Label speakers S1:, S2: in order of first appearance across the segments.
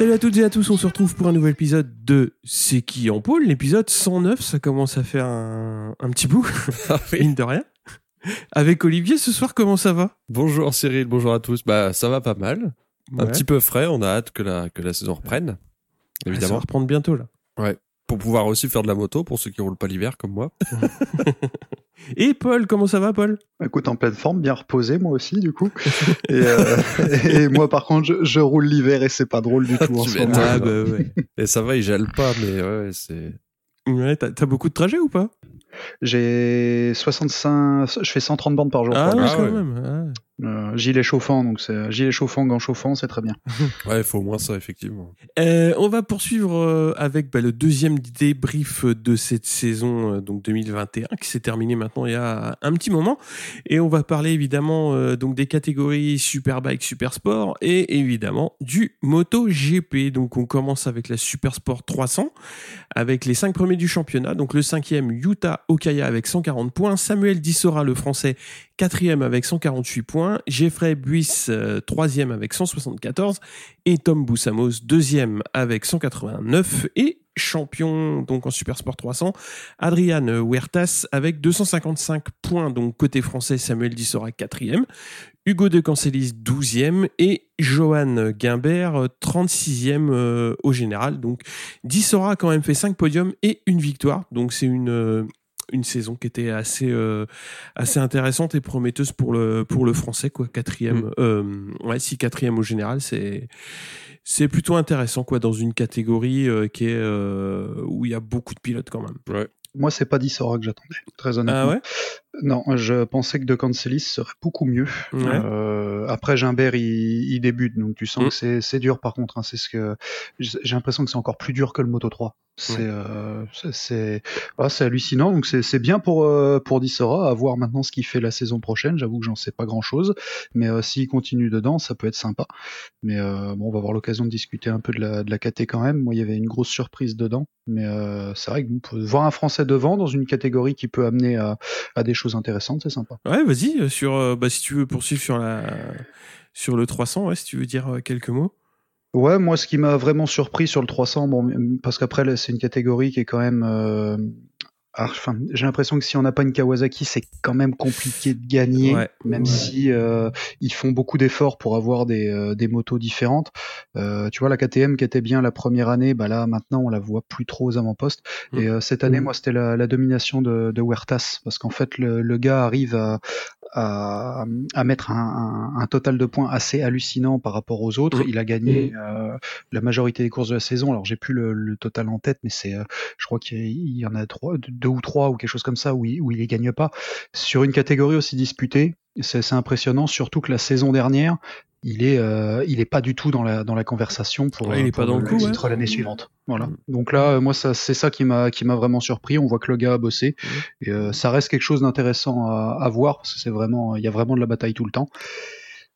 S1: Salut à toutes et à tous, on se retrouve pour un nouvel épisode de C'est qui en pôle, l'épisode 109, ça commence à faire un, un petit bout, mine de rien. Avec Olivier ce soir, comment ça va?
S2: Bonjour Cyril, bonjour à tous. Bah ça va pas mal. Un
S1: Ouais.
S2: petit peu frais, on a hâte que la, que la saison reprenne.
S1: Ouais, Ça va
S2: Évidemment.
S1: reprendre bientôt là.
S2: Pour pouvoir aussi faire de la moto pour ceux qui roulent pas l'hiver comme moi.
S1: Et Paul, comment ça va Paul?
S3: Écoute, en pleine forme, bien reposé, moi aussi, du coup. Et, euh, et moi, par contre, je, je roule l'hiver et c'est pas drôle du tout en ce moment.
S1: Ah bah ouais.
S2: Et ça va, il gèle pas, mais ouais, c'est.
S1: Ouais, t'as t'as beaucoup de trajets ou pas?
S3: J'ai 65, je fais 130 bandes par jour.
S1: Ah
S2: Ah
S1: quand
S2: ouais.
S1: même.
S3: Euh, gilet chauffant, donc c'est gilet chauffant, gants chauffants, c'est très bien.
S2: Ouais, il faut au moins ça, effectivement.
S1: Euh, on va poursuivre euh, avec bah, le deuxième débrief de cette saison euh, donc 2021 qui s'est terminée maintenant il y a un petit moment et on va parler évidemment euh, donc des catégories Superbike, Supersport et évidemment du MotoGP. Donc on commence avec la Supersport 300 avec les cinq premiers du championnat. Donc le cinquième Yuta Okaya avec 140 points, Samuel Dissora le français quatrième avec 148 points, Jeffrey Buis euh, troisième avec 174 et Tom Boussamos deuxième avec 189 et champion donc en Super Sport 300 Adrian Huertas avec 255 points. Donc côté français Samuel Dissora quatrième Hugo de Cancelis 12e et Johan Guimbert euh, 36e euh, au général. Donc Dissora a quand même fait 5 podiums et une victoire. Donc c'est une euh, une saison qui était assez euh, assez intéressante et prometteuse pour le pour le français quoi quatrième
S2: Mm.
S1: euh, ouais si quatrième au général c'est c'est plutôt intéressant quoi dans une catégorie euh, qui est euh, où il y a beaucoup de pilotes quand même
S2: Ouais.
S3: Moi, c'est pas Dissora que j'attendais, très honnêtement.
S1: ah ouais?
S3: Non, je pensais que De Cancelis serait beaucoup mieux.
S1: Ouais.
S3: Euh, après, Gimbert, il, il débute, donc tu sens
S1: Mm.
S3: que c'est- dur par contre. hein, c'est ce que j'ai l'impression que c'est encore plus dur que le Moto 3. C'est
S1: Ouais.
S3: euh, c'est- c'est hallucinant. Donc c'est bien pour euh, pour Dissora à voir maintenant ce qu'il fait la saison prochaine. J'avoue que j'en sais pas grand chose, mais euh, s'il continue dedans, ça peut être sympa. Mais bon, on va avoir l'occasion de discuter un peu de la de la KT quand même. Moi, il y avait une grosse surprise dedans, mais c'est vrai que voir un Français devant dans une catégorie qui peut amener à, à des choses intéressantes, c'est sympa.
S1: ouais vas-y euh, sur euh, bah, si tu veux poursuivre sur la sur le 300 ouais si tu veux dire euh, quelques mots
S3: Ouais, moi, ce qui m'a vraiment surpris sur le 300, bon, parce qu'après, c'est une catégorie qui est quand même. Enfin, j'ai l'impression que si on n'a pas une Kawasaki, c'est quand même compliqué de gagner,
S1: Ouais.
S3: même
S1: Ouais.
S3: si euh, ils font beaucoup d'efforts pour avoir des, euh, des motos différentes. Euh, tu vois, la KTM qui était bien la première année, bah là, maintenant, on la voit plus trop aux avant-postes.
S1: Mm.
S3: Et euh, cette année,
S1: Mm.
S3: moi, c'était la, la domination de, de Huertas, parce qu'en fait, le, le gars arrive à, à, à mettre un, un- un total de points assez hallucinant par rapport aux autres. Il a gagné euh, la majorité des courses de la saison. Alors j'ai plus le, le total en tête, mais c'est, euh, je crois qu'il y en a trois, deux ou trois ou quelque chose comme ça où il, où il les gagne pas sur une catégorie aussi disputée. C'est impressionnant, surtout que la saison dernière, il est, euh, il est pas du tout dans la dans la conversation pour,
S1: Ouais, il est
S3: pour
S1: pas dans le coup, ouais.
S3: titre l'année suivante. Voilà.
S1: Mm.
S3: Donc là, euh, moi, ça, c'est ça qui m'a qui m'a vraiment surpris. On voit que le gars a bossé
S1: Mm.
S3: et euh, ça reste quelque chose d'intéressant à, à voir parce que c'est vraiment, il y a vraiment de la bataille tout le temps.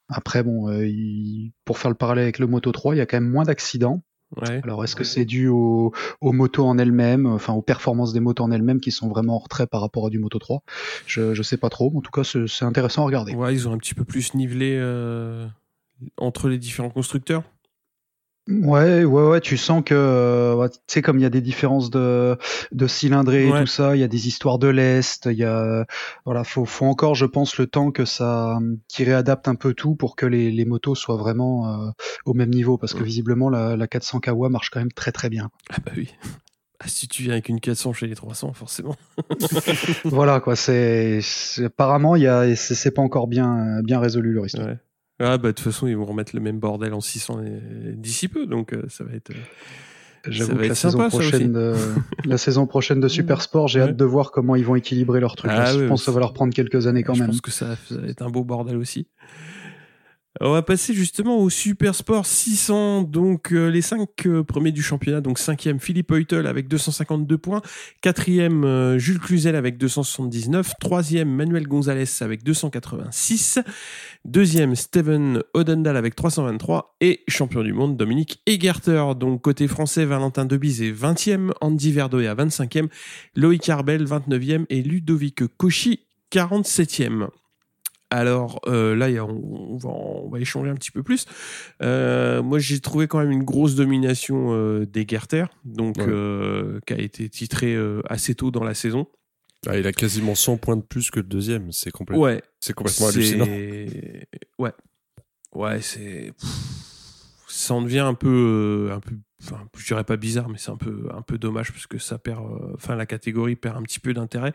S3: Après, bon, euh, il- pour faire le parallèle avec le Moto 3, il y a quand même moins d'accidents.
S1: ouais
S3: Alors, est-ce que c'est dû aux, aux motos en elles-mêmes, enfin aux performances des motos en elles-mêmes qui sont vraiment en retrait par rapport à du Moto 3 Je je sais pas trop, mais en tout cas, c'est c'est intéressant à regarder.
S1: ouais ils ont un petit peu plus nivelé euh, entre les différents constructeurs?
S3: Ouais, ouais, ouais, tu sens que, euh, ouais, tu sais, comme il y a des différences de, de cylindrée et
S1: Ouais.
S3: tout ça, il y a des histoires de l'Est, il y a, voilà, faut, faut encore, je pense, le temps que ça, qui réadapte un peu tout pour que les, les motos soient vraiment euh, au même niveau, parce que visiblement, la, la 400 Kawa marche quand même très très bien.
S1: ah bah oui Ah, si tu viens avec une 400 chez les 300 forcément
S3: voilà, quoi, c'est, apparemment, il y a, c'est c'est pas encore bien, bien résolu leur histoire.
S1: Ah bah de toute façon ils vont remettre le même bordel en 600 et- d'ici peu donc euh, ça va être euh,
S3: J'avoue que la saison, prochaine de, la saison prochaine de Super Sport, j'ai
S1: Ouais.
S3: hâte de voir comment ils vont équilibrer leur truc.
S1: Ah
S3: je pense que ça va leur prendre quelques années quand
S1: je
S3: même.
S1: pense que ça, ça va être un beau bordel aussi On va passer justement au Super Sport 600. Donc euh, les cinq euh, premiers du championnat. Donc cinquième Philippe Heutel avec 252 points. Quatrième euh, Jules Cluzel avec 279. Troisième Manuel Gonzalez avec 286. Deuxième Steven Odendal avec 323. Et champion du monde Dominique Egerter. Donc côté français Valentin Debise est 20e. Andy Verdoy à 25e. Loïc Arbel 29e. Et Ludovic Cauchy 47e. Alors euh, là, on, va, on, va, échanger un petit peu plus. Euh, moi, j'ai trouvé quand même une grosse domination euh, des Gerter, donc
S2: Ouais.
S1: qui a été titré assez tôt dans la saison.
S2: Ah, il a quasiment 100 points de plus que le deuxième. C'est complètement,
S1: Ouais,
S2: c'est complètement hallucinant.
S1: Ouais, ouais, c'est ça en devient un peu, un peu, enfin, je dirais pas bizarre, mais c'est un peu, un peu dommage parce que ça perd, euh, enfin, la catégorie perd un petit peu d'intérêt.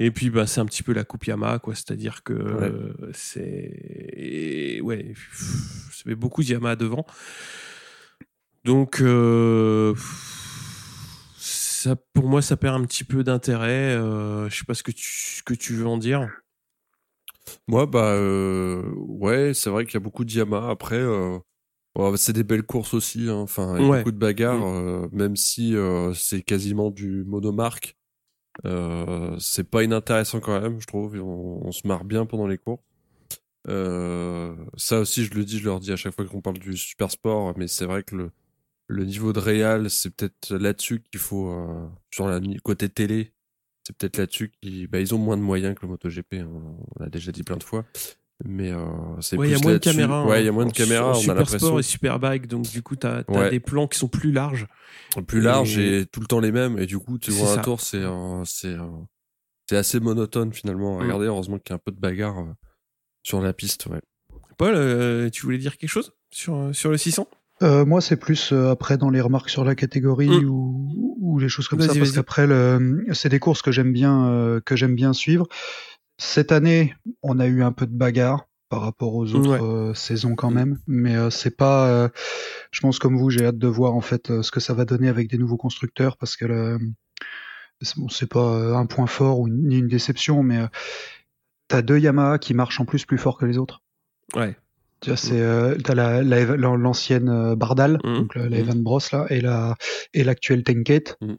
S1: Et puis, bah, c'est un petit peu la coupe Yamaha, quoi. C'est-à-dire que euh, c'est, ouais, pff, ça met beaucoup de Yamaha devant. Donc, euh, ça, pour moi, ça perd un petit peu d'intérêt. Euh, je sais pas ce que tu, ce que tu veux en dire.
S2: Moi, bah, euh, ouais, c'est vrai qu'il y a beaucoup de Yamaha. Après, euh, bon, c'est des belles courses aussi. hein. Enfin, il y a
S1: Ouais.
S2: beaucoup de bagarres, euh, même si euh, c'est quasiment du monomarque. Euh, c'est pas inintéressant quand même, je trouve. On, on se marre bien pendant les cours. Euh, ça aussi, je le dis, je leur dis à chaque fois qu'on parle du super sport, mais c'est vrai que le, le niveau de réal, c'est peut-être là-dessus qu'il faut, euh, sur la côté télé, c'est peut-être là-dessus qu'ils bah, ils ont moins de moyens que le MotoGP, hein, on l'a déjà dit plein de fois. Mais euh, c'est
S1: Ouais, il y a moins de caméras.
S2: Ouais,
S1: hein.
S2: il y a moins de caméras, on a
S1: Super
S2: l'impression.
S1: Sport et Superbike, donc du coup, tu as,
S2: Ouais.
S1: des plans qui sont plus larges.
S2: plus large
S1: Et-
S2: et tout le temps les mêmes et du coup tu
S1: C'est
S2: vois un
S1: ça.
S2: tour c'est euh, c'est euh, c'est assez monotone finalement
S1: Mm.
S2: regardez heureusement qu'il y a un peu de bagarre euh, sur la piste ouais
S1: Paul, euh, tu voulais dire quelque chose sur, euh, sur le 600
S3: Euh, moi, c'est plus euh, après dans les remarques sur la catégorie
S1: Mm.
S3: ou, ou les choses comme
S1: Vas-y,
S3: ça, parce qu'après, le- c'est des courses que j'aime bien, euh, que j'aime bien suivre. Cette année, on a eu un peu de bagarre par rapport aux autres
S1: Ouais.
S3: euh, saisons quand
S2: Mm.
S3: même, mais euh, c'est pas. euh, je pense comme vous, j'ai hâte de voir en fait ce que ça va donner avec des nouveaux constructeurs, parce que le- c'est bon, c'est pas un point fort ou ni une déception, mais t'as deux Yamaha qui marchent en plus plus fort que les autres.
S1: Ouais.
S3: Tu vois, c'est euh, t'as la, la l'ancienne Bardal,
S1: Mhm.
S3: donc la, la. Evan Bros là, et la et l'actuelle Tenket.
S2: Mhm.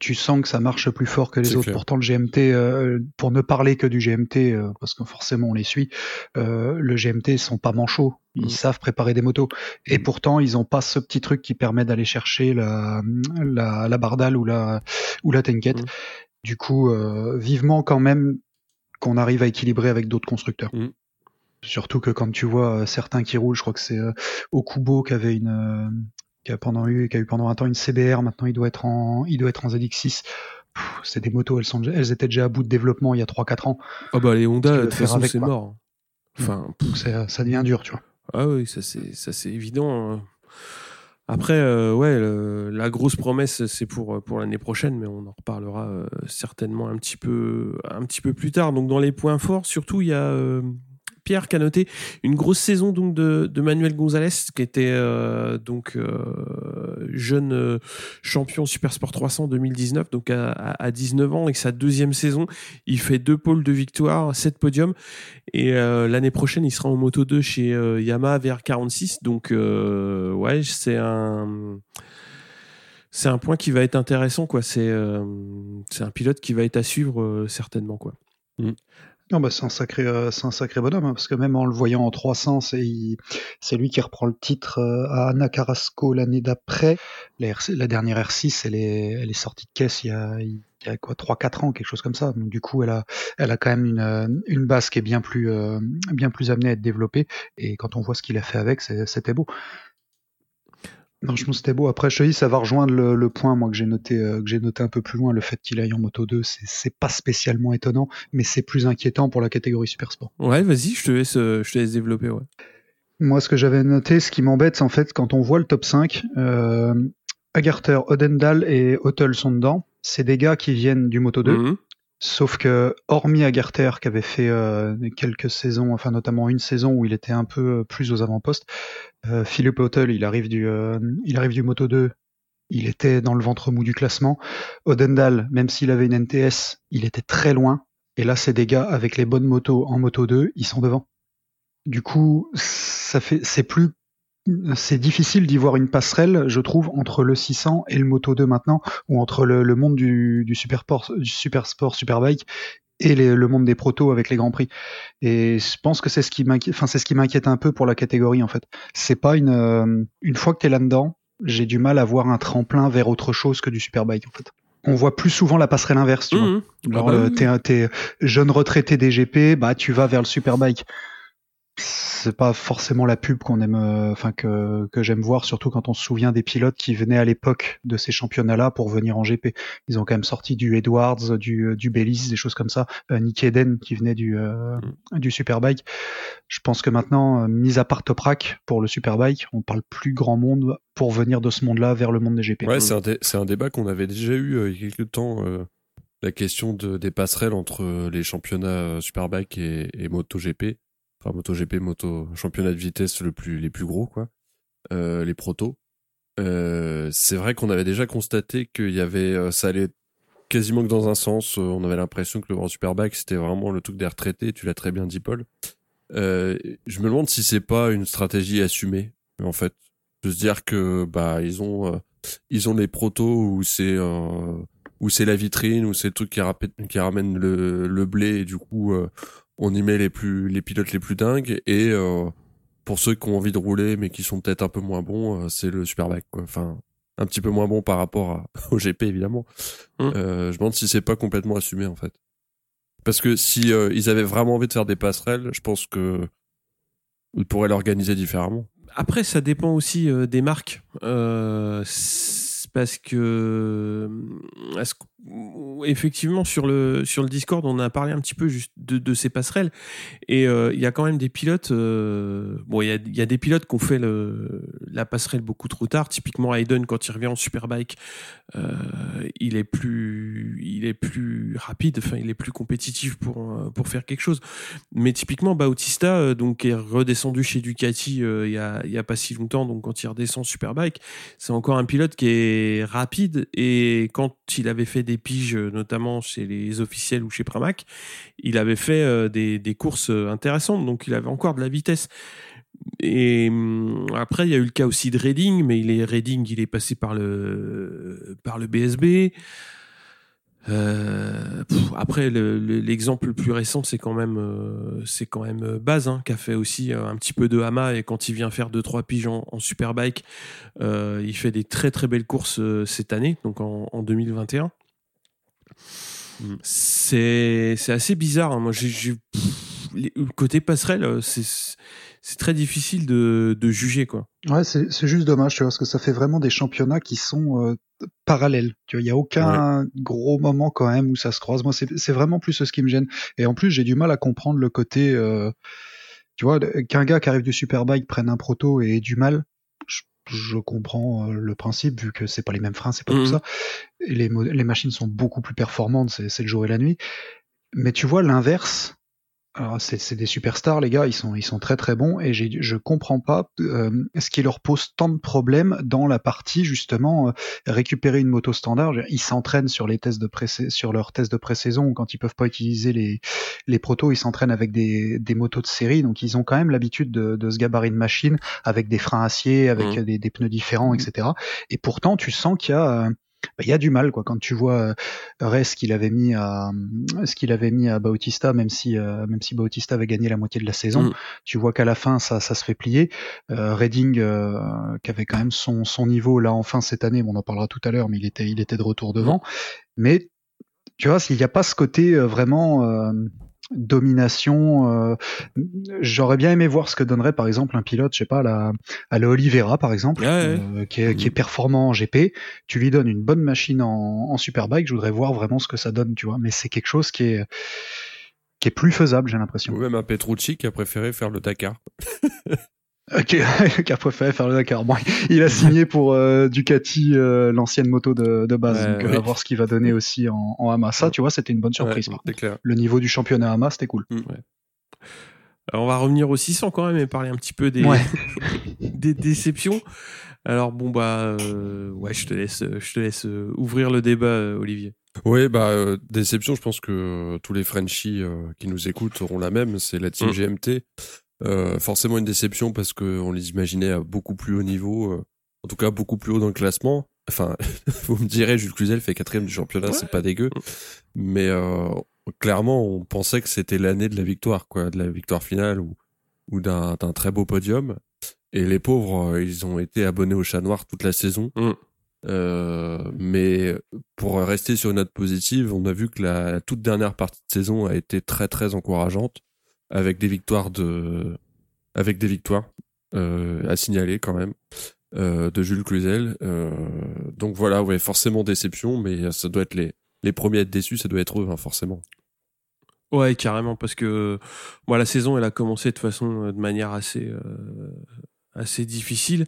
S3: Tu sens que ça marche plus fort que les autres.
S2: clair.
S3: Pourtant, le GMT, euh, pour ne parler que du GMT, euh, parce que forcément on les suit, euh, le GMT ils sont pas manchots. Ils
S1: Mhm.
S3: savent préparer des motos. Et
S2: Mhm.
S3: pourtant, ils ont pas ce petit truc qui permet d'aller chercher la, la, la Bardal ou la ou la Tenket.
S1: Mhm.
S3: Du coup, euh, vivement quand même qu'on arrive à équilibrer avec d'autres constructeurs. Surtout que quand tu vois certains qui roulent, je crois que c'est euh, Okubo qui avait une euh, qui a pendant eu qui a eu pendant un temps une CBR, maintenant il doit être en il doit être en ZX6. Pff, C'est des motos, elles sont elles étaient déjà à bout de développement il y a 3 4 ans.
S1: Ah bah les Honda, de toute
S3: faire
S1: façon, c'est mort. Enfin,
S3: Donc c'est- ça devient dur, tu vois.
S1: ah oui, ça c'est ça c'est évident. hein. Après, euh, ouais, le- la grosse promesse c'est pour pour l'année prochaine, mais on en reparlera euh, certainement un petit peu un petit peu plus tard. Donc dans les points forts, surtout il y a euh, Pierre qui a noté une grosse saison donc de, Manuel Gonzalez qui était euh, donc euh, jeune euh, champion Super Sport 300 2019 donc à, à- à 19 ans et sa deuxième saison il fait deux pôles de victoire 7 podiums et l'année prochaine il sera en moto 2 chez Yamaha VR46 donc ouais c'est un point qui va être intéressant quoi. C'est un pilote qui va être à suivre certainement quoi
S3: Non, bah, c'est un sacré, euh, c'est un sacré bonhomme, hein, parce que même en le voyant en 300, c'est, c'est lui qui reprend le titre euh, à Anna Carrasco l'année d'après. La, dernière R6, elle est, elle est sortie de caisse il y a, il y a quoi, 3-4 ans, quelque chose comme ça. Donc, du coup, elle a, elle a quand même une, euh, une base qui est bien plus, bien plus amenée à être développée. Et quand on voit ce qu'il a fait avec, c'était beau. Franchement, c'était beau. Après, je te dis, ça va rejoindre le, le point, moi, que j'ai noté, euh, que j'ai noté un peu plus loin, le fait qu'il aille en moto 2, c'est, pas spécialement étonnant, mais c'est plus inquiétant pour la catégorie super sport.
S1: ouais vas-y je te laisse euh, je te laisse développer ouais
S3: Moi, ce que j'avais noté, ce qui m'embête, c'est en fait, quand on voit le top 5, euh, Agarter, Odendal et Hotel sont dedans. C'est des gars qui viennent du Moto 2.
S1: Mhm.
S3: Sauf que, hormis Agarter, qui avait fait euh, quelques saisons, enfin notamment une saison où il était un peu plus aux avant-postes, euh, Philippe Hotel, il arrive du, euh, il arrive du Moto 2. Il était dans le ventre mou du classement. Odendal, même s'il avait une NTS, il était très loin. Et là, c'est des gars avec les bonnes motos en Moto 2, ils sont devant. Du coup, ça fait, c'est plus, c'est difficile d'y voir une passerelle, je trouve, entre le 600 et le Moto 2 maintenant, ou entre le, monde du, du super sport, du super sport, superbike et le monde des protos avec les grands prix. Et je pense que c'est ce qui m'inquiète, enfin c'est ce qui m'inquiète un peu pour la catégorie en fait. C'est pas une euh, une fois que t'es là-dedans, j'ai du mal à voir un tremplin vers autre chose que du superbike en fait. On voit plus souvent la passerelle inverse, tu vois.
S1: Ah bah oui.
S3: t'es, t'es jeune retraité des GP, bah tu vas vers le superbike. C'est pas forcément la pub qu'on aime, euh, enfin que j'aime voir, surtout quand on se souvient des pilotes qui venaient à l'époque de ces championnats-là pour venir en GP. Ils ont quand même sorti du Edwards, du du Bellis, des choses comme ça. Euh, Nick Eden qui venait du euh, superbike. Je pense que maintenant, euh, mis à part Toprak pour le superbike, on parle plus grand monde pour venir de ce monde-là vers le monde des GP.
S2: Ouais, c'est un, débat qu'on avait déjà eu il y a quelques temps. la question de, des passerelles entre les championnats Superbike et, et MotoGP. Enfin, MotoGP, moto, championnat de vitesse le plus, les plus gros, quoi. Euh, les protos. Euh, c'est vrai qu'on avait déjà constaté qu'il y avait, euh, ça allait quasiment que dans un sens. On avait l'impression que le Grand Superbike, c'était vraiment le truc des retraités. Tu l'as très bien dit, Paul. Euh, je me demande si c'est pas une stratégie assumée, en fait. De se dire que, bah, ils ont, euh, ils ont les protos où c'est euh, où c'est la vitrine où c'est le truc qui, rappelle- qui ramène le, le blé et du coup euh, on y met les plus les pilotes les plus dingues et euh, pour ceux qui ont envie de rouler mais qui sont peut-être un peu moins bons euh, c'est le superbike quoi enfin un petit peu moins bon par rapport à, au GP évidemment
S1: Mm.
S2: Euh, je me demande si c'est pas complètement assumé en fait parce que si ils avaient vraiment envie de faire des passerelles je pense que ils pourraient l'organiser différemment
S1: Après, ça dépend aussi des marques. Parce que- effectivement sur le sur le Discord, on a parlé un petit peu juste de, de ces passerelles et euh, il y a quand même des pilotes. euh, bon, il y a, y a des pilotes qui ont fait la passerelle beaucoup trop tard. Typiquement, Hayden quand il revient en superbike, euh, il est plus il est plus rapide. Enfin, il est plus compétitif pour pour faire quelque chose. Mais typiquement, Bautista, donc, est redescendu chez Ducati il y, a, il y a pas si longtemps, donc quand il redescend Superbike, c'est encore un pilote qui est rapide. Et quand il avait fait des piges, euh, notamment chez les officiels ou chez Pramac, il avait fait euh, des, des courses euh, intéressantes, donc il avait encore de la vitesse. Et hum, après, il y a eu le cas aussi de Redding, mais il est Redding, il est passé par le par le BSB. Après, le- le- l'exemple le, plus récent, c'est quand même, quand même Baz, hein, qui a fait aussi un petit peu de hama et quand il vient faire deux trois piges en, superbike, il fait des très très belles courses cette année, donc en 2021.
S2: Mm.
S1: C'est c'est assez bizarre. hein. Moi, j'ai le côté passerelle, euh, c'est c'est très difficile de, de juger quoi.
S3: Ouais, c'est c'est juste dommage, tu vois, parce que ça fait vraiment des championnats qui sont euh, parallèles. Tu vois, il y a aucun gros moment quand même où ça se croise. Moi, c'est c'est vraiment plus ce qui me gêne. Et en plus, j'ai du mal à comprendre le côté, euh, tu vois, qu'un gars qui arrive du superbike prenne un proto et ait du mal. Je, je comprends euh, le principe vu que c'est pas les mêmes freins, c'est pas tout ça. Et les, les machines sont beaucoup plus performantes, c'est c'est le jour et la nuit. Mais tu vois l'inverse. Alors c'est des superstars les gars, ils sont ils sont très très bons et je comprends pas euh, ce qui leur pose tant de problèmes dans la partie justement euh, récupérer une moto standard. Ils s'entraînent sur les tests de pré sur leurs tests de pré-saison quand ils peuvent pas utiliser les les protos, ils s'entraînent avec des des motos de série donc ils ont quand même l'habitude de, de ce gabarit de machine avec des freins acier, avec
S1: Mhm.
S3: des, des pneus différents, etc. Et pourtant tu sens qu'il y a bah, il y a du mal quoi. Quand tu vois euh, Rest ce qu'il avait mis à ce qu'il avait mis à Bautista même si euh, même si Bautista avait gagné la moitié de la saison
S1: Mm.
S3: tu vois qu'à la fin ça ça se fait plier. Euh, Redding euh, qui avait quand même son son niveau là enfin cette année bon, on en parlera tout à l'heure mais il était il était de retour devant. Mais tu vois s'il n'y a pas ce côté euh, vraiment euh, domination euh, j'aurais bien aimé voir ce que donnerait par exemple un pilote je sais pas à la, à la Oliveira par exemple
S1: Ouais, ouais.
S3: euh, qui, est, qui est performant en GP tu lui donnes une bonne machine en, en superbike je voudrais voir vraiment ce que ça donne tu vois. Mais c'est quelque chose qui est qui est plus faisable j'ai l'impression.
S2: Ou même un Petrucci qui a préféré faire le Dakar
S3: qui, qui a préféré faire le Dakar bon, il a signé pour euh, Ducati euh, l'ancienne moto de, de base
S1: Ouais,
S3: donc euh,
S1: oui.
S3: à voir ce qu'il va donner aussi en, en Hama ça tu vois c'était une bonne surprise
S2: Ouais, clair
S3: le niveau du championnat Hama c'était cool
S1: Alors, on va revenir au 600 quand même et parler un petit peu des,
S3: Ouais.
S1: des déceptions. Alors bon bah euh, ouais, je te laisse, je te laisse ouvrir le débat, Olivier.
S2: Oui, bah euh, déception. Je pense que euh, tous les Frenchies euh, qui nous écoutent auront la même. C'est la team
S1: Mm.
S2: GMT. Euh, forcément une déception parce qu'on les imaginait à beaucoup plus haut niveau, euh, en tout cas beaucoup plus haut dans le classement. Enfin, vous me direz, Jules Cluzel fait quatrième du championnat,
S1: Ouais.
S2: c'est pas dégueu, mais euh, clairement on pensait que c'était l'année de la victoire, quoi, de la victoire finale ou, ou d'un d'un très beau podium. Et les pauvres, euh, ils ont été abonnés au chat noir toute la saison.
S1: Mm.
S2: Euh, mais pour rester sur une note positive, on a vu que la toute dernière partie de saison a été très très encourageante, avec des victoires de, avec des victoires euh, à signaler quand même euh, de Jules Cluzel. Euh, donc voilà, forcément déception, mais ça doit être les les premiers à être déçus, ça doit être eux, hein, forcément.
S1: Ouais, carrément, parce que moi, la saison, elle a commencé de façon, de manière assez, assez difficile,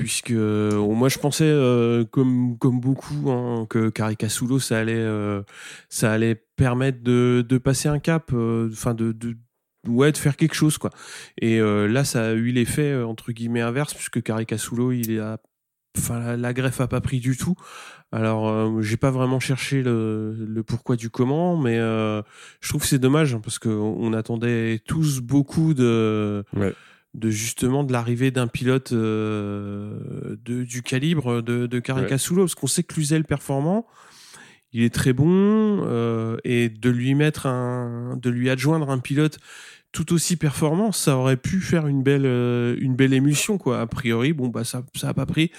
S1: puisque euh, moi, je pensais, euh, comme, comme beaucoup, hein, que Caricasulo, ça allait, euh, ça allait permettre de, de passer un cap, enfin, de, ouais, de faire quelque chose, quoi. Et là, ça a eu l'effet, entre guillemets, inverse, puisque Caricasulo, il a, enfin, la, greffe a pas pris du tout. Alors, j'ai pas vraiment cherché le, pourquoi du comment, mais je trouve que c'est dommage hein, parce qu'on on attendait tous beaucoup de. De justement de l'arrivée d'un pilote euh, de, du calibre de, de Caricasulo, parce qu'on sait que Cluzel performant, il est très bon euh, et de lui mettre un, de lui adjoindre un pilote tout aussi performant, ça aurait pu faire une belle, euh, une belle émulsion quoi. A priori, bon bah ça, ça a pas pris.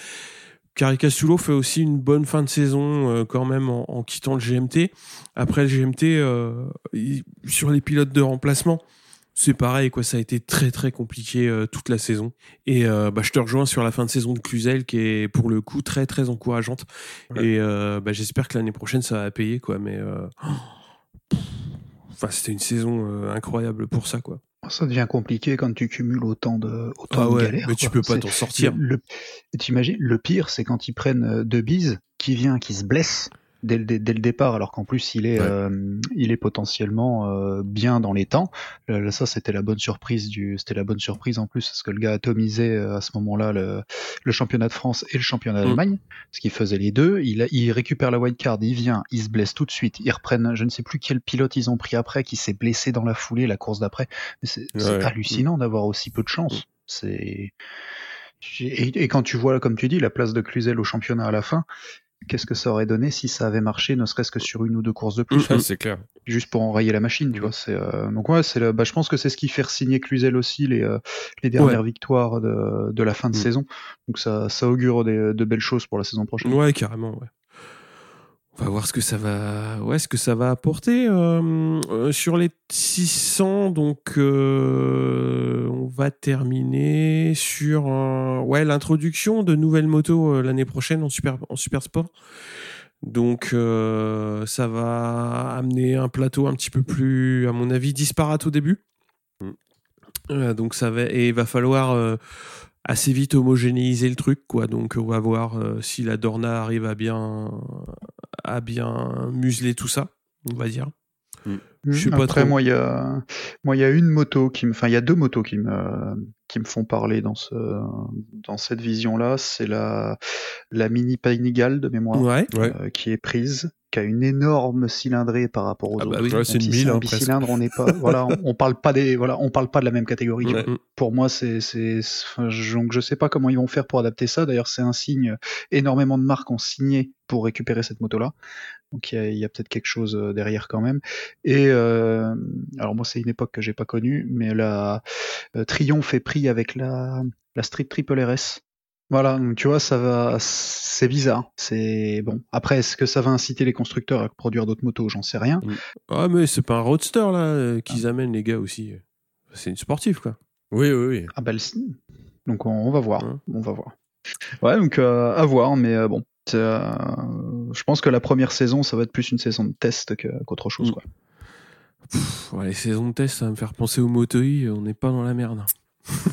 S1: Caricasulo fait aussi une bonne fin de saison euh, quand même en, en quittant le GMT. Après le GMT, euh, il- sur les pilotes de remplacement, c'est pareil quoi. Ça a été très très compliqué euh, toute la saison. Et euh, bah, je te rejoins sur la fin de saison de Cluzel qui est pour le coup très très encourageante.
S2: Ouais.
S1: Et euh, bah, j'espère que l'année prochaine ça va payer quoi. Mais enfin c'était une saison incroyable pour ça quoi.
S3: Ça devient compliqué quand tu cumules autant de, autant
S1: Ah
S3: de
S1: ouais,
S3: galères.
S1: mais tu
S3: quoi.
S1: peux pas t'en sortir.
S3: Le, le- t'imagines, le pire, c'est quand ils prennent euh, De Bise, qui vient, qui se blesse dès le, dès, le départ, alors qu'en plus il est,
S2: Ouais.
S3: euh, il est potentiellement euh, bien dans les temps. Là, ça, c'était la bonne surprise du, c'était la bonne surprise en plus, parce que le gars atomisait euh, à ce moment-là le, le championnat de France et le championnat
S1: Mm.
S3: d'Allemagne, parce qu'il faisait les deux. Il, il récupère la wildcard, il vient, il se blesse tout de suite. Ils reprennent, je ne sais plus quel pilote ils ont pris après, qui s'est blessé dans la foulée, la course d'après. Mais C'est
S2: Ouais.
S3: hallucinant d'avoir aussi peu de chance. C'est et, et quand tu vois, comme tu dis, la place de Cluzel au championnat à la fin, qu'est-ce que ça aurait donné si ça avait marché, ne serait-ce que sur une ou deux courses de plus,
S2: Ouais, c'est clair.
S3: juste pour enrayer la machine, tu vois. C'est euh, donc ouais, c'est le- bah, je pense que c'est ce qui fait signer Cluzel aussi les euh, les dernières victoires de, de la fin de
S1: Mm.
S3: saison. Donc ça ça augure des- de belles choses pour la saison prochaine.
S1: Ouais, carrément, ouais. On va voir ce que ça va, ouais, ce que ça va apporter euh, euh, sur les 600. Donc, euh, on va terminer sur ouais l'introduction de nouvelles motos l'année prochaine en super en super sport. Donc, ça va amener un plateau un petit peu plus, à mon avis, disparate au début. Donc, ça va et il va falloir assez vite homogénéiser le truc quoi donc on va voir si la Dorna arrive à bien à bien museler tout ça on va dire Je sais pas
S3: Après,
S1: trop.
S3: moi, il y a, moi, il y a une moto qui me, enfin, il y a deux motos qui me, qui me font parler dans ce, dans cette vision-là. C'est la, la Mini Panigale de mémoire,
S1: ouais
S2: Ouais.
S3: euh, qui est prise, qui a une énorme cylindrée par rapport aux
S1: Ah bah
S3: autres.
S1: oui.
S2: Ouais, c'est une mille,
S3: un
S2: hein, presque.
S3: bicylindre, on n'est pas, voilà, on, on parle pas des, voilà, on parle pas de la même catégorie.
S2: Ouais.
S3: vois. Pour moi, c'est, donc je sais pas comment ils vont faire pour adapter ça. D'ailleurs, c'est un signe. Énormément de marques ont signé pour récupérer cette moto-là. Donc il y a, il y a peut-être quelque chose euh, derrière quand même. Et euh, alors moi, c'est une époque que j'ai pas connue, mais la euh, Triomphe est pris avec la la Street Triple RS. Voilà, donc tu vois, ça va, c'est bizarre. C'est bon. Après, est-ce que ça va inciter les constructeurs à produire d'autres motos? J'en sais rien.
S1: ah mais c'est pas un roadster là euh, qu'ils amènent les gars aussi c'est une sportive quoi
S2: Oui, oui, oui.
S3: Ah bah, le- donc on, on va voir,
S1: Ouais.
S3: on va voir. Ouais, donc euh, à voir, mais euh, bon, euh, je pense que la première saison, ça va être plus une saison de test qu'autre chose.
S1: Mm.
S3: Quoi.
S1: Pff, ouais, les saisons de test ça va me faire penser au Motoi on n'est pas dans la merde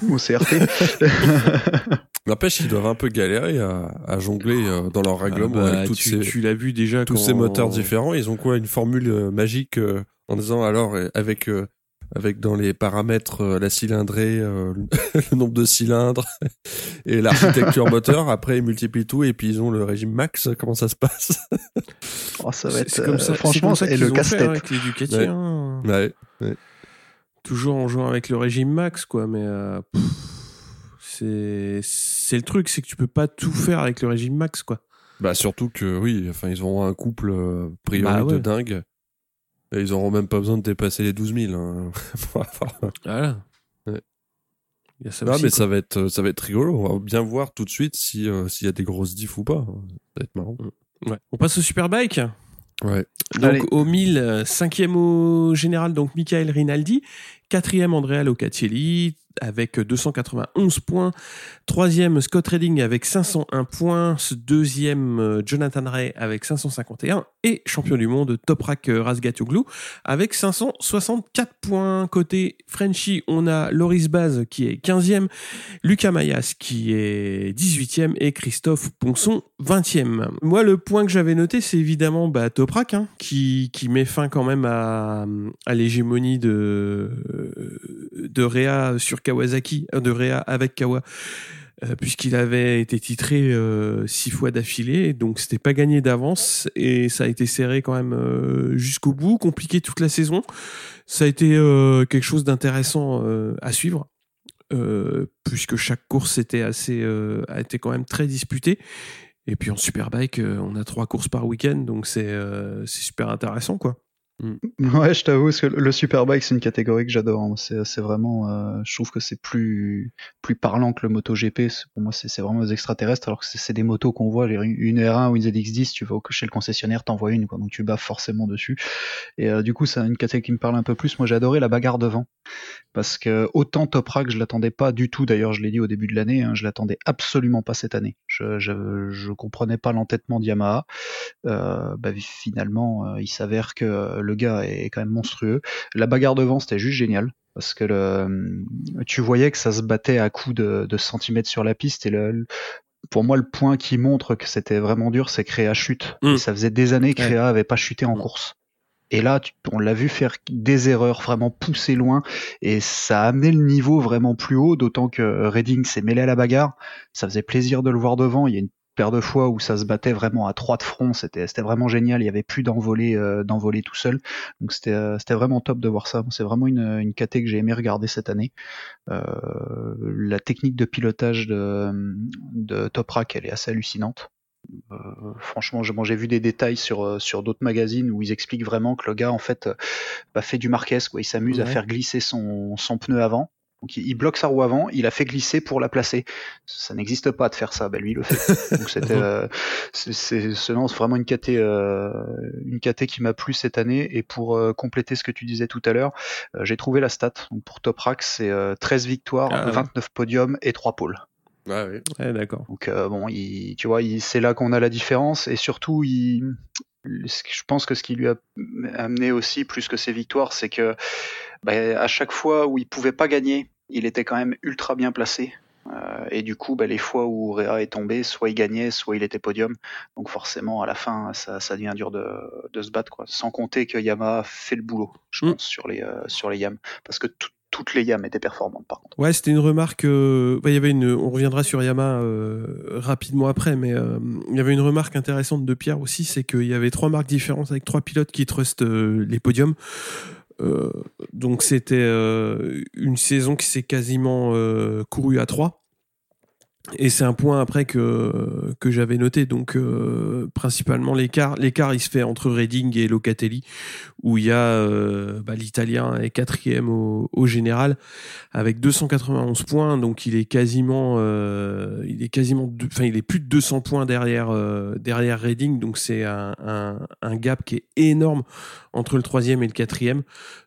S3: Au CRT.
S2: N'empêche, ils doivent un peu galérer à, à jongler euh, dans leur règlement
S1: Ah bah,
S2: avec toutes
S1: tu,
S2: ces,
S1: tu l'as vu déjà
S2: tous
S1: quand-
S2: ces moteurs différents. Ils ont quoi Une formule euh, magique euh, en disant alors avec euh, avec dans les paramètres euh, la cylindrée, euh, le nombre de cylindres et l'architecture moteur. Après, ils multiplient tout et puis ils ont le régime max. Comment ça se passe
S3: Oh, ça va
S1: C'est-
S3: être
S1: c'est comme
S3: euh,
S1: ça, c'est
S3: franchement
S1: comme ça
S3: et
S1: qu'ils
S3: le casse-tête.
S1: hein, avec les Ducati
S2: Ouais.
S1: hein.
S2: Ouais.
S1: toujours en jouant avec le régime max, quoi. Mais euh, pff, c'est c'est le truc, c'est que tu peux pas tout faire avec le régime max, quoi.
S2: Bah surtout que oui, enfin ils auront un couple euh, priori
S1: Bah ouais.
S2: de dingue. Et ils auront même pas besoin de dépasser les 12 000. Hein. pour avoir-
S1: Voilà.
S2: Ouais.
S1: Il y a ça
S2: Ah,
S1: aussi,
S2: mais
S1: quoi.
S2: ça va être ça va être rigolo. On va bien voir tout de suite si euh, s'il y a des grosses diffs ou pas. Ça va être marrant.
S1: Ouais. On passe au Superbike.
S2: Ouais.
S1: Donc
S3: Allez.
S1: au 1000, euh, cinquième au général, donc Michael Rinaldi. Quatrième, Andrea Locatelli avec 291 points. Troisième, Scott Redding avec 501 points. Deuxième, Jonathan Ray avec 551. Et champion du monde, Toprak Razgatoglu avec 564 points. Côté Frenchy, on a Loris Baz qui est 15e, Lucas Mayas qui est 18e et Christophe Ponson 20e. Moi, le point que j'avais noté, c'est évidemment bah, Toprak hein, qui, met fin quand même à l'hégémonie de, de Réa sur Kawasaki, euh, de Réa avec Kawa. euh, puisqu'il avait été titré euh, six fois d'affilée, donc c'était pas gagné d'avance et ça a été serré quand même euh, jusqu'au bout, compliqué toute la saison. Ça a été euh, quelque chose d'intéressant euh, à suivre euh, puisque chaque course était assez euh, a été quand même très disputée. Et puis en superbike, euh, on a trois courses par week-end, donc euh, c'est super intéressant quoi.
S3: Ouais, je t'avoue, parce que le superbike, c'est une catégorie que j'adore. hein. C'est, vraiment, euh, je trouve que c'est plus, plus parlant que le MotoGP. Pour moi, c'est, vraiment des extraterrestres, alors que c'est, des motos qu'on voit. les- Une R1 ou une ZX10, tu vas chez le concessionnaire, t'en vois une, quoi. Donc tu baffes forcément dessus. Et euh, du coup, c'est une catégorie qui me parle un peu plus. Moi, j'ai adoré la bagarre devant. Parce que autant Toprak, je l'attendais pas du tout. D'ailleurs, je l'ai dit au début de l'année, hein, je l'attendais absolument pas cette année. Je, je, comprenais pas l'entêtement d'Yamaha. Euh, bah, finalement, il s'avère que le gars est quand même monstrueux. La bagarre devant, c'était juste génial. Parce que le, tu voyais que ça se battait à coups de, de centimètres sur la piste. Et le, pour moi, le point qui montre que c'était vraiment dur, c'est Créa chute.
S1: Mm.
S3: Et ça faisait des années que. Créa avait pas chuté en
S1: Mm.
S3: course. Et là, tu- on l'a vu faire des erreurs, vraiment pousser loin, et ça a amené le niveau vraiment plus haut, d'autant que Redding s'est mêlé à la bagarre. Ça faisait plaisir de le voir devant. Il y a une paire de fois où ça se battait vraiment à trois de front. C'était c'était vraiment génial. Il y avait plus d'envolée euh, tout seul. Donc c'était euh, c'était vraiment top de voir ça. C'est vraiment une une caté que j'ai aimé regarder cette année. Euh, la technique de pilotage de de Toprak, elle est assez hallucinante. Euh, franchement, j'ai vu des détails sur euh, sur d'autres magazines où ils expliquent vraiment que le gars en fait bah, fait du Marquez quoi. Il s'amuse à faire glisser son son pneu avant. Donc il il bloque sa roue avant, il a fait glisser pour la placer. Ça n'existe pas de faire ça, ben lui il le fait. Donc c'était euh, c'est c'est c'est- c'est vraiment une caté euh, une caté qui m'a plu cette année et pour euh, compléter ce que tu disais tout à l'heure, euh, j'ai trouvé la stat. Donc pour Toprak, c'est euh, 13 victoires,
S1: Ah ouais.
S3: 29 podiums et 3 pôles.
S2: Ah oui.
S1: Ouais, d'accord.
S3: Donc euh, bon, il, tu vois, il- c'est là qu'on a la différence et surtout, il, je pense que ce qui lui a amené aussi plus que ses victoires, c'est que bah, à chaque fois où il pouvait pas gagner, il était quand même ultra bien placé. Euh, et du coup, bah, les fois où Réa est tombé, soit il gagnait, soit il était podium. Donc forcément, à la fin, ça, ça devient dur de, de se battre, quoi. Sans compter que Yamaha fait le boulot, je
S1: Mm.
S3: pense, sur les euh, sur les Yam, parce que tout- toutes les Yam étaient performantes, par contre.
S1: Ouais, c'était une remarque. euh, bah, y avait une. On reviendra sur Yamaha euh, rapidement après, mais euh, il y avait une remarque intéressante de Pierre aussi, c'est qu'il y avait trois marques différentes avec trois pilotes qui trustent euh, les podiums. Euh, donc c'était une saison qui s'est quasiment courue à trois. Et c'est un point après que, que j'avais noté. Donc, euh, principalement, l'écart, l'écart, il se fait entre Redding et Locatelli, où il y a euh, bah, l'Italien est quatrième au, au général avec 291 points. Donc, il est quasiment, euh, il est quasiment, enfin, il est plus de 200 points derrière euh, derrière Redding. Donc, c'est un, un, un gap qui est énorme entre le troisième et le quatrième.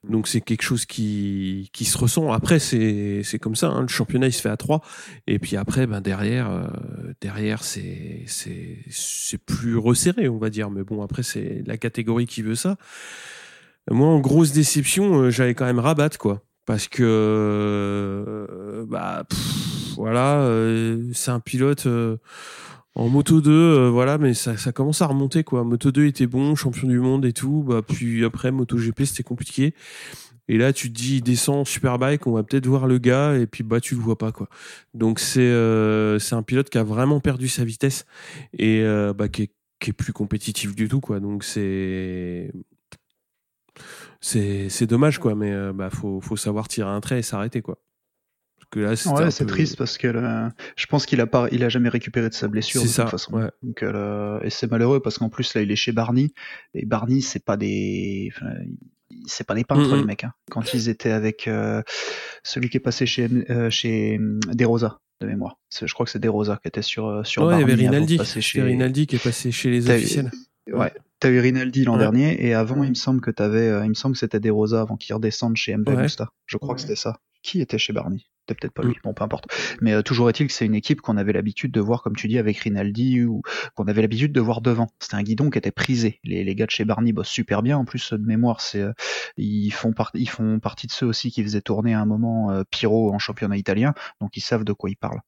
S1: Donc, c'est quelque chose qui, qui se ressent. Après, c'est, c'est comme ça. hein, le championnat, il se fait à trois. Et puis après, ben derrière, euh, c'est plus resserré, on va dire. Mais bon, après, c'est la catégorie qui veut ça. Moi, en grosse déception, euh, j'avais quand même Rabat, quoi, parce que euh, bah voilà, c'est un pilote. en moto 2, euh, voilà, mais ça, ça commence à remonter quoi. Moto 2 était bon, champion du monde et tout. Bah, puis après, Moto GP, c'était compliqué. Et là, tu te dis, il descend en Superbike, on va peut-être voir le gars, et puis bah, tu le vois pas, quoi. Donc, c'est euh, un pilote qui a vraiment perdu sa vitesse et euh, bah, qui, est, qui est plus compétitif du tout, quoi. Donc, c'est. c'est c'est dommage quoi, mais euh, bah faut faut savoir tirer un trait et s'arrêter quoi. Parce que là, c'était
S3: Ouais,
S1: un
S3: c'est
S1: peu-
S3: triste parce que je pense qu'il a pas, il a jamais récupéré de sa blessure de
S1: C'est ça,
S3: toute façon.
S1: ouais.
S3: Donc, euh, et c'est malheureux parce qu'en plus là, il est chez Barney et Barney, c'est pas des, enfin, c'est pas des peintres les mecs. Hein. Quand ils étaient avec euh, celui qui est passé chez euh, chez hum, De Rosa de mémoire, je crois que c'est De Rosa qui était sur euh, sur
S1: Ouais, il y avait Rinaldi.
S3: chez
S1: Rinaldi qui est passé chez les officiels.
S3: Ouais. T'as eu Rinaldi l'an
S1: Ouais.
S3: dernier et avant, il me semble que t'avais, euh, il me semble que c'était des Rosa avant qu'il redescende chez MV
S1: Ouais.
S3: Je crois que c'était ça. Qui était chez Barney? C'était peut-être pas
S1: Mm.
S3: lui. Bon, peu importe. Mais euh, toujours est-il que c'est une équipe qu'on avait l'habitude de voir, comme tu dis, avec Rinaldi ou qu'on avait l'habitude de voir devant. C'était un guidon qui était prisé. Les, les gars de chez Barney bossent super bien. En plus, de mémoire, c'est euh, ils font part- ils font partie de ceux aussi qui faisaient tourner à un moment euh, en championnat italien, donc ils savent de quoi ils parlent.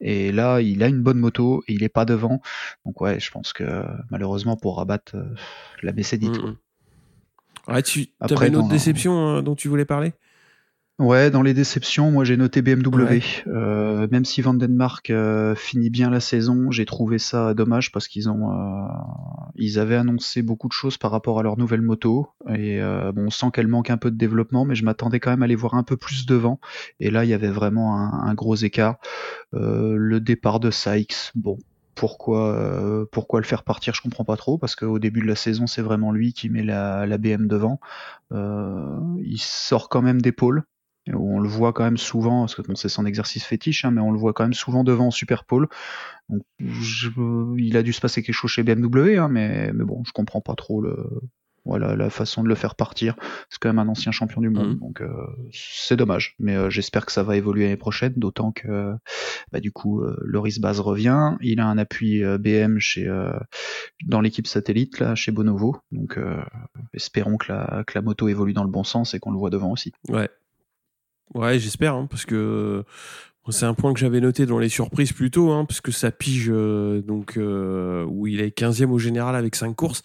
S3: Et là, il a une bonne moto et il est pas devant. Donc ouais, je pense que euh, malheureusement pour Rabat, euh, la baissée dit.
S1: Mm, mm. Ouais, tu
S3: Après,
S1: avais une autre
S3: dans-
S1: déception euh, dont tu voulais parler?
S3: Ouais, dans les déceptions, moi j'ai noté BMW.
S1: Ouais.
S3: Euh, même si Vandenmark euh, finit bien la saison, j'ai trouvé ça dommage parce qu'ils ont, euh, ils avaient annoncé beaucoup de choses par rapport à leur nouvelle moto et euh, bon, on sent qu'elle manque un peu de développement, mais je m'attendais quand même à les voir un peu plus devant. Et là, il y avait vraiment un, un gros écart. Euh, le départ de Sykes, bon. Pourquoi, euh, pourquoi le faire partir Je comprends pas trop parce qu'au début de la saison, c'est vraiment lui qui met la, la BM devant. Euh, il sort quand même d'épaule. Où On le voit quand même souvent, parce que bon, c'est son exercice fétiche, hein, mais on le voit quand même souvent devant en super pole. Donc, je- il a dû se passer quelque chose chez BMW, hein, mais, mais bon, je comprends pas trop le, voilà, la façon de le faire partir. C'est quand même un ancien champion du monde,
S1: Mhm.
S3: donc euh, c'est dommage. Mais euh, j'espère que ça va évoluer l'année prochaine, d'autant que bah, du coup, euh, Loris Baz revient. Il a un appui euh, BM chez euh, dans l'équipe satellite là, chez Bonovo. Donc euh, espérons que la, que la moto évolue dans le bon sens et qu'on le voit devant aussi.
S1: Ouais. Ouais, j'espère, hein, parce que c'est un point que j'avais noté dans les surprises plus tôt, hein, parce que ça pige, euh, donc, euh, où il est 15e au général avec 5 courses.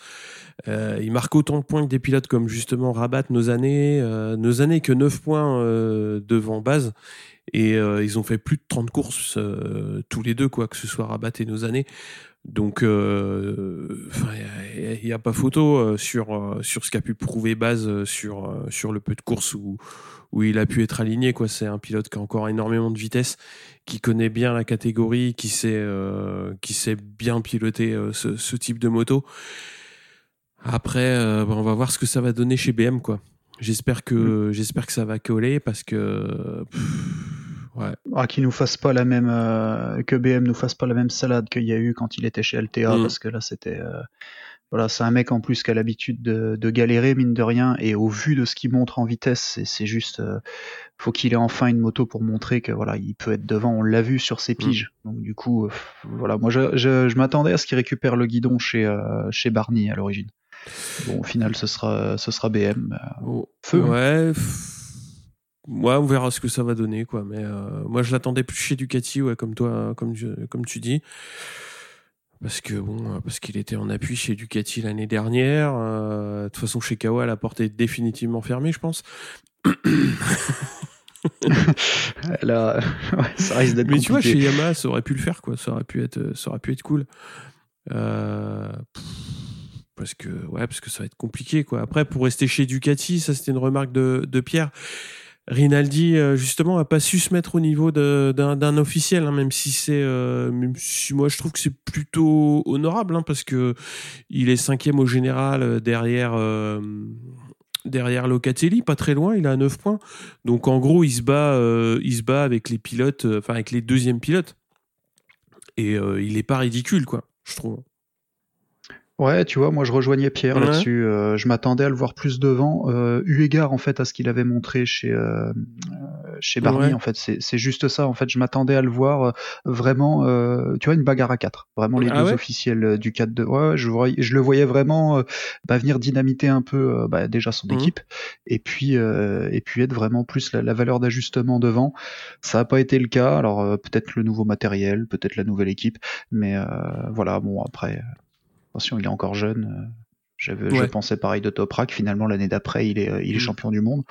S1: Euh, il marque autant de points que des pilotes comme justement Rabat, nos années, nos années que 9 points devant base. Et ils ont fait plus de 30 courses tous les deux, quoi, que ce soit Rabat et nos années. Donc, euh, il n'y a, pas photo euh, sur, euh, sur ce qu'a pu prouver Base euh, sur, sur le peu de courses où, où il a pu être aligné. Quoi. C'est un pilote qui a encore énormément de vitesse, qui connaît bien la catégorie, qui sait, euh, qui sait bien piloter ce, ce type de moto. Après, euh, bah, on va voir ce que ça va donner chez BM. quoi. J'espère que, j'espère que ça va coller parce que. pff, ouais.
S3: Ah, qu'il nous fasse pas la même euh, que BM nous fasse pas la même salade qu'il y a eu quand il était chez LTA
S1: Mm.
S3: parce que là c'était euh, voilà c'est un mec en plus qui a l'habitude de, de galérer mine de rien et au vu de ce qu'il montre en vitesse c'est, juste euh, faut qu'il ait enfin une moto pour montrer que voilà il peut être devant on l'a vu sur ses piges donc du coup voilà moi je, je, je m'attendais à ce qu'il récupère le guidon chez chez Barney à l'origine bon au final ce sera ce sera BM
S1: Oh,
S3: Feu, hein.
S1: Ouais. Ouais, on verra ce que ça va donner, quoi. Mais euh, moi, je l'attendais plus chez Ducati, ouais, comme toi, comme, comme tu dis. Parce que bon, euh, parce qu'il était en appui chez Ducati l'année dernière. Euh, De toute façon, chez Kawa, la porte est définitivement fermée, je pense.
S3: là ouais, ça risque d'être
S1: Mais tu vois, chez Yamaha, ça aurait pu le faire, quoi. Ça aurait pu être, ça aurait pu être cool. Euh, parce que, ouais, parce que ça va être compliqué, quoi. Après, pour rester chez Ducati, ça c'était une remarque de, de Pierre. Rinaldi, euh, justement, a pas su se mettre au niveau d'un officiel, hein, même si c'est, euh, moi je trouve que c'est plutôt honorable, hein, parce que il est cinquième au général euh, derrière. Locatelli, pas très loin, il a 9 points. Donc en gros, il se bat, avec les pilotes, enfin avec les deuxièmes pilotes. Et il est pas ridicule, quoi, je trouve.
S3: Ouais, tu vois, moi je rejoignais Pierre
S1: Ouais.
S3: là-dessus. Euh, je m'attendais à le voir plus devant, euh, eu égard en fait à ce qu'il avait montré chez euh, euh, chez Barney.
S1: Ouais.
S3: En fait, c'est c'est juste ça. En fait, je m'attendais à le voir euh, vraiment, euh, tu vois, une bagarre à quatre. Vraiment les
S1: Ah
S3: deux
S1: ouais?
S3: officiels du 4 de. Ouais, je, voyais- je le voyais vraiment bah, venir dynamiter un peu bah, déjà son
S1: Mhm.
S3: équipe et puis euh, et puis être vraiment plus la, la valeur d'ajustement devant. Ça n'a pas été le cas. Alors euh, peut-être le nouveau matériel, peut-être la nouvelle équipe, mais euh, voilà. Bon après. Attention, il est encore jeune. euh, J'avais, Je
S1: Ouais.
S3: pensais pareil de Toprak. Finalement, l'année d'après, il est, euh, il est
S1: Mm.
S3: champion du monde.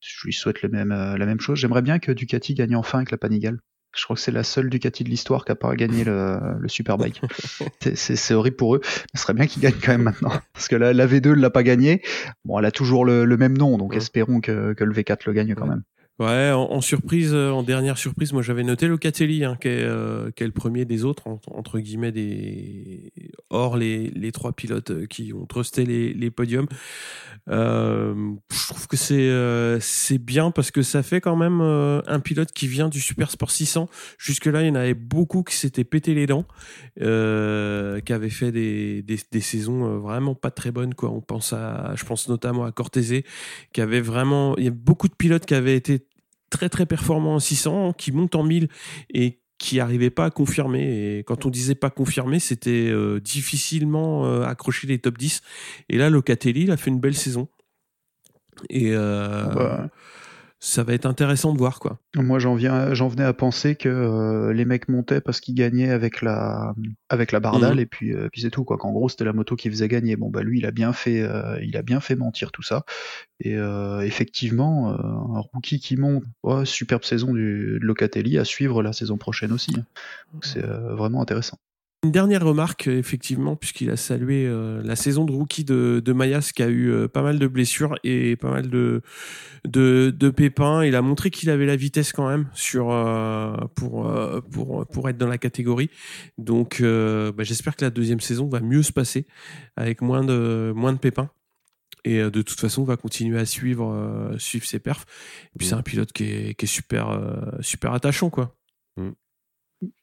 S3: Je lui souhaite le même, euh, la même chose. J'aimerais bien que Ducati gagne enfin avec la Panigale. Je crois que c'est la seule Ducati de l'histoire qui a pas gagné le, le Superbike. c'est horrible pour eux. Ce serait bien qu'ils gagnent quand même maintenant. Parce que la, la V2 ne l'a pas gagné. Bon, elle a toujours le, le même nom, donc espérons que, que, le V4 le gagne quand même.
S1: Ouais, en, surprise, euh, en dernière surprise, moi j'avais noté Locatelli, hein, qui, est, euh, le premier des autres, entre guillemets, des hors les, les trois pilotes euh, qui ont trusté les, les podiums. Euh, je trouve que c'est c'est bien parce que ça fait quand même un pilote qui vient du Super Sport 600. Jusque là, il y en avait beaucoup qui s'étaient pété les dents, euh, qui avaient fait des, des, des, saisons vraiment pas très bonnes. Quoi. On pense à, je pense notamment à Cortese, qui avait vraiment, il y a beaucoup de pilotes qui avaient été très très performant en 600, qui monte en 1000 et qui n'arrivait pas à confirmer. Et quand on disait pas confirmer, c'était euh, difficilement euh, accrocher les top 10. Et là, Locatelli, il a fait une belle saison. Et euh, bah, ça va être intéressant de voir quoi.
S3: Moi j'en viens, j'en venais à penser que euh, les mecs montaient parce qu'ils gagnaient avec la avec la bardale mhm. et puis euh, puis c'est tout quoi. Qu'en gros c'était la moto qui faisait gagner. Bon bah lui il a bien fait euh, il a bien fait mentir tout ça. Et effectivement un rookie qui monte, superbe saison du de Locatelli à suivre la saison prochaine aussi. Hein. C'est vraiment intéressant.
S1: Une dernière remarque, effectivement, puisqu'il a salué euh, la saison de rookie de, de Mayas, qui a eu euh, pas mal de blessures et pas mal de, de, de pépins. Il a montré qu'il avait la vitesse quand même sur, euh, pour, pour, pour être dans la catégorie. Donc, bah, j'espère que la deuxième saison va mieux se passer avec moins de, moins de pépins. Et de toute façon on va continuer à suivre suivre ses perfs. Et puis c'est un pilote qui est, qui est super super attachant quoi.
S2: Mm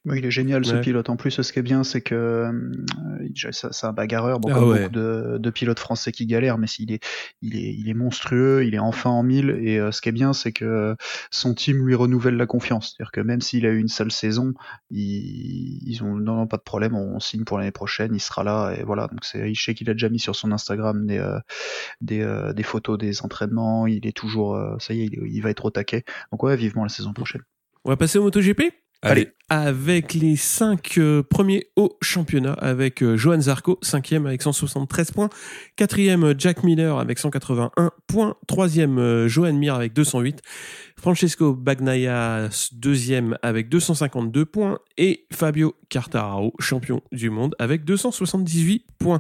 S3: il est génial ce pilote. En plus, ce qui est bien, c'est que euh, c'est un bagarreur. Bon, ah beaucoup de, de, pilotes français qui galèrent, mais il est, il est, il est monstrueux. Il est enfin en mille. Et euh, ce qui est bien, c'est que son team lui renouvelle la confiance. C'est-à-dire que même s'il a eu une sale saison, ils, ils ont non, non, pas de problème. On, signe pour l'année prochaine. Il sera là. Et voilà. Donc c'est, je sais qu'il a déjà mis sur son Instagram des, euh, des, euh, des, photos des entraînements. Il est toujours, ça y est, il, il va être au taquet. Donc ouais, vivement la saison prochaine.
S1: On va passer au MotoGP? Allez. Avec les 5 euh, premiers au championnat, avec euh, Johan Zarco, 5e avec 173 points, 4e Jack Miller avec 181 points, 3e euh, Johan Mir avec 208, Francesco Bagnaia, deuxième avec 252 points, et Fabio Quartararo, champion du monde, avec 278 points.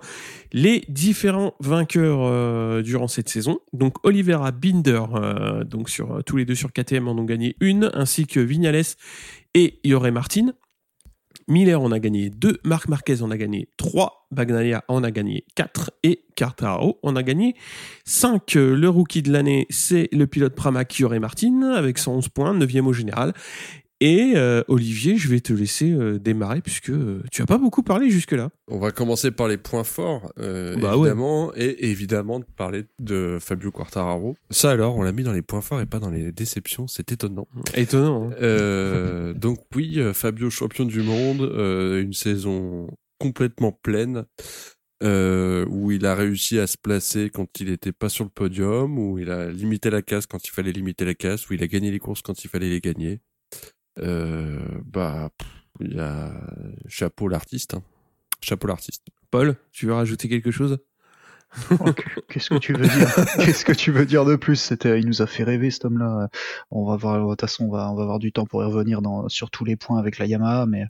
S1: Les différents vainqueurs durant cette saison, donc Olivera Binder, donc sur tous les deux sur KTM en ont gagné une, ainsi que Vignales et Yoré Martin. Miller en a gagné 2, Marc Marquez en a gagné 3, Bagnaia en a gagné 4 et Cartaro en a gagné 5. Le rookie de l'année, c'est le pilote Pramac Yoré Martin avec 111 points, 9e au général. Et euh, Olivier, je vais te laisser euh, démarrer puisque euh, tu as pas beaucoup parlé jusque-là.
S2: On va commencer par les points forts, bah évidemment, et évidemment de parler de Fabio Quartararo. Ça alors, on l'a mis dans les points forts et pas dans les déceptions, c'est étonnant.
S1: Étonnant.
S2: Hein. donc oui, Fabio champion du monde, une saison complètement pleine. où il a réussi à se placer quand il n'était pas sur le podium, où il a limité la casse quand il fallait limiter la casse, où il a gagné les courses quand il fallait les gagner. Euh, bah, il y a chapeau l'artiste. Hein. Chapeau l'artiste.
S1: Paul, tu veux rajouter quelque chose?
S3: Qu'est-ce que tu veux dire? Qu'est-ce que tu veux dire de plus? C'était, il nous a fait rêver cet homme-là. On va voir, de toute façon, on va, on va avoir du temps pour y revenir dans, sur tous les points avec la Yamaha, mais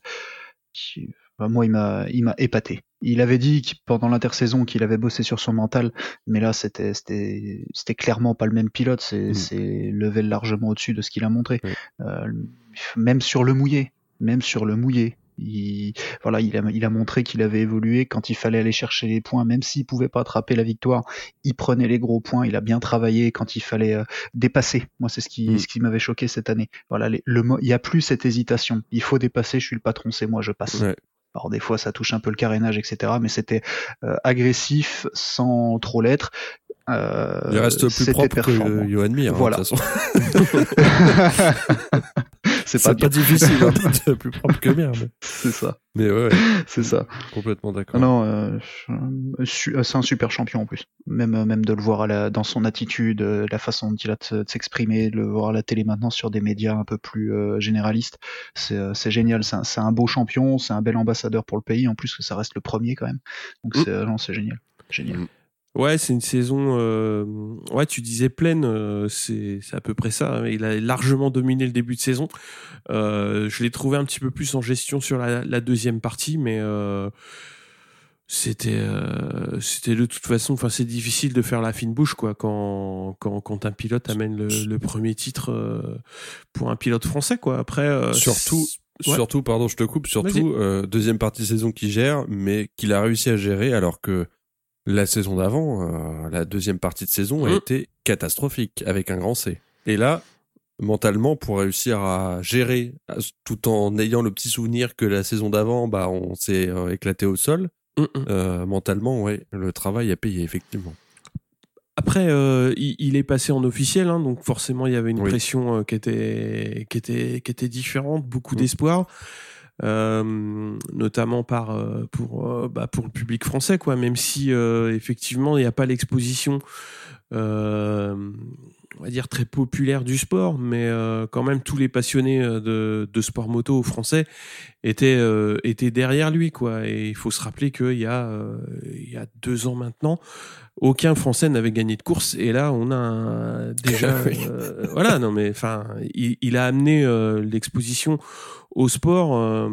S3: moi, il m'a, il m'a épaté. Il avait dit pendant l'intersaison qu'il avait bossé sur son mental, mais là, c'était, c'était, c'était clairement pas le même pilote. C'est, mm. c'est level largement au-dessus de ce qu'il a montré. Euh, même sur le mouillé, même sur le mouillé. Il, voilà, il a, il a montré qu'il avait évolué quand il fallait aller chercher les points, même s'il pouvait pas attraper la victoire, il prenait les gros points. Il a bien travaillé quand il fallait euh, dépasser. Moi, c'est ce qui, mm. ce qui m'avait choqué cette année. Voilà, le, il y a plus cette hésitation. Il faut dépasser. Je suis le patron, c'est moi, je passe. Alors des fois ça touche un peu le carénage, etc. Mais c'était euh, agressif sans trop l'être.
S2: Euh, il reste plus propre que Johan Mir. Hein, de toute façon. c'est pas, pas difficile hein, d'être plus propre que Mir.
S3: C'est ça.
S2: Mais ouais,
S3: c'est ça.
S2: Complètement d'accord.
S3: Non, euh, c'est un super champion en plus. Même même de le voir à la, dans son attitude, euh, la façon dont il a de, s'exprimer, de le voir à la télé maintenant sur des médias un peu plus euh, généralistes, c'est euh, génial. C'est un, un, beau champion, c'est un bel ambassadeur pour le pays. En plus que ça reste le premier quand même. Donc mm. c'est génial, génial. Mm.
S1: Ouais, c'est une saison. euh, ouais, tu disais pleine, euh, c'est c'est à peu près ça. hein. Il a largement dominé le début de saison. Euh, je l'ai trouvé un petit peu plus en gestion sur la, la deuxième partie, mais c'était c'était de toute façon. Enfin, c'est difficile de faire la fine bouche quoi quand quand quand un pilote amène le, le premier titre pour un pilote français quoi. Après,
S2: Surtout,
S1: ouais.
S2: surtout, pardon, je te coupe, surtout, deuxième partie de saison qu'il gère, mais qu'il a réussi à gérer alors que la saison d'avant, euh, la deuxième partie de saison a
S1: Mhm.
S2: été catastrophique avec un grand C. Et là, mentalement, pour réussir à gérer tout en ayant le petit souvenir que la saison d'avant, bah, on s'est euh, éclaté au sol,
S1: Mm, mm.
S2: euh, mentalement, ouais, le travail a payé, effectivement.
S1: Après, euh, il, il est passé en officiel, hein, donc forcément il y avait une
S2: Oui.
S1: pression euh, qui était qui était qui était différente, beaucoup
S2: Mm.
S1: d'espoir, notamment par euh, pour euh, bah, pour le public français, quoi. Même si euh, effectivement il n'y a pas l'exposition, euh, on va dire très populaire du sport, mais euh, quand même tous les passionnés euh, de, de sport moto français étaient euh, étaient derrière lui, quoi. Et il faut se rappeler qu'il y a euh, il y a deux ans maintenant aucun Français n'avait gagné de course. Et là on a un- déjà voilà non mais enfin il, il a amené l'exposition au sport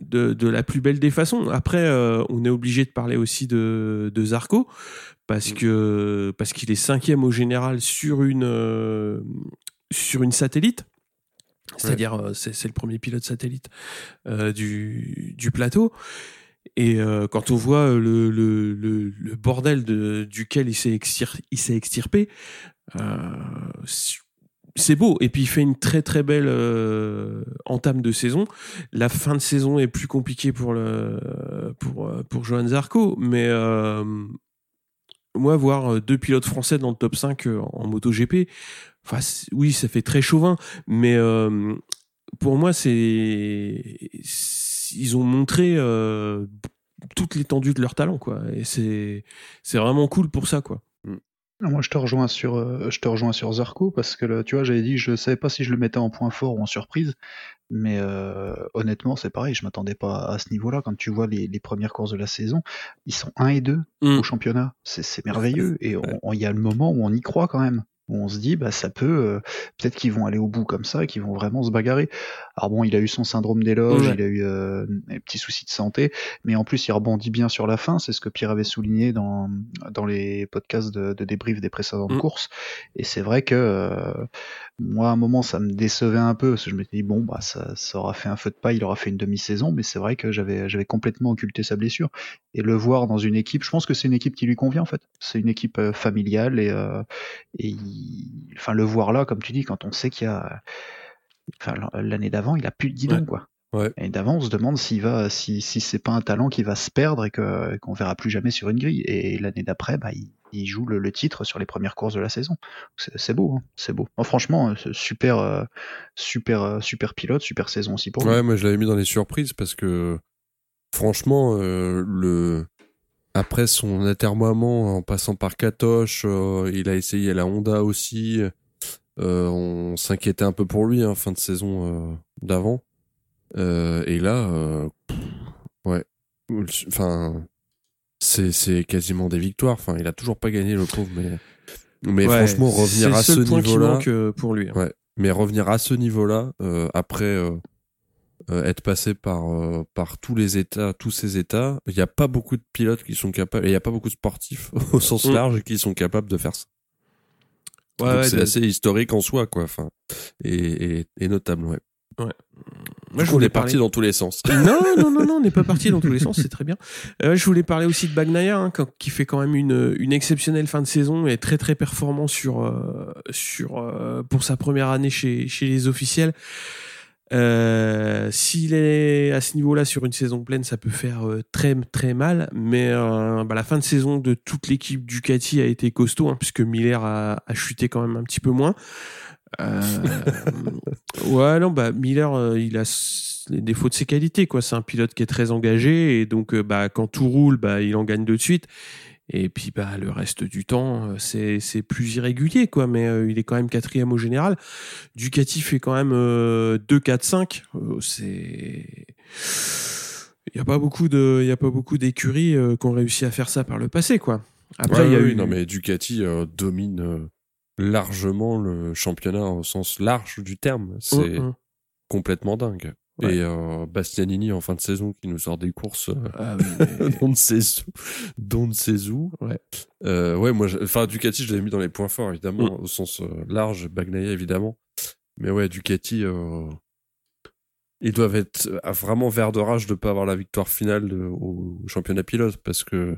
S1: de, de la plus belle des façons. Après on est obligé de parler aussi de, de Zarco parce
S2: Mm.
S1: que parce qu'il est cinquième au général sur une euh, sur une satellite c'est-à-dire euh, c'est le premier pilote satellite euh, du, du plateau et euh, quand on voit le, le, le, le bordel de, duquel il s'est extir- il s'est extirpé, c'est beau. Et puis il fait une très très belle euh, entame de saison. La fin de saison est plus compliquée pour le pour pour Johan Zarco, mais euh, moi voir deux pilotes français dans le top 5 en MotoGP, enfin oui ça fait très chauvin, mais euh, pour moi c'est ils ont montré euh, toute l'étendue de leur talent quoi et c'est c'est vraiment cool pour ça quoi.
S3: Non, Moi, je te rejoins sur, euh, je te rejoins sur Zarco parce que tu vois, j'avais dit, je savais pas si je le mettais en point fort ou en surprise, mais euh, honnêtement, c'est pareil, je m'attendais pas à ce niveau-là. Quand tu vois les, les premières courses de la saison, ils sont 1 et 2
S1: Mm.
S3: au championnat, c'est merveilleux. Et il y a le moment où on y croit quand même, où on se dit, bah ça peut, euh, peut-être qu'ils vont aller au bout comme ça, et qu'ils vont vraiment se bagarrer. Alors bon, il a eu son syndrome d'éloge,
S1: Ouais.
S3: il a eu euh, des petits soucis de santé, mais en plus il rebondit bien sur la fin. C'est ce que Pierre avait souligné dans dans les podcasts de, de débrief des précédentes
S1: Mm.
S3: courses. Et c'est vrai que euh, moi, à un moment, ça me décevait un peu parce que je m'étais dit bon, bah ça, ça aura fait un feu de paille, il aura fait une demi-saison, mais c'est vrai que j'avais j'avais complètement occulté sa blessure et le voir dans une équipe, je pense que c'est une équipe qui lui convient en fait. C'est une équipe euh, familiale et euh, et il- enfin le voir là, comme tu dis, quand on sait qu'il y a Enfin, l'année d'avant, il a plus de guidon,
S1: Ouais.
S3: quoi.
S2: Ouais.
S3: Et d'avant, on se demande s'il va, si, si c'est pas un talent qui va se perdre et que qu'on verra plus jamais sur une grille. Et l'année d'après, bah, il, il joue le, le titre sur les premières courses de la saison. C'est beau, hein, c'est beau. Oh, franchement, euh, super, euh, super, euh, super pilote, super saison aussi pour lui.
S2: Ouais, moi je l'avais mis dans les surprises parce que franchement, euh, le après son atermoiement en passant par Katoche, euh, il a essayé la Honda aussi. Euh, on s'inquiétait un peu pour lui, hein, fin de saison euh, d'avant. Euh, et là, euh, pff, ouais, enfin, c'est c'est quasiment des victoires. Enfin, il a toujours pas gagné le pauvre, mais mais
S1: Ouais,
S2: franchement revenir à ce niveau-là,
S1: euh, pour lui hein.
S2: Ouais. Mais revenir à ce niveau-là, euh, après euh, euh, être passé par par par tous les états, tous ces états, il n'y a pas beaucoup de pilotes qui sont capables, et il n'y a pas beaucoup de sportifs au sens
S1: Mm.
S2: large qui sont capables de faire ça.
S1: Ouais, ouais,
S2: c'est assez historique en soi, quoi. Enfin, et, et, et notable, ouais.
S1: Moi, je
S2: on
S1: voulais
S2: est parti dans tous les sens.
S1: non, non, non, non, on n'est pas parti dans tous les sens, c'est très bien. Euh, je voulais parler aussi de Bagnaia, hein, qui fait quand même une, une exceptionnelle fin de saison et très très performant sur euh, sur euh, pour sa première année chez chez les officiels. Euh, S'il est à ce niveau-là sur une saison pleine, ça peut faire euh, très très mal, mais euh, bah, la fin de saison de toute l'équipe Ducati a été costaud, hein, puisque Miller a, chuté quand même un petit peu moins. Ouais, non, bah Miller, il a les défauts de ses qualités, quoi. C'est un pilote qui est très engagé et donc, bah, quand tout roule, bah, il en gagne de suite. Et puis, bah, le reste du temps, euh, c'est c'est plus irrégulier, quoi. Mais euh, il est quand même quatrième au général. Ducati fait quand même euh, 2, 4, 5. Euh, c'est il y a pas beaucoup de il y a pas beaucoup d'écuries euh, qui ont réussi à faire ça par le passé, quoi. Après,
S2: Ouais,
S1: il y a
S2: oui,
S1: eu.
S2: non mais Ducati euh, domine largement le championnat au sens large du terme. C'est
S1: Hum, hum.
S2: complètement dingue.
S1: Ouais.
S2: Et euh, Bastianini en fin de saison qui nous sort des courses euh,
S1: Ah mais-
S2: dont ne sait où. dont ne sait où.
S1: Ouais.
S2: Euh, ouais, moi, enfin Ducati, je l'avais mis dans les points forts évidemment,
S1: Mm.
S2: au sens euh, large, Bagnaia évidemment. Mais ouais, Ducati, ils doivent être vraiment vert de rage de pas avoir la victoire finale de- au championnat pilote parce que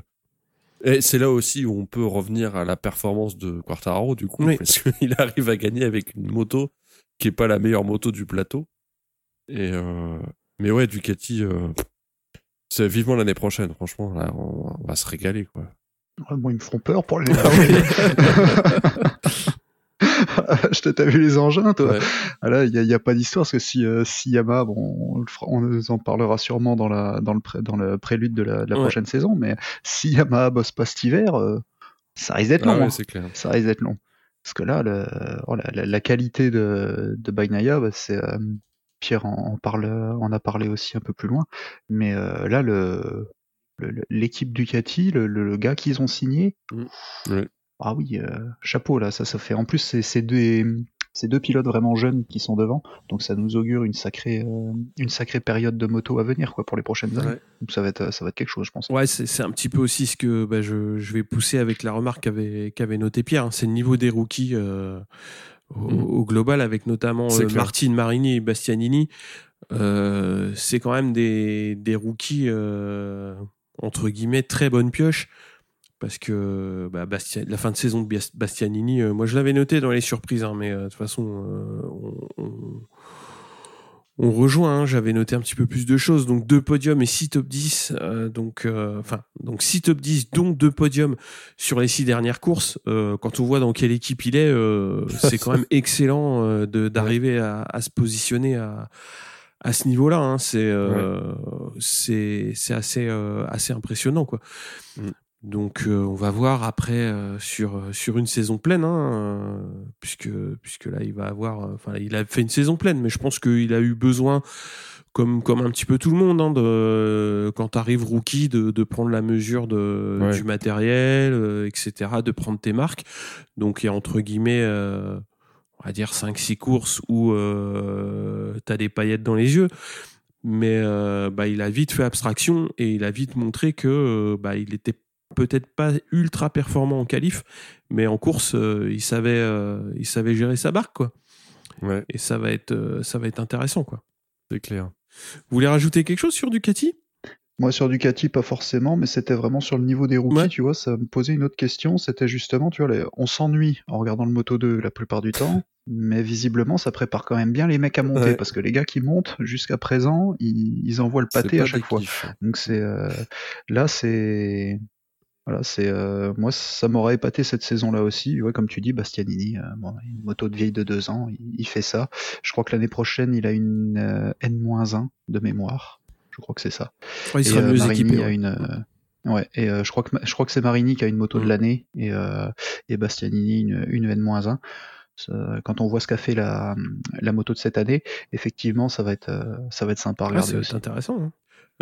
S2: et c'est là aussi où on peut revenir à la performance de Quartararo du coup
S1: Oui.
S2: parce qu'il arrive à gagner avec une moto qui est pas la meilleure moto du plateau. Et euh, mais ouais, Ducati, euh, c'est vivement l'année prochaine. Franchement, là, on, on va se régaler quoi.
S3: Ouais, ils me font peur pour les. Je t'ai t'as vu les engins, toi?
S2: Ouais.
S3: Ah là, il n'y a, pas d'histoire, parce que si, euh, si Yamaha, bon, on, le fera- on nous en parlera sûrement dans, la, dans, le, pré- dans le prélude de la, de la
S1: Ouais.
S3: prochaine saison, mais si Yamaha bosse pas cet hiver, euh, ça risque d'être
S2: Ah
S3: long.
S2: ouais,
S3: hein.
S2: c'est clair.
S3: Ça risque d'être long. Parce que là, le, oh, la, la- la qualité de, de Bagnaia, bah, c'est. euh, Pierre en, en parle, en a parlé aussi un peu plus loin, mais euh, là, le, l'équipe Ducati, le, le, gars qu'ils ont signé,
S2: Mm. Ouais.
S3: ah oui, euh, chapeau là, ça, ça fait. En plus, c'est, c'est deux, pilotes vraiment jeunes qui sont devant, donc ça nous augure une sacrée, euh, une sacrée période de moto à venir quoi pour les prochaines années.
S2: Ouais.
S3: Donc ça va être, ça va être quelque chose, je pense.
S1: Ouais, c'est un petit peu aussi ce que bah, je, je vais pousser avec la remarque qu'avait qu'avait noté Pierre. hein. C'est le niveau des rookies euh, au,
S2: Mhm.
S1: au global, avec notamment euh,
S2: clair.
S1: Martin Marini et Bastianini. Euh, c'est quand même des, des rookies, euh, entre guillemets, très bonne pioche. Parce que bah, Bastia- la fin de saison de Bastianini, euh, moi je l'avais noté dans les surprises, hein, mais de toute façon, on, on- on rejoint. hein, J'avais noté un petit peu plus de choses. Donc deux podiums et six top 10. euh, donc, euh, enfin, donc six top 10, dont deux podiums sur les six dernières courses. Euh, quand on voit dans quelle équipe il est, euh, c'est quand même excellent euh, d'arriver à, à se positionner à, à ce niveau-là. hein. C'est euh, c'est c'est assez euh, assez impressionnant quoi.
S2: Mm.
S1: Donc euh, on va voir après euh, sur sur une saison pleine, hein, euh, puisque puisque là il va avoir, euh, enfin il a fait une saison pleine, mais je pense qu'il a eu besoin, comme comme un petit peu tout le monde, hein, de quand t'arrives rookie, de, de prendre la mesure de
S2: Ouais.
S1: du matériel, euh, etc., de prendre tes marques. Donc il y a entre guillemets, euh, on va dire 5-6 courses où euh, t'as des paillettes dans les yeux. Mais euh, bah, il a vite fait abstraction et il a vite montré que euh, bah, il était peut-être pas ultra performant en qualif, mais en course, euh, il savait, euh, il savait gérer sa barque, quoi.
S2: Ouais,
S1: Et ça va être, euh, ça va être intéressant, quoi.
S2: c'est clair.
S1: Vous voulez rajouter quelque chose sur Ducati?
S3: Moi, sur Ducati, pas forcément, mais c'était vraiment sur le niveau des rookies,
S1: Ouais.
S3: tu vois, ça me posait une autre question, c'était justement, tu vois, les- on s'ennuie en regardant le Moto 2 la plupart du temps, mais visiblement, ça prépare quand même bien les mecs à monter,
S2: Ouais.
S3: parce que les gars qui montent, jusqu'à présent, ils, ils envoient le pâté à chaque fois.
S2: kiffs.
S3: Donc c'est euh, là c'est voilà c'est euh, moi ça m'aurait épaté cette saison là aussi ouais, comme tu dis Bastianini euh, bon, une moto de vieille de deux ans il, il fait ça je crois que l'année prochaine il a une euh, N-1 de mémoire je crois que c'est ça
S1: Il
S3: et
S1: sera
S3: euh,
S1: mieux
S3: Marini
S1: équipé.
S3: a une euh, ouais et je crois que je crois que c'est Marini qui a une moto de
S1: Mm.
S3: l'année et et Bastianini une, une N-1 Ça, quand on voit ce qu'a fait la, la moto de cette année, effectivement, ça va être, ça va être sympa à
S1: Ouais,
S3: regarder aussi.
S1: intéressant. hein.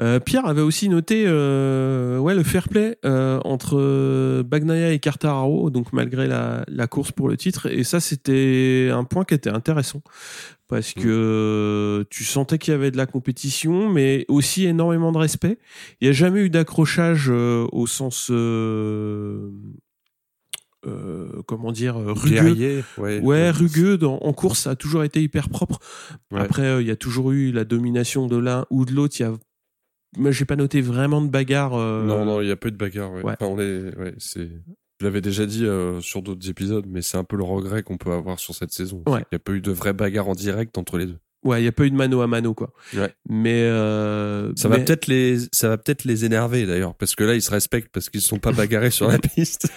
S1: Euh, Pierre avait aussi noté euh, ouais, le fair play euh, entre Bagnaia et Quartararo, donc malgré la, la course pour le titre. Et ça, c'était un point qui était intéressant. Parce que euh, tu sentais qu'il y avait de la compétition, mais aussi énormément de respect. Il n'y a jamais eu d'accrochage au sens. euh, comment dire rugueux
S2: Guerrier, ouais.
S1: Ouais, rugueux dans- en course, ça a toujours été hyper propre.
S2: Ouais.
S1: Après, euh, il y a toujours eu la domination de l'un ou de l'autre. Il y a, moi, j'ai pas noté vraiment de bagarre. euh,
S2: Non, non, il y a peu de bagarres. Ouais.
S1: Ouais.
S2: Enfin, on est, ouais, c'est. Je l'avais déjà dit euh, sur d'autres épisodes, mais c'est un peu le regret qu'on peut avoir sur cette saison. Qu'il n'y a pas eu de vraie bagarre en direct entre les deux.
S1: Ouais, il y a pas eu de mano à mano, quoi.
S2: Ouais.
S1: Mais euh,
S2: Ça va peut-être les, ça va peut-être les énerver d'ailleurs, parce que là ils se respectent parce qu'ils ne sont pas bagarrés sur la piste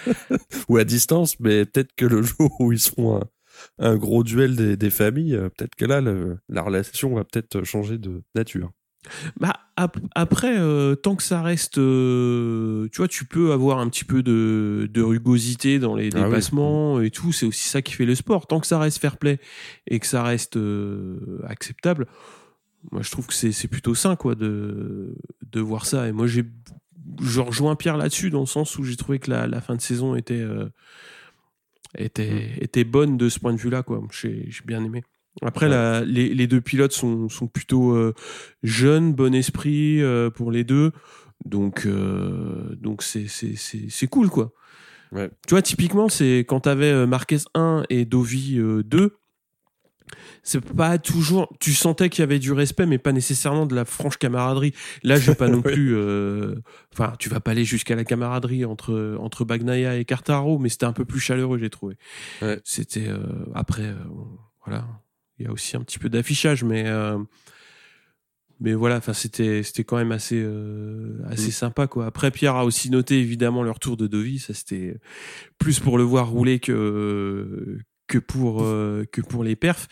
S2: ou à distance, mais peut-être que le jour où ils seront un, un gros duel des, des familles, euh, peut-être que là le- la relation va peut-être changer de nature.
S1: Bah, ap- après, euh, tant que ça reste, euh, tu vois, tu peux avoir un petit peu de, de rugosité dans les
S2: Ah oui.
S1: dépassements et tout. C'est aussi ça qui fait le sport. Tant que ça reste fair play et que ça reste euh, acceptable, moi je trouve que c'est plutôt sain, quoi, de, de voir ça. Et moi j'ai je rejoins Pierre là-dessus dans le sens où j'ai trouvé que la, la, fin de saison était était mm. était bonne de ce point de vue-là quoi. J'ai bien aimé. Après, la, les, les, deux pilotes sont, sont plutôt jeunes, bon esprit pour les deux. Donc, euh, donc c'est, c'est, c'est, c'est cool, quoi.
S2: Ouais.
S1: Tu vois, typiquement, c'est quand t'avais Marquez 1 et Dovi 2, c'est pas toujours. Tu sentais qu'il y avait du respect, mais pas nécessairement de la franche camaraderie. Là, j'ai pas non plus. Euh, enfin, tu vas pas aller jusqu'à la camaraderie entre entre Bagnaia et Cartaro, mais c'était un peu plus chaleureux, j'ai trouvé.
S2: Ouais.
S1: C'était euh, après, voilà. Il y a aussi un petit peu d'affichage, mais mais voilà, enfin c'était c'était quand même assez euh, assez mm. sympa quoi. Après Pierre a aussi noté évidemment le retour de Dovi, ça c'était plus pour le voir rouler que que pour euh, que pour les perfs.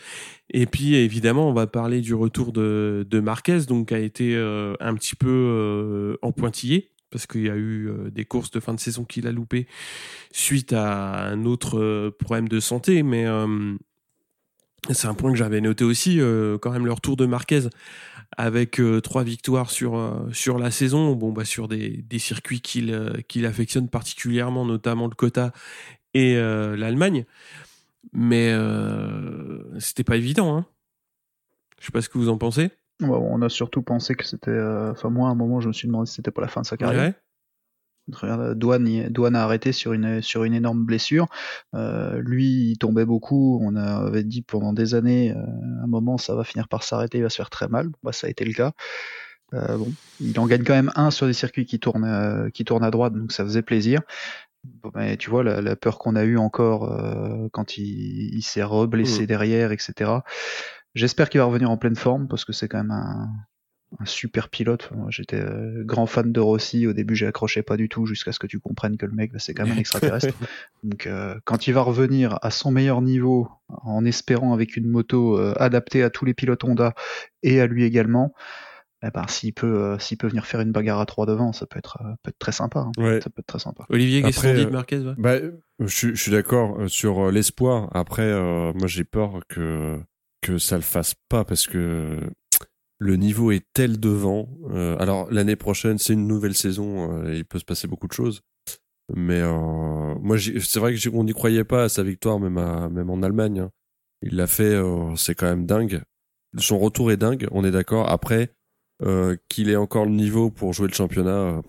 S1: Et puis évidemment, on va parler du retour de de Marquez donc qui a été euh, un petit peu en pointillé parce qu'il y a eu des courses de fin de saison qu'il a loupé suite à un autre problème de santé mais c'est un point que j'avais noté aussi, quand même le retour de Marquez avec euh, trois victoires sur euh, sur la saison. Bon bah sur des, des circuits qu'il euh, qu'il affectionne particulièrement, notamment le Kota et l'Allemagne. Mais c'était pas évident. Hein. Je sais pas ce que vous en pensez.
S3: on a surtout pensé que c'était. Enfin moi à un moment je me suis demandé si c'était pas la fin de sa carrière. Douane, Douane a arrêté sur une, sur une énorme blessure. Euh, lui, il tombait beaucoup. On avait dit pendant des années, euh, un moment, ça va finir par s'arrêter, il va se faire très mal. Bah, ça a été le cas. Euh, bon, il en gagne quand même un sur des circuits qui tournent, euh, qui tournent à droite, donc ça faisait plaisir. Bon, mais tu vois, la, la peur qu'on a eue encore euh, quand il, il s'est reblessé mmh. derrière, etc. J'espère qu'il va revenir en pleine forme parce que c'est quand même un, un super pilote. J'étais euh, grand fan de Rossi. Au début, j'ai accroché pas du tout jusqu'à ce que tu comprennes que le mec, bah, c'est quand même un extraterrestre. Donc, euh, quand il va revenir à son meilleur niveau, en espérant avec une moto euh, adaptée à tous les pilotes Honda et à lui également, eh ben, s'il peut, s'il peut venir faire une bagarre à trois devant, ça peut être, peut être très sympa. Hein. Ça peut être très sympa.
S1: Olivier, qu'est-ce qu'on dit de Marquez
S2: bah, je, je, suis d'accord sur l'espoir. Après, moi, j'ai peur que que ça le fasse pas parce que le niveau est tel devant. Euh, alors l'année prochaine, c'est une nouvelle saison, euh, il peut se passer beaucoup de choses. Mais euh, moi, c'est vrai que on n'y croyait pas à sa victoire, même, à, même en Allemagne. Hein. Il l'a fait, c'est quand même dingue. Son retour est dingue, on est d'accord. Après, qu'il ait encore le niveau pour jouer le championnat,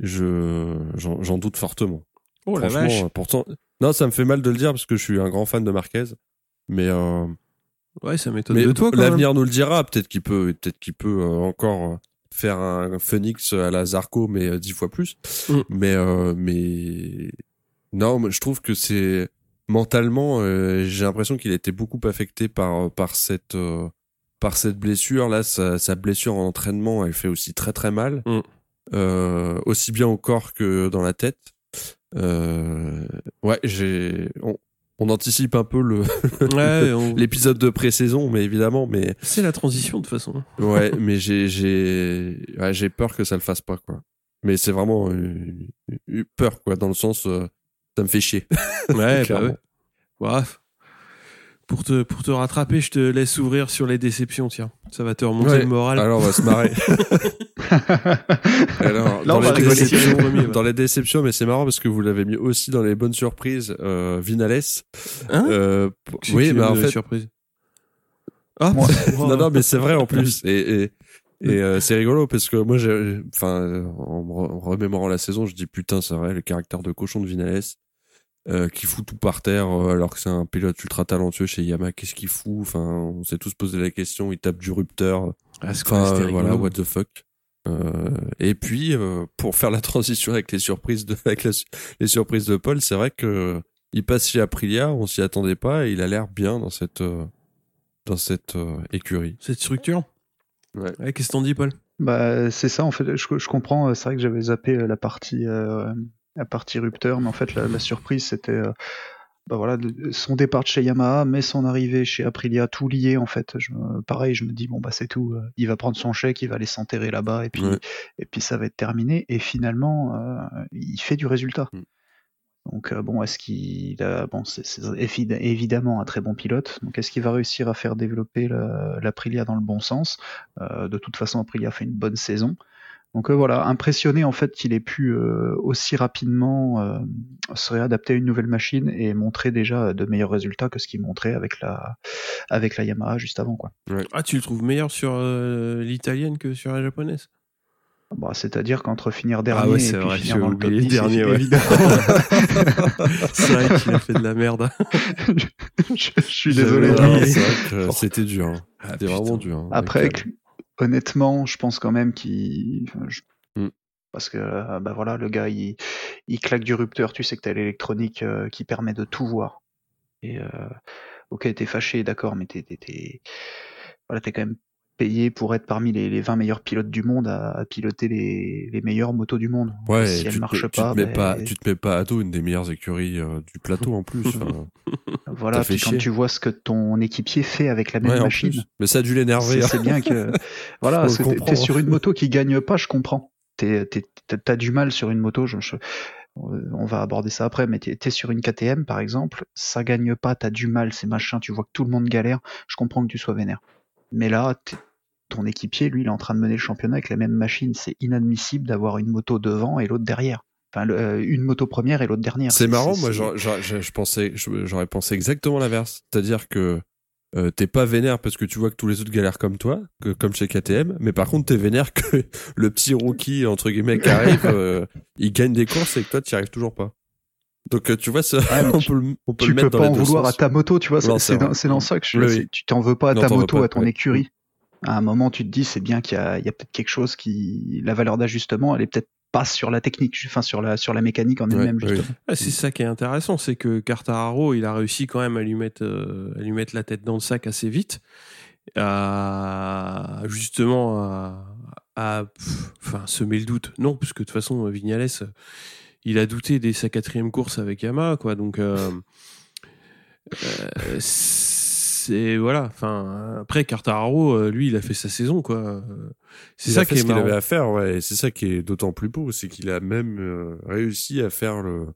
S2: je j'en doute fortement.
S1: Oh la vache.
S2: Pourtant, non, ça me fait mal de le dire parce que je suis un grand fan de Marquez, mais
S1: Ouais, ça m'étonne de toi.
S2: L'avenir nous le dira. Peut-être qu'il peut, peut-être qu'il peut euh, encore euh, faire un Phoenix à la Zarco, mais euh, dix fois plus. Mm. Mais, mais non, je trouve que c'est mentalement, j'ai l'impression qu'il a été beaucoup affecté par par cette par cette blessure. Là, sa, sa, blessure en entraînement, elle fait aussi très très mal, mm. aussi bien au corps que dans la tête. ouais, j'ai on anticipe un peu le l'épisode de pré-saison, mais évidemment, mais
S1: c'est la transition de toute façon.
S2: ouais, mais j'ai j'ai j'ai peur que ça le fasse pas quoi. Mais c'est vraiment eu, peur quoi, dans le sens euh, ça me fait chier.
S1: ouais, bah ouais. Pour te, pour te rattraper, je te laisse ouvrir sur les déceptions, tiens. Ça va te remonter le moral.
S2: Alors, on va se marrer. Alors, dans, les déceptions, dans les déceptions, mais c'est marrant parce que vous l'avez mis aussi dans les bonnes surprises, euh, Vinales.
S1: Hein euh,
S2: oui, bah en fait.
S1: Surprise.
S2: Ah, non, non, mais c'est vrai en plus. Et, et, et euh, c'est rigolo parce que moi, j'ai, enfin, en remémorant la saison, je dis putain, c'est vrai, le caractère de cochon de Vinales. Euh, qui fout tout par terre euh, alors que c'est un pilote ultra talentueux chez Yamaha. Qu'est-ce qu'il fout Enfin, on s'est tous posé la question. Il tape du rupteur.
S1: Ah, enfin,
S2: euh, voilà, what the fuck. et puis pour faire la transition avec les surprises de avec les surprises de Paul, c'est vrai que il passe chez Aprilia, on s'y attendait pas et il a l'air bien dans cette dans cette écurie.
S1: Cette structure? Ouais. Qu'est-ce qu'on dit, Paul?
S3: Bah c'est ça en fait. Je, je comprends. C'est vrai que j'avais zappé la partie la partie rupteur, mais en fait la, la surprise c'était euh, bah voilà, son départ de chez Yamaha, mais son arrivée chez Aprilia, tout lié en fait. Je, pareil, je me dis bon bah c'est tout, euh, il va prendre son chèque, il va aller s'enterrer là-bas et puis et puis ça va être terminé. Et finalement, euh, il fait du résultat. Mm. Donc bon, est-ce qu'il a bon, c'est évidemment un très bon pilote. Donc est-ce qu'il va réussir à faire développer l'Aprilia dans le bon sens? De toute façon, Aprilia fait une bonne saison. Donc euh, voilà, impressionné en fait qu'il ait pu euh, aussi rapidement euh, se réadapter à une nouvelle machine et montrer déjà de meilleurs résultats que ce qu'il montrait avec la avec la Yamaha juste avant quoi.
S1: Ah, tu le trouves meilleur sur euh, l'italienne que sur la japonaise?
S3: Bah, c'est-à-dire qu'entre finir dernier
S1: Ah ouais,
S3: et puis
S1: vrai,
S3: finir dans le top
S1: oublié
S3: 10,
S1: dernier, ouais.
S3: évident.
S1: C'est vrai qu'il a fait de la merde.
S3: je, je suis désolé.
S2: c'était dur. hein.
S1: Ah,
S2: C'était vraiment dur. hein.
S3: Après, honnêtement, je pense quand même qu'il. enfin, je-
S2: Mm.
S3: Parce que, euh, bah voilà, le gars, il, il claque du rupteur. Tu sais que t'as l'électronique euh, qui permet de tout voir. Et, euh, ok, t'es fâché, d'accord, mais t'es, t'es, t'es- voilà, t'es quand même payé pour être parmi les, les 20 meilleurs pilotes du monde à, à piloter les, les meilleures motos du monde.
S2: Ouais,
S3: si elles
S2: te,
S3: marchent
S2: mets- tu,
S3: pas,
S2: te mets pas, tu te mets pas à dos une des meilleures écuries euh, du plateau en plus. enfin.
S3: voilà, puis quand
S2: chier.
S3: tu vois ce que ton équipier fait avec la même
S2: Ouais,
S3: machine.
S2: Mais ça a dû l'énerver.
S3: C'est
S2: hein.
S3: bien que voilà, t'es- sur une moto qui gagne pas, je comprends. T'as du mal sur une moto. je- je- on va aborder ça après, mais t'es sur une KTM par exemple, ça gagne pas, t'as du mal, c'est machin, tu vois que tout le monde galère. Je comprends que tu sois vénère. Mais là, ton équipier, lui, il est en train de mener le championnat avec la même machine. C'est inadmissible d'avoir une moto devant et l'autre derrière. Enfin, le- euh, une moto première et l'autre dernière.
S2: C'est marrant, moi je, pensais, j'aurais pensé exactement l'inverse. C'est-à-dire que euh, t'es pas vénère parce que tu vois que tous les autres galèrent comme toi, que, comme chez KTM, mais par contre t'es vénère que le petit rookie entre guillemets qui arrive, euh, il gagne des courses et que toi tu arrives toujours pas. Donc euh, tu vois, ça,
S3: Ouais, mais
S2: on
S3: tu-
S2: peut, le- on peut
S3: tu
S2: le mettre
S3: peux
S2: dans
S3: pas en vouloir
S2: sens.
S3: à ta moto, tu vois. C'est dans, ça que je,
S2: Oui,
S3: tu t'en veux pas à
S2: Non,
S3: ta moto,
S2: pas,
S3: à ton
S2: ouais.
S3: écurie. À un moment, tu te dis, c'est bien qu'il y a, peut-être quelque chose qui, la valeur d'ajustement, elle est peut-être pas sur la technique, enfin sur la sur la mécanique en
S2: Ouais,
S3: elle-même
S2: oui.
S1: Ah, c'est ça qui est intéressant, c'est que Cartararo, il a réussi quand même à lui mettre, euh, à lui mettre la tête dans le sac assez vite, à justement à, à, pff, enfin semer le doute. Non, parce que de toute façon Vignales, euh, il a douté dès sa quatrième course avec Yamaha, quoi. Donc euh, euh, c'est voilà. Enfin après Cartararo, euh, lui, il a fait sa saison, quoi. C'est ça qui
S2: ce
S1: est
S2: qu'il
S1: marrant.
S2: avait à faire, ouais. et C'est ça qui est d'autant plus beau, c'est qu'il a même euh, réussi à faire le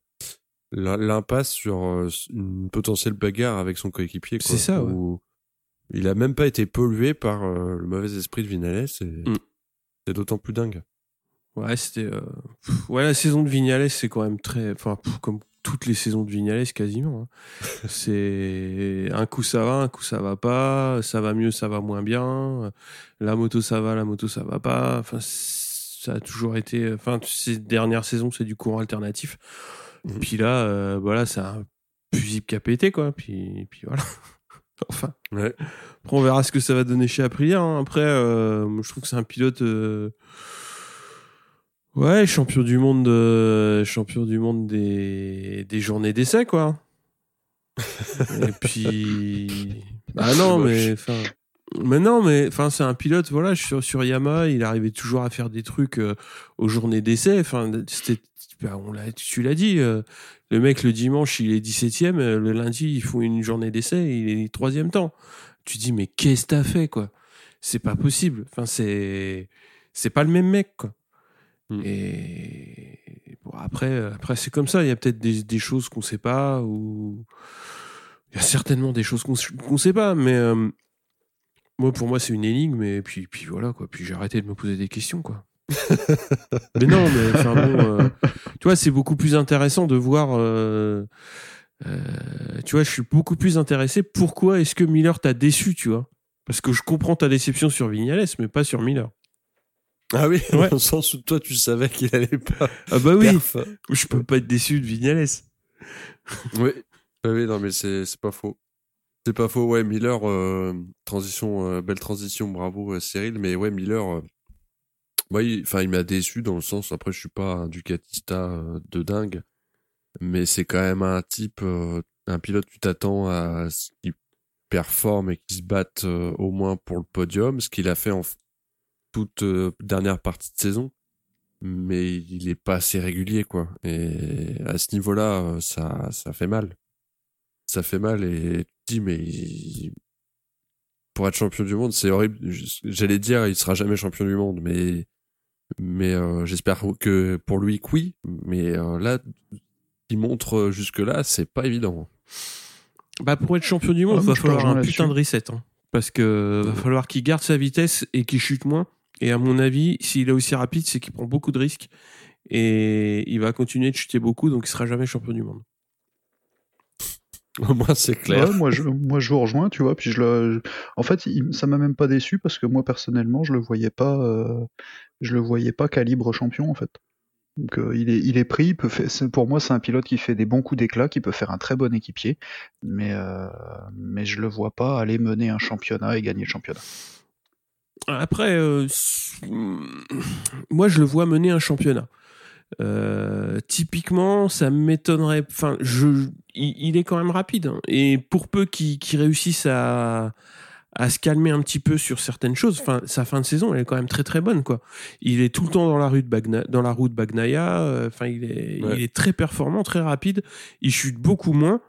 S2: l'impasse sur une potentielle bagarre avec son coéquipier.
S1: C'est ça, ouais.
S2: Il a même pas été pollué par le mauvais esprit de Vinales. Et
S1: Mm.
S2: C'est d'autant plus dingue.
S1: Ouais, c'était. euh, Ouais, la saison de Vignales, c'est quand même très. Enfin, pff, comme toutes les saisons de Vignales, quasiment. hein. c'est. Un coup ça va, un coup ça va pas. Ça va mieux, ça va moins bien. La moto ça va, la moto ça va pas. Enfin, ça a toujours été. Enfin, ces dernières saisons, c'est du courant alternatif.
S2: Mhm.
S1: Puis là, euh, voilà, c'est un fusible qui a pété, quoi. Puis, puis voilà. enfin.
S2: Ouais.
S1: Après, on verra ce que ça va donner chez Aprilia. hein. Après, euh, je trouve que c'est un pilote. euh, Ouais, champion du monde, euh, champion du monde des, des journées d'essai, quoi. Et puis, bah non,
S2: moche.
S1: mais enfin, mais non, mais enfin, c'est un pilote. Voilà, sur sur Yamaha, il arrivait toujours à faire des trucs euh, aux journées d'essai. Enfin, c'était, bah, on l'a, tu l'as dit. euh, le mec le dimanche, il est 17ème. euh, Le lundi, ils font une journée d'essai, il est troisième temps. Tu dis, mais qu'est-ce que t'as fait, quoi? C'est pas possible. Enfin, c'est, c'est pas le même mec, quoi.
S2: Mm.
S1: Et bon, après, après c'est comme ça. Il y a peut-être des, des choses qu'on sait pas, ou il y a certainement des choses qu'on qu'on sait pas. Mais euh, moi, pour moi, c'est une énigme. Et puis, puis voilà, quoi. Puis j'ai arrêté de me poser des questions, quoi. mais non, mais enfin bon, euh, tu vois, c'est beaucoup plus intéressant de voir. euh, euh, tu vois, je suis beaucoup plus intéressé. Pourquoi est-ce que Miller t'a déçu, tu vois? Parce que je comprends ta déception sur Vignales, mais pas sur Miller.
S2: Ah oui,
S1: Ouais.
S2: dans le sens où toi tu savais qu'il allait pas.
S1: Ah bah oui,
S2: perf.
S1: je peux pas être déçu de Vignales.
S2: Oui. Ah oui, non, mais c'est c'est pas faux. C'est pas faux, ouais, Miller, euh, transition, euh, belle transition, bravo euh, Cyril, mais ouais, Miller, moi, il, enfin, il m'a déçu dans le sens, après, je suis pas un Ducatista de dingue, mais c'est quand même un type, un pilote, tu t'attends à ce qu'il performe et qu'il se batte au moins pour le podium, ce qu'il a fait en toute euh, dernière partie de saison, mais il est pas assez régulier, quoi. Et à ce niveau-là, euh, ça, ça fait mal ça fait mal et tu te dis mais il- pour être champion du monde c'est horrible j'allais dire il sera jamais champion du monde mais mais euh, j'espère que pour lui que oui mais euh, là il montre jusque là c'est pas évident
S1: Bah pour être champion du monde,
S3: Ah,
S1: il
S3: moi,
S1: va falloir un putain de reset. hein. Parce que va falloir qu'il garde sa vitesse et qu'il chute moins. Et à mon avis, s'il est aussi rapide, c'est qu'il prend beaucoup de risques et il va continuer de chuter beaucoup, donc il sera jamais champion du monde.
S2: Moins, c'est clair.
S3: Ouais, moi, je, moi, je vous rejoins, tu vois. Puis je le, en fait, il- ça m'a même pas déçu parce que moi, personnellement, je le voyais pas, euh, je le voyais pas calibre champion, en fait. Donc, euh, il est, il est pris. Il peut faire, pour moi, c'est un pilote qui fait des bons coups d'éclat, qui peut faire un très bon équipier. Mais, euh, mais je le vois pas aller mener un championnat et gagner le championnat.
S1: Après, euh, moi, je le vois mener un championnat. Euh, typiquement, ça m'étonnerait. Enfin, je, il, il est quand même rapide, hein. et pour peu qu'il qu'il réussisse à à se calmer un petit peu sur certaines choses. Enfin, sa fin de saison, elle est quand même très très bonne, quoi. Il est tout le temps dans la rue de Bagna, dans la roue de Bagnaia. euh, Enfin, il est,
S2: Ouais.
S1: il est très performant, très rapide. Il chute beaucoup moins,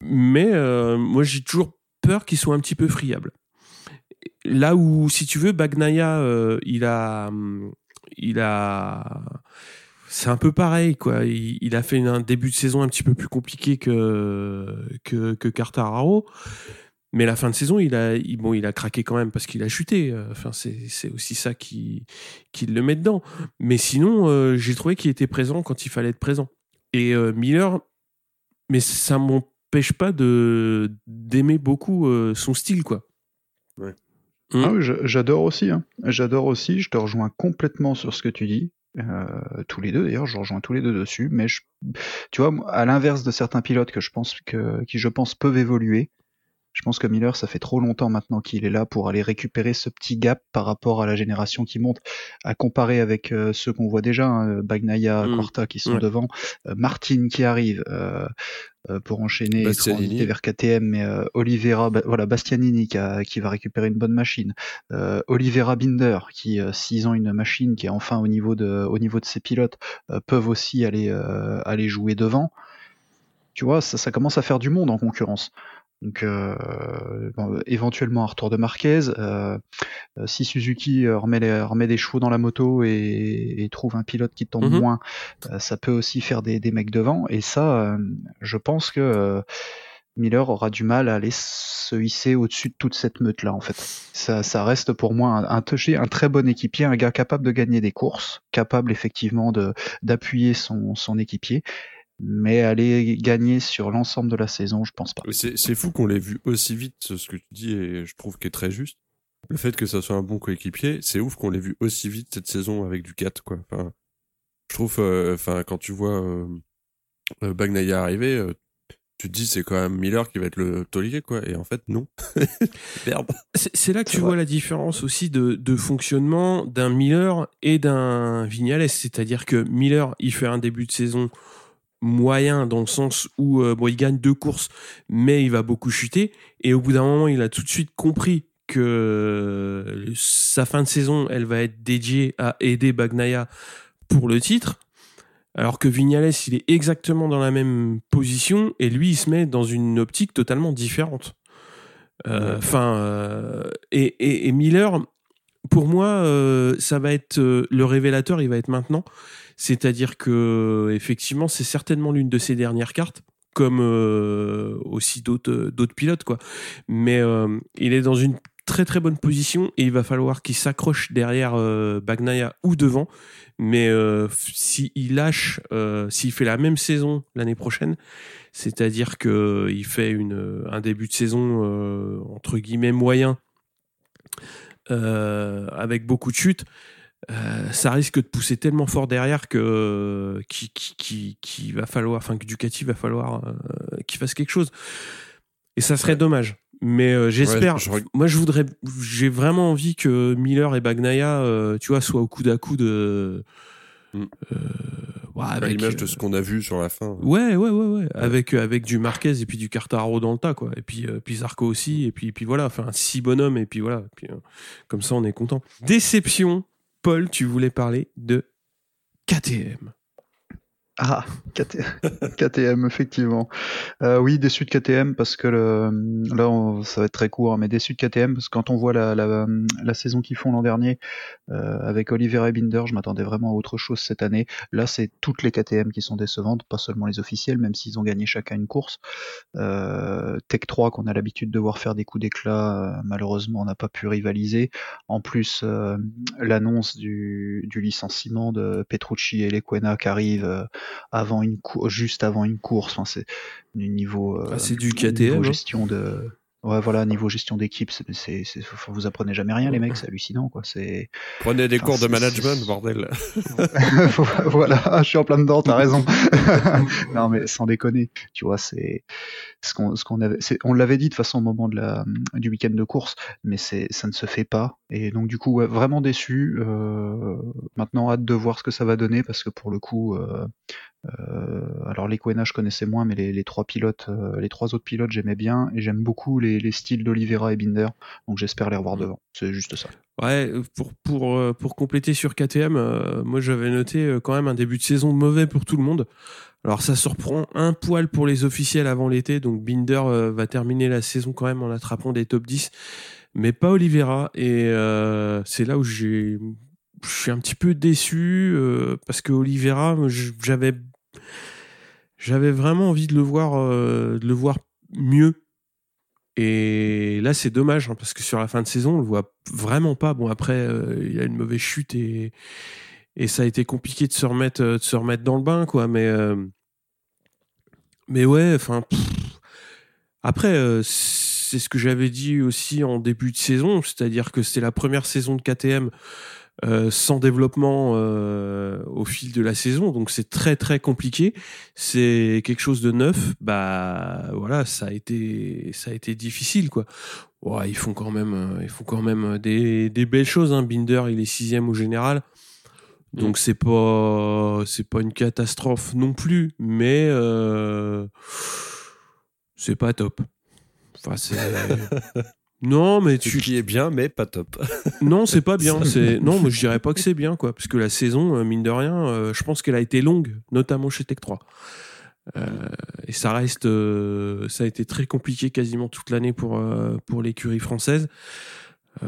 S1: mais euh, moi, j'ai toujours peur qu'il soit un petit peu friable. Là où, si tu veux, Bagnaia, euh, il a, hum, il a, c'est un peu pareil, quoi. Il, a fait un début de saison un petit peu plus compliqué que que, que Quartararo. Mais la fin de saison, il a, bon, il a craqué quand même parce qu'il a chuté. Euh, Enfin, c'est, aussi ça qui, qui le met dedans. Mais sinon, euh, j'ai trouvé qu'il était présent quand il fallait être présent. Et euh, Miller, mais ça m'empêche pas d'aimer beaucoup son style, quoi.
S2: Ouais.
S1: Mm.
S3: Ah oui, j'adore aussi. hein. J'adore aussi. Je te rejoins complètement sur ce que tu dis. Euh, tous les deux d'ailleurs, je rejoins tous les deux dessus. Mais je, tu vois, à l'inverse de certains pilotes que je pense que, qui je pense peuvent évoluer, je pense que Miller, ça fait trop longtemps maintenant qu'il est là pour aller récupérer ce petit gap par rapport à la génération qui monte, à comparer avec euh, ceux qu'on voit déjà, hein, Bagnaia,
S1: Mm.
S3: Quarta qui sont
S1: Ouais.
S3: devant, euh, Martin qui arrive. euh, pour enchaîner et vers KTM, mais euh, Oliveira, ba- voilà, Bastianini qui, a- qui va récupérer une bonne machine, euh, Oliveira Binder qui, euh, s'ils ont une machine qui est enfin au niveau de, au niveau de ses pilotes, euh, peuvent aussi aller, euh, aller jouer devant. Tu vois, ça, ça commence à faire du monde en concurrence. Donc, euh, bon, éventuellement un retour de Marquez. euh, euh, si Suzuki remet, les- remet des chevaux dans la moto et, et trouve un pilote qui tombe
S1: Mhm.
S3: moins, euh, ça peut aussi faire des, des mecs devant. Et ça, je pense que euh, Miller aura du mal à aller se hisser au-dessus de toute cette meute-là, en fait. Ça, ça reste pour moi un, un, un très bon équipier, un gars capable de gagner des courses, capable effectivement de d'appuyer son, son équipier. Mais aller gagner sur l'ensemble de la saison, je pense pas.
S2: C'est fou qu'on l'ait vu aussi vite, ce que tu dis, et je trouve qu'il est très juste. Le fait que ça soit un bon coéquipier, c'est ouf qu'on l'ait vu aussi vite cette saison avec Ducat, quoi. Enfin, je trouve, euh, enfin, quand tu vois euh, euh, Bagnaia arriver, euh, tu te dis c'est quand même Miller qui va être le taulier, quoi. Et en fait, non. Merde.
S1: C'est là que tu
S3: vrai.
S1: vois la différence aussi de, de fonctionnement d'un Miller et d'un Vignales. C'est-à-dire que Miller, il fait un début de saison moyen dans le sens où euh, bon, il gagne deux courses, mais il va beaucoup chuter. Et au bout d'un moment, il a tout de suite compris que euh, sa fin de saison, elle va être dédiée à aider Bagnaia pour le titre. Alors que Vignales, il est exactement dans la même position et lui, il se met dans une optique totalement différente. Euh. Enfin, euh, et, et- et Miller, pour moi, euh, ça va être le révélateur. Il va être maintenant. C'est-à-dire que effectivement, c'est certainement l'une de ses dernières cartes, comme euh, aussi d'autres d'autres pilotes, quoi. Mais euh, il est dans une très très bonne position et il va falloir qu'il s'accroche derrière euh, Bagnaia ou devant. Mais euh, s'il lâche, euh, s'il fait la même saison l'année prochaine, c'est-à-dire que il fait une, un début de saison euh, entre guillemets moyen euh, avec beaucoup de chutes, euh, ça risque de pousser tellement fort derrière que qui qui qui, qui va falloir, enfin que Ducati va falloir euh, qu'il fasse quelque chose. Et ça serait dommage. Mais euh, j'espère.
S2: Ouais, je reg-
S1: moi, je voudrais. J'ai vraiment envie que Miller et Bagnaia, euh, tu vois, soient au coude à coude. euh,
S2: Mm.
S1: euh, ouais,
S2: À l'image
S1: euh,
S2: de ce qu'on a vu sur la fin.
S1: Ouais, ouais, ouais, ouais. Avec, euh, avec du Marquez et puis du Cartaro dans le tas, quoi. Et puis, euh, puis Zarco aussi. Et puis, puis voilà. Enfin, six bonhommes. Et puis voilà. Puis, euh, comme ça, on est content. Déception. Paul, tu voulais parler de KTM.
S3: Ah, KT... KTM, effectivement. Euh, oui, déçu de KTM parce que là, ça va être très court, hein, mais déçu de KTM parce que quand on voit la, la, la saison qu'ils font l'an dernier euh, avec Oliver et Binder, je m'attendais vraiment à autre chose cette année. Là, c'est toutes les KTM qui sont décevantes, pas seulement les officiels, même s'ils ont gagné chacun une course. Euh, Tech 3, qu'on a l'habitude de voir faire des coups d'éclat, euh, malheureusement, n'a pas pu rivaliser. En plus, l'annonce du, du, licenciement de Petrucci et Lequena qui arrive avant une juste avant une course. Enfin, c'est niveau,
S1: ah, c'est du KTM,
S3: hein. gestion de Ouais, voilà, niveau gestion d'équipe, c'est, c'est, vous apprenez jamais rien, les mecs, c'est hallucinant, quoi. C'est.
S2: Prenez des cours de management, bordel.
S3: voilà, je suis en plein dedans, t'as raison. non, mais sans déconner, tu vois, c'est ce qu'on, ce qu'on avait, on l'avait dit de façon au moment de la, du week-end de course, mais c'est, ça ne se fait pas. Et donc, du coup, vraiment déçu. Euh, maintenant, hâte de voir ce que ça va donner, parce que pour le coup, euh, euh, alors les je connaissais moins, mais les, trois pilotes, euh, les trois autres pilotes j'aimais bien et j'aime beaucoup les, styles d'Olivera et Binder, donc j'espère les revoir mm. devant. C'est juste ça.
S1: Ouais, pour pour euh, pour compléter sur KTM, moi j'avais noté quand même un début de saison mauvais pour tout le monde. Alors ça surprend un poil pour les officiels avant l'été, donc Binder va terminer la saison quand même en attrapant des top 10, mais pas Olivera et c'est là où j'ai je suis un petit peu déçu parce que Olivera, j'avais j'avais vraiment envie de le voir, euh, de le voir mieux. Et là, c'est dommage hein, parce que sur la fin de saison, on le voit vraiment pas. Bon, après, euh, il a une mauvaise chute et et ça a été compliqué de se remettre, de se remettre dans le bain, quoi. Mais euh, mais ouais, enfin. Après, c'est ce que j'avais dit aussi en début de saison, c'est-à-dire que c'était la première saison de KTM euh, sans développement euh, au fil de la saison, donc c'est très très compliqué. C'est quelque chose de neuf, bah voilà, ça a été ça a été difficile quoi. Ils font quand même euh, ils font quand même des, des belles choses. Hein. Binder il est sixième au général, donc mm. c'est pas c'est pas une catastrophe non plus, mais euh, c'est pas top. Enfin Non, mais
S2: tu. qui est bien, mais pas top.
S1: non, c'est pas bien. C'est non, mais je dirais pas que c'est bien, quoi, parce que la saison, euh, mine de rien, euh, je pense qu'elle a été longue, notamment chez Tech 3. Euh, et ça reste, ça a été très compliqué quasiment toute l'année pour pour l'écurie française,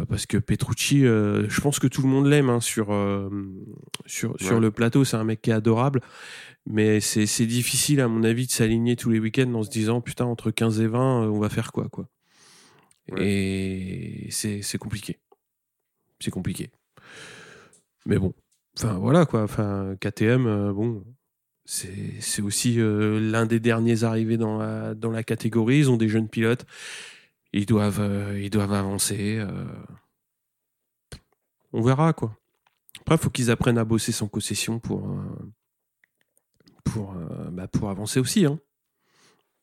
S1: parce que Petrucci, je pense que tout le monde l'aime hein, sur sur sur le plateau. C'est un mec qui est adorable, mais c'est difficile à mon avis de s'aligner tous les week-ends en se disant putain entre 15 et 20, on va faire quoi, quoi. Et c'est compliqué. C'est compliqué. Mais bon, enfin voilà quoi. Enfin, KTM, euh, bon, c'est aussi euh, l'un des derniers arrivés dans la, dans la catégorie. Ils ont des jeunes pilotes. Ils doivent, euh, ils doivent avancer. On verra quoi. Après, il faut qu'ils apprennent à bosser sans concession pour, pour, bah, pour avancer aussi. Hein.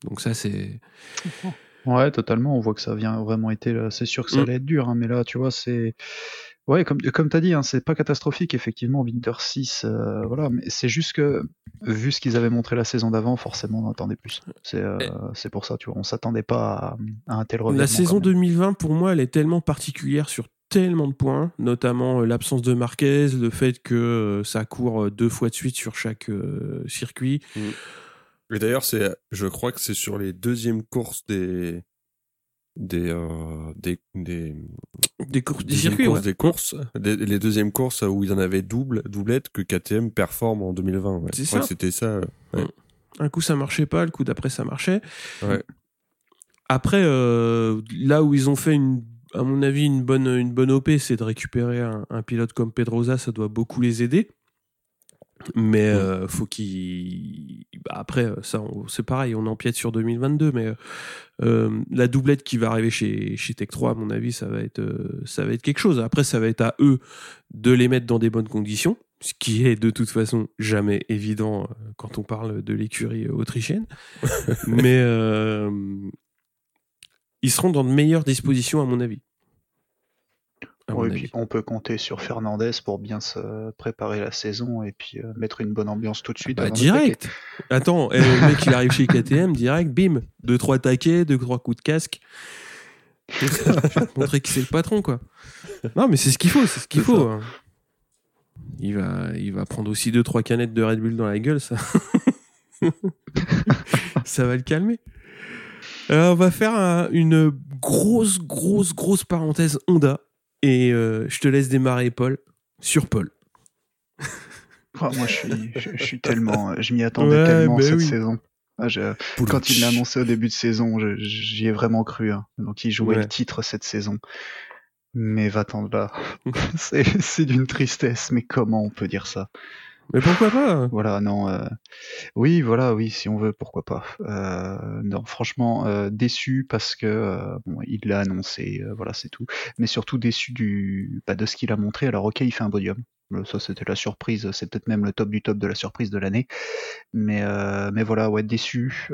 S1: Donc ça, c'est.
S3: Ouais, totalement. On voit que ça vient vraiment été. C'est sûr que ça mm. allait être dur, hein, mais là, tu vois, c'est. Ouais, comme, comme tu as dit, hein, c'est pas catastrophique, effectivement, Winter 6, euh, voilà, mais c'est juste que, vu ce qu'ils avaient montré la saison d'avant, forcément, on attendait plus. C'est euh, pour ça, tu vois, on s'attendait pas à, un tel revirement.
S1: La saison 2020, pour moi, elle est tellement particulière sur tellement de points, notamment euh, l'absence de Marquez, le fait que ça court deux fois de suite sur chaque circuit. Mm.
S2: Et d'ailleurs, c'est, je crois que c'est sur les deuxièmes courses des des euh, des, des
S1: des courses des circuits courses,
S2: des courses les deuxièmes courses où il y en avait double doublette que KTM performe en 2020 ouais. c'est ça c'était ça ouais. Mm.
S1: un coup ça marchait pas le coup d'après ça marchait ouais. après euh, là où ils ont fait une à mon avis une bonne une bonne op c'est de récupérer un, un, pilote comme Pedrosa ça doit beaucoup les aider mais euh, faut qu'il. Bah, après, ça, c'est pareil, on empiète sur 2022, mais euh, la doublette qui va arriver chez, chez Tech 3, à mon avis, ça va, être, euh, ça va être quelque chose. Après, ça va être à eux de les mettre dans des bonnes conditions, ce qui est de toute façon jamais évident euh, quand on parle de l'écurie autrichienne. mais ils seront dans de meilleures dispositions, à mon avis
S3: puis on peut compter sur Fernandez pour bien se préparer la saison et puis euh, mettre une bonne ambiance tout de suite.
S1: Bah, direct. Attends, le mec il arrive chez KTM, direct, bim, deux trois taquets, deux trois coups de casque. Je vais te montrer qui c'est le patron quoi. Non mais c'est ce qu'il faut, c'est ce qu'il faut. Hein. il va, il va prendre aussi deux trois canettes de Red Bull dans la gueule, ça. ça va le calmer. Alors, on va faire un- une grosse, grosse, grosse parenthèse Honda. Et euh, je te laisse démarrer, Paul, sur Paul.
S3: Oh, moi, je suis, je, je suis tellement, je m'y attendais
S1: Ouais,
S3: tellement
S1: bah
S3: cette
S1: oui.
S3: saison. Ah, je- quand il l'a annoncé au début de saison, j'y ai vraiment cru. hein. Donc, il jouait
S1: Ouais.
S3: le titre cette saison. Mais va-t'en de là. C'est d'une tristesse. Mais comment on peut dire ça?
S1: Mais pourquoi pas
S3: Voilà, non. euh, Oui, voilà, oui, si on veut, pourquoi pas. Euh, non, franchement, euh, déçu parce que bon, il l'a annoncé, voilà, c'est tout. Mais surtout déçu du, bah, de ce qu'il a montré. Alors, ok, il fait un podium. Ça, c'était la surprise. C'est peut-être même le top du top de la surprise de l'année. Mais, mais voilà, ouais, déçu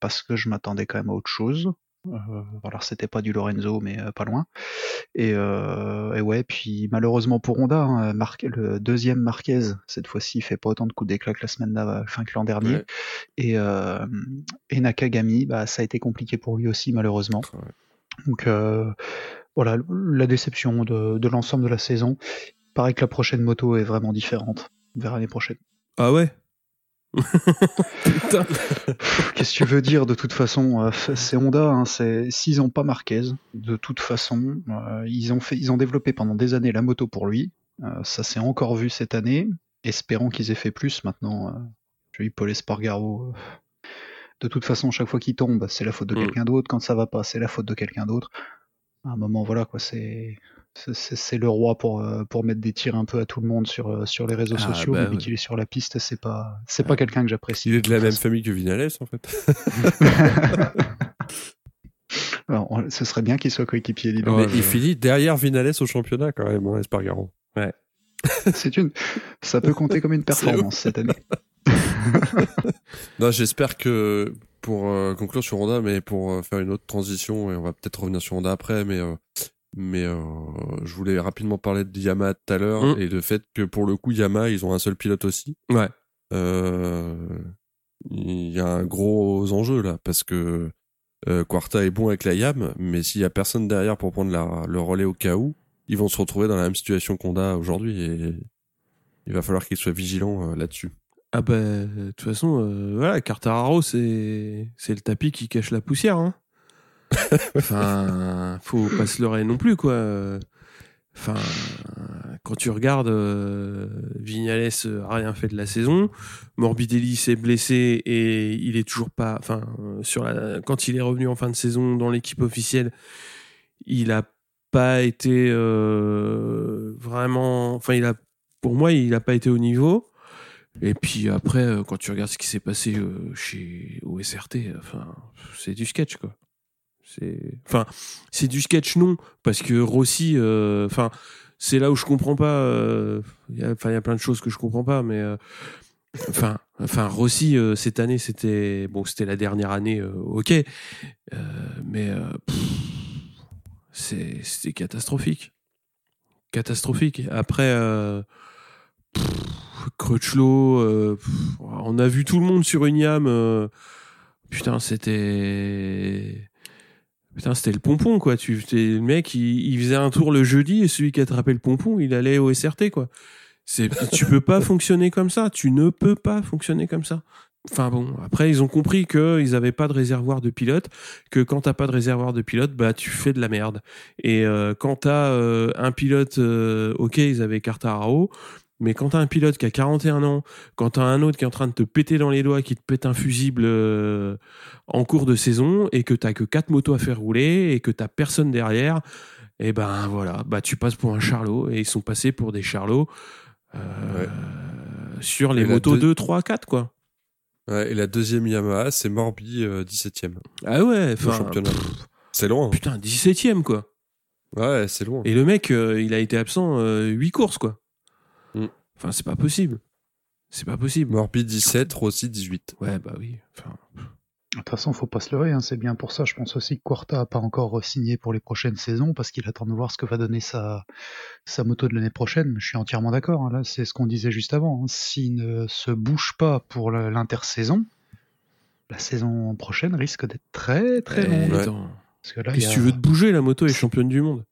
S3: parce que je m'attendais quand même à autre chose. Euh, alors c'était pas du Lorenzo, mais euh, pas loin. Et, euh, et ouais, puis malheureusement pour Honda, hein, le deuxième Marquez cette fois-ci il fait pas autant de coups d'éclat que la semaine fin que l'an dernier.
S2: Ouais.
S3: Et, et Nakagami, bah ça a été compliqué pour lui aussi malheureusement.
S2: Ouais.
S3: Donc euh, voilà, la déception de, de l'ensemble de la saison. Il paraît que la prochaine moto est vraiment différente vers l'année prochaine.
S1: Ah ouais?
S3: Qu'est-ce que tu veux dire de toute façon euh, C'est Honda, hein, c'est s'ils ont pas Marquez, de toute façon, euh, ils ont fait, ils ont développé pendant des années la moto pour lui. Euh, ça s'est encore vu cette année. Espérons qu'ils aient fait plus maintenant. Euh, je dis Paul Espargaro. de toute façon, chaque fois qu'il tombe, c'est la faute de
S1: Mm.
S3: quelqu'un d'autre. Quand ça va pas, c'est la faute de quelqu'un d'autre. À un moment, voilà quoi, c'est c'est- le roi pour euh, pour mettre des tirs un peu à tout le monde sur euh, sur les réseaux
S1: Ah,
S3: sociaux.
S1: bah
S3: mais dès
S1: ouais.
S3: qu'il est sur la piste, c'est pas c'est pas quelqu'un que j'apprécie.
S2: Il est de la même famille que Vinales, en fait.
S3: Alors, on- ce serait bien qu'il soit coéquipier, dis donc.
S1: Ouais,
S2: Mais il finit derrière Vinales au championnat, quand même, hein, Espargaro.
S3: C'est une, ça peut compter comme une performance cette année.
S2: Non, j'espère que, pour euh, conclure sur Honda, mais pour euh, faire une autre transition, et on va peut-être revenir sur Honda après, mais, euh, mais euh, je voulais rapidement parler de Yamaha tout à l'heure,
S1: Mm.
S2: et le fait que pour le coup, Yamaha, ils ont un seul pilote aussi.
S1: Ouais.
S2: Euh, il y a un gros enjeu là, parce que euh, Quarta est bon avec la Yam, mais s'il y a personne derrière pour prendre la, le relais au cas où, ils vont se retrouver dans la même situation qu'Honda aujourd'hui, et il va falloir qu'ils soient vigilants euh, là-dessus.
S1: Ah bah, de toute façon, voilà, Cartararo, c'est c'est le tapis qui cache la poussière. Hein. Enfin, faut pas se leurrer non plus, quoi. Enfin, quand tu regardes, euh, Vignales a rien fait de la saison, Morbidelli s'est blessé et il est toujours pas. Enfin, euh, quand il est revenu en fin de saison dans l'équipe officielle, il a pas été euh, vraiment. Enfin, il a, pour moi, il a pas été au niveau. Et puis après, quand tu regardes ce qui s'est passé chez au SRT, enfin, c'est du sketch quoi. C'est, enfin, c'est du sketch non, parce que Rossi, euh, enfin, c'est là où je comprends pas. euh, il y a- plein de choses que je comprends pas, mais euh, enfin, enfin, Rossi cette année, c'était bon, c'était la dernière année, ok, mais c'était catastrophique, catastrophique. Après. Crutchlow, on a vu tout le monde sur une yam. putain, c'était. Putain, c'était le pompon, quoi. Tu, le mec, il, faisait un tour le jeudi et celui qui attrapait le pompon, il allait au SRT, quoi. C'est, tu peux pas fonctionner comme ça. Tu ne peux pas fonctionner comme ça. Enfin bon, après, ils ont compris qu'ils avaient pas de réservoir de pilote, que quand t'as pas de réservoir de pilote, bah, tu fais de la merde. Et euh, quand t'as euh, un pilote, euh, ok, ils avaient Cartararo, mais quand t'as un pilote qui a 41 ans, quand t'as un autre qui est en train de te péter dans les doigts, qui te pète un fusible euh, en cours de saison, et que t'as que quatre motos à faire rouler, et que t'as personne derrière, et ben voilà, bah tu passes pour un charlot, et ils sont passés pour des charlots euh, sur les
S2: Et
S1: motos
S2: deux-
S1: 2, 3, 4, quoi.
S2: Ouais, et la deuxième Yamaha, c'est Morbi, euh, 17ème
S1: Ah ouais, enfin,
S2: C'est loin.
S1: putain, 17ème, quoi.
S2: Ouais, c'est loin.
S1: Et le mec, euh, il a été absent 8 courses, quoi. Enfin, c'est pas possible. C'est pas possible.
S2: Morbi 17, Rossi 18.
S1: Ouais, bah oui. Enfin,
S3: De toute façon, faut pas se leurrer, hein, c'est bien pour ça. Je pense aussi que Quarta a pas encore signé pour les prochaines saisons parce qu'il attend de voir ce que va donner sa, sa moto de l'année prochaine. Je suis entièrement d'accord. hein, Là, c'est ce qu'on disait juste avant. hein. S'il ne se bouge pas pour l'intersaison, la saison prochaine risque d'être très très
S1: eh,
S3: longue.
S2: Ouais.
S3: Parce que là, a-
S1: que tu veux te bouger La moto est championne du monde.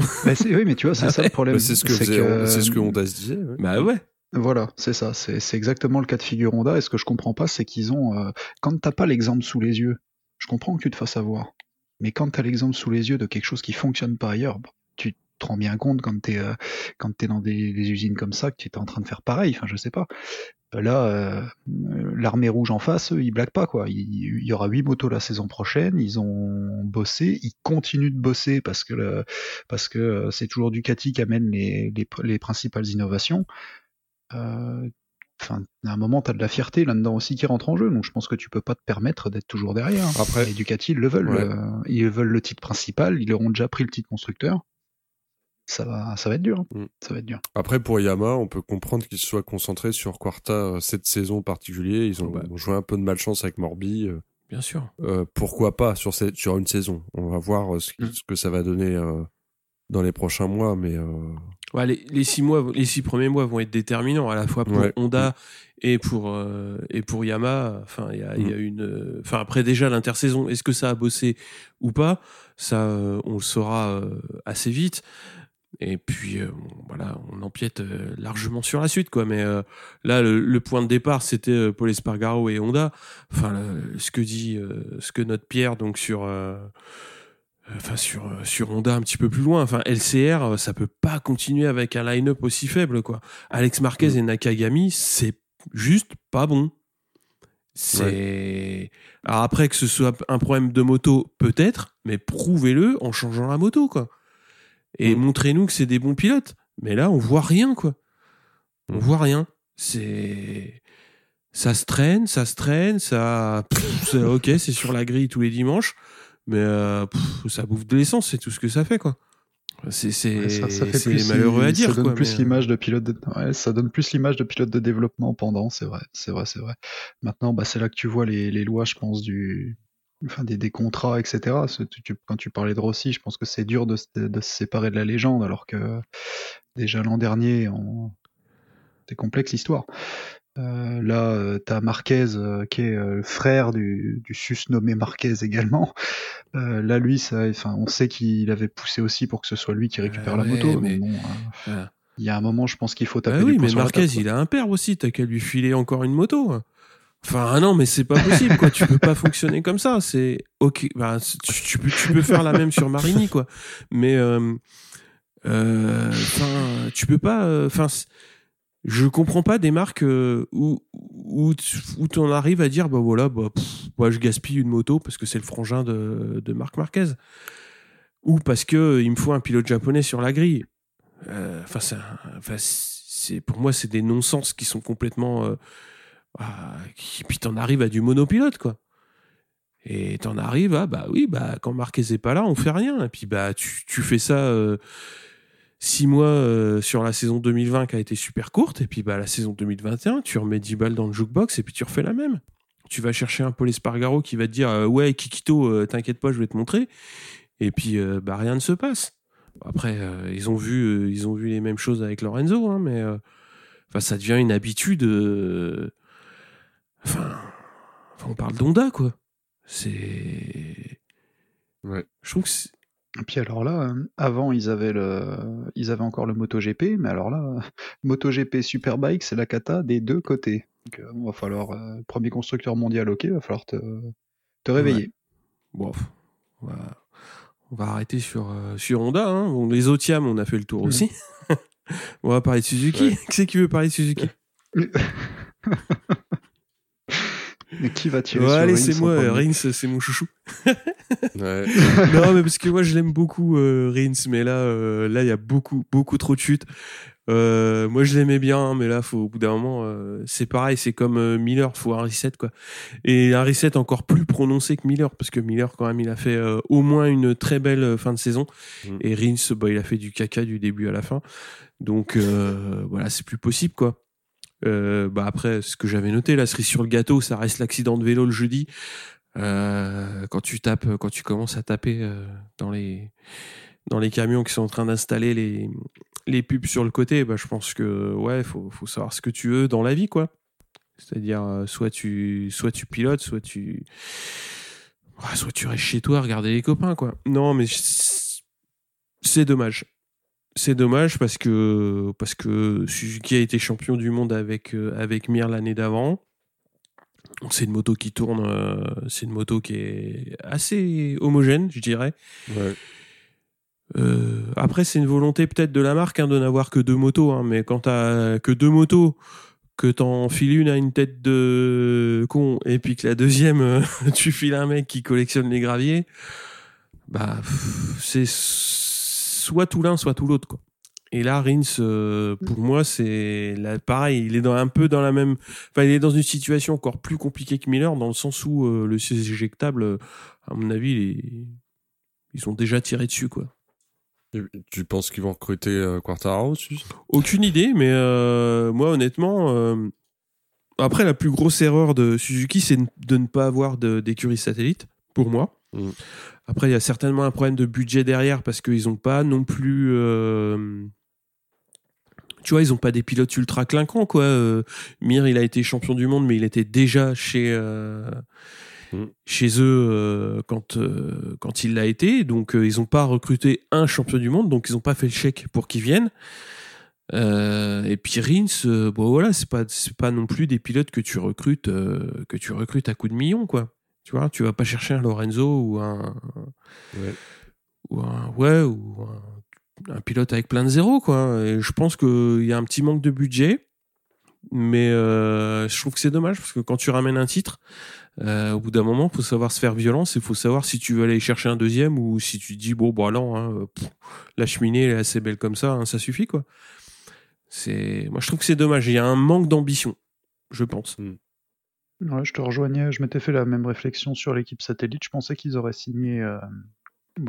S3: Bah, oui, mais tu vois, c'est ça le problème.
S2: Bah, c'est ce que
S3: C'est que-
S2: ce que Honda se disait. ouais.
S1: Bah ouais.
S3: Voilà, c'est ça. C'est c'est exactement le cas de figure Honda. Et ce que je comprends pas, c'est qu'ils ont. euh, quand t'as pas l'exemple sous les yeux, je comprends que tu te fasses avoir. Mais quand t'as l'exemple sous les yeux de quelque chose qui fonctionne pas ailleurs, bah, tu te rends bien compte quand t'es euh, quand t'es dans des, des usines comme ça que tu es en train de faire pareil. Enfin, je sais pas. Là, euh, l'armée rouge en face, eux, ils blaguent pas quoi. Il, il y aura huit motos la saison prochaine. Ils ont bossé, ils continuent de bosser parce que le- parce que euh, c'est toujours Ducati qui amène les, les, les principales innovations. Euh, Enfin, à un moment, tu as de la fierté là-dedans aussi qui rentre en jeu, donc je pense que tu peux pas te permettre d'être toujours derrière.
S2: Après-
S3: Et Ducati, ils le veulent.
S2: Ouais.
S3: euh, ils veulent le titre principal, ils leur ont déjà pris le titre constructeur. Ça va, ça va être dur. hein.
S2: Mm.
S3: Ça va être dur.
S2: Après, pour Yamaha, on peut comprendre qu'ils se soient concentrés sur Quarta euh, cette saison en particulier. Ils ont,
S1: Ouais.
S2: ont joué un peu de malchance avec Morbi. euh,
S1: Bien sûr.
S2: euh, pourquoi pas sur, cette, sur une saison On va voir ce,
S3: Mm.
S2: ce que ça va donner euh, dans les prochains mois, mais euh,
S1: Ouais, les, les six mois, les six premiers mois vont être déterminants à la fois pour
S2: Ouais.
S1: Honda et pour euh, et pour Yamaha. Enfin, il y a, il y a
S2: Mm.
S1: une. euh, Enfin, après déjà l'intersaison, est-ce que ça a bossé ou pas? Ça, euh, on le saura euh, assez vite. Et puis euh, voilà, on empiète euh, largement sur la suite, quoi. Mais euh, là, le, le point de départ, c'était Paul Espargaro et Honda. Enfin, ce que dit, ce que note Pierre, donc sur. Enfin, sur, sur Honda un petit peu plus loin. Enfin, LCR, ça peut pas continuer avec un line-up aussi faible, quoi. Alex Marquez et Nakagami, c'est juste pas bon. C'est. Alors après, que ce soit un problème de moto, peut-être, mais prouvez-le en changeant la moto, quoi. Et montrez-nous que c'est des bons pilotes. Mais là, on voit rien, quoi. On
S2: Mm.
S1: voit rien. C'est. Ça se traîne, ça se traîne, ça. Pff, ok, c'est sur la grille tous les dimanches, mais euh, pff, ça bouffe de l'essence, c'est tout ce que ça fait, quoi. C'est
S3: Ouais, ça, ça fait
S1: c'est
S3: plus,
S1: malheureux à dire,
S3: ça donne
S1: quoi.
S3: plus
S1: mais, euh,
S3: l'image de pilote de, ouais, ça donne plus l'image de pilote de développement pendant, c'est vrai, c'est vrai, c'est vrai. Maintenant, bah, c'est là que tu vois les, les lois, je pense, du, enfin, des, des contrats, etc. Tu- quand tu parlais de Rossi, je pense que c'est dur de, se- de se séparer de la légende, alors que déjà l'an dernier, on... c'est complexe l'histoire. Euh, là, euh, t'as Marquez, euh, qui est euh, le frère du, du sus-nommé Marquez également. Là, lui, ça, enfin, on sait qu'il avait poussé aussi pour que ce soit lui qui récupère la
S1: ouais,
S3: moto.
S1: mais-
S3: bon, il y a un moment, je pense qu'il faut taper
S1: Ah oui, mais
S3: sur la
S1: Marquez, il a un père aussi, t'as qu'à lui filer encore une moto. Enfin, ah non, mais c'est pas possible, quoi. tu peux pas fonctionner comme ça. C'est ok. Bah, tu, peux, faire la même sur Marini, quoi. Mais euh, euh, enfin, tu peux pas. euh, Enfin, je comprends pas des marques euh, où où où t'en arrives à dire bah voilà, bah, pff, je gaspille une moto parce que c'est le frangin de, de Marc Marquez ou parce que euh, il me faut un pilote japonais sur la grille. Euh, Enfin, enfin, c'est pour moi c'est des non-sens qui sont complètement. Euh, ah, qui, puis t'en arrives à du monopilote quoi. Et t'en arrives à bah oui bah quand Marquez est pas là on fait rien et puis bah tu, fais ça euh, six mois euh, sur la saison 2020 qui a été super courte et puis bah la saison 2021 tu remets 10 balles dans le jukebox et puis tu refais la même. Tu vas chercher un Paul Espargaro qui va te dire euh, ouais Kikito t'inquiète pas je vais te montrer et puis bah rien ne se passe. Après ils ont vu ils ont vu les mêmes choses avec Lorenzo hein, mais ça devient une habitude enfin, enfin, on parle d'Honda quoi. C'est
S2: Ouais.
S1: je trouve que c'est-
S3: Et puis alors là, euh, avant ils avaient le, ils avaient encore le MotoGP, mais alors là, MotoGP Superbike, c'est la cata des deux côtés. Donc, euh, va falloir euh, premier constructeur mondial, ok, va falloir te, te réveiller.
S1: bon on va, on va arrêter sur euh, sur Honda hein. Bon, les Otiam on a fait le tour
S3: Mhm.
S1: aussi. on va parler de Suzuki.
S2: Ouais.
S1: Qui c'est qui veut parler de Suzuki?
S3: Mais qui va tirer
S1: Ouais,
S3: sur
S1: allez, c'est moi,
S3: premier
S1: Rins, c'est mon chouchou.
S2: Ouais.
S1: non, mais parce que moi, je l'aime beaucoup, euh, Rins, mais là, euh, là, il y a beaucoup, beaucoup trop de chutes. Euh, moi, je l'aimais bien, mais là, faut, au bout d'un moment, euh, c'est pareil, c'est comme euh, Miller, faut un reset, quoi. Et un reset encore plus prononcé que Miller, parce que Miller, quand même, il a fait euh, au moins une très belle euh, fin de saison.
S2: Mm.
S1: Et Rins, bah, il a fait du caca du début à la fin. Donc, euh, voilà, c'est plus possible, quoi. Euh, bah après, ce que j'avais noté, la cerise sur le gâteau, ça reste l'accident de vélo le jeudi. Euh, quand tu tapes, quand tu commences à taper euh, dans les dans les camions qui sont en train d'installer les les pubs sur le côté, bah je pense que ouais, faut faut savoir ce que tu veux dans la vie quoi. C'est-à-dire euh, soit tu soit tu pilotes, soit tu soit tu restes chez toi regarder les copains quoi. Non mais C'est dommage. C'est dommage parce que parce que Suzuki a été champion du monde avec euh, avec Mir l'année d'avant. C'est une moto qui tourne, euh, c'est une moto qui est assez homogène, je dirais.
S2: Ouais.
S1: Euh, après, c'est une volonté peut-être de la marque hein, de n'avoir que deux motos, hein, mais quand t'as que deux motos, que t'en files une à une tête de con, et puis que la deuxième, euh, tu files un mec qui collectionne les graviers, bah c'est soit tout l'un, soit tout l'autre, quoi. Et là, Rins, euh, pour moi, c'est là, pareil. Il est dans, un peu dans la même. Enfin, il est dans une situation encore plus compliquée que Miller, dans le sens où euh, le siège éjectable, à mon avis, il est- ils ont déjà tiré dessus, quoi.
S2: Et Tu penses qu'ils vont recruter euh, Quartararo aussi?
S1: Aucune idée, mais euh, moi, honnêtement, euh, après, la plus grosse erreur de Suzuki, c'est de ne pas avoir de- d'écurie satellite, pour moi.
S2: Mm.
S1: Après, il y a certainement un problème de budget derrière parce qu'ils n'ont pas non plus. euh, tu vois, ils n'ont pas des pilotes ultra clinquants, quoi. Euh, Mir, il a été champion du monde, mais il était déjà chez. euh,
S2: Mm.
S1: chez eux quand quand il l'a été donc ils n'ont pas recruté un champion du monde donc ils n'ont pas fait le chèque pour qu'il vienne et puis Rins, bon voilà, c'est pas c'est pas non plus des pilotes que tu recrutes que tu recrutes à coups de millions quoi. Tu vois, tu vas pas chercher un Lorenzo ou un
S2: Ouais.
S1: ou un ouais ou un, un pilote avec plein de zéros quoi. Et je pense qu'il y a un petit manque de budget, mais euh, je trouve que c'est dommage parce que quand tu ramènes un titre, euh, au bout d'un moment, faut savoir se faire violence et faut savoir si tu veux aller chercher un deuxième ou si tu te dis bon bah non, hein, pff, la cheminée elle est assez belle comme ça, hein, ça suffit quoi. C'est, moi je trouve que c'est dommage. Il y a un manque d'ambition, je pense.
S3: Je te rejoignais, je m'étais fait la même réflexion sur l'équipe satellite. Je pensais qu'ils auraient signé, euh,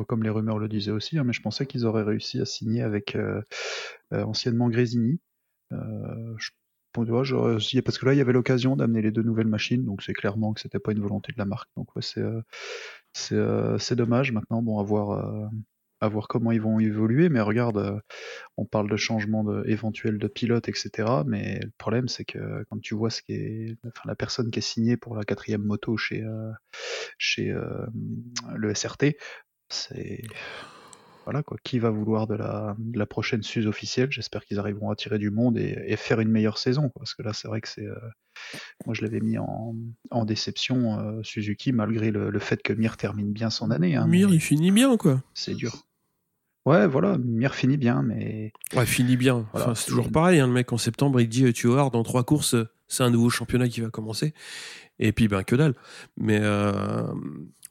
S3: comme les rumeurs le disaient aussi, hein, mais je pensais qu'ils auraient réussi à signer avec euh, euh, anciennement Grésini. Parce que là, il y avait l'occasion d'amener les deux nouvelles machines, donc c'est clairement que c'était pas une volonté de la marque. Donc ouais, c'est dommage. Maintenant, bon, à voir, à voir comment ils vont évoluer. Mais regarde, euh, on parle de changement de, éventuel de pilote, etc. Mais le problème, c'est que quand tu vois ce qui est, enfin, la personne qui est signée pour la quatrième moto chez, euh, chez euh, le SRT, c'est voilà quoi. Qui va vouloir de la, de la prochaine Suze officielle? J'espère qu'ils arriveront à tirer du monde et, et faire une meilleure saison. quoi. parce que là, c'est vrai que c'est, euh, moi, je l'avais mis en, en déception euh, Suzuki malgré le, le fait que Mir termine bien son année. hein,
S1: Mir, il finit bien quoi.
S3: c'est dur. Ouais, voilà, Mir finit bien, mais
S1: Ouais, finit bien.
S3: Voilà,
S1: Enfin, c'est toujours pareil. hein, le mec en septembre, il dit tu vas voir, dans trois courses, euh, c'est un nouveau championnat qui va commencer. Et puis ben que dalle. Mais euh,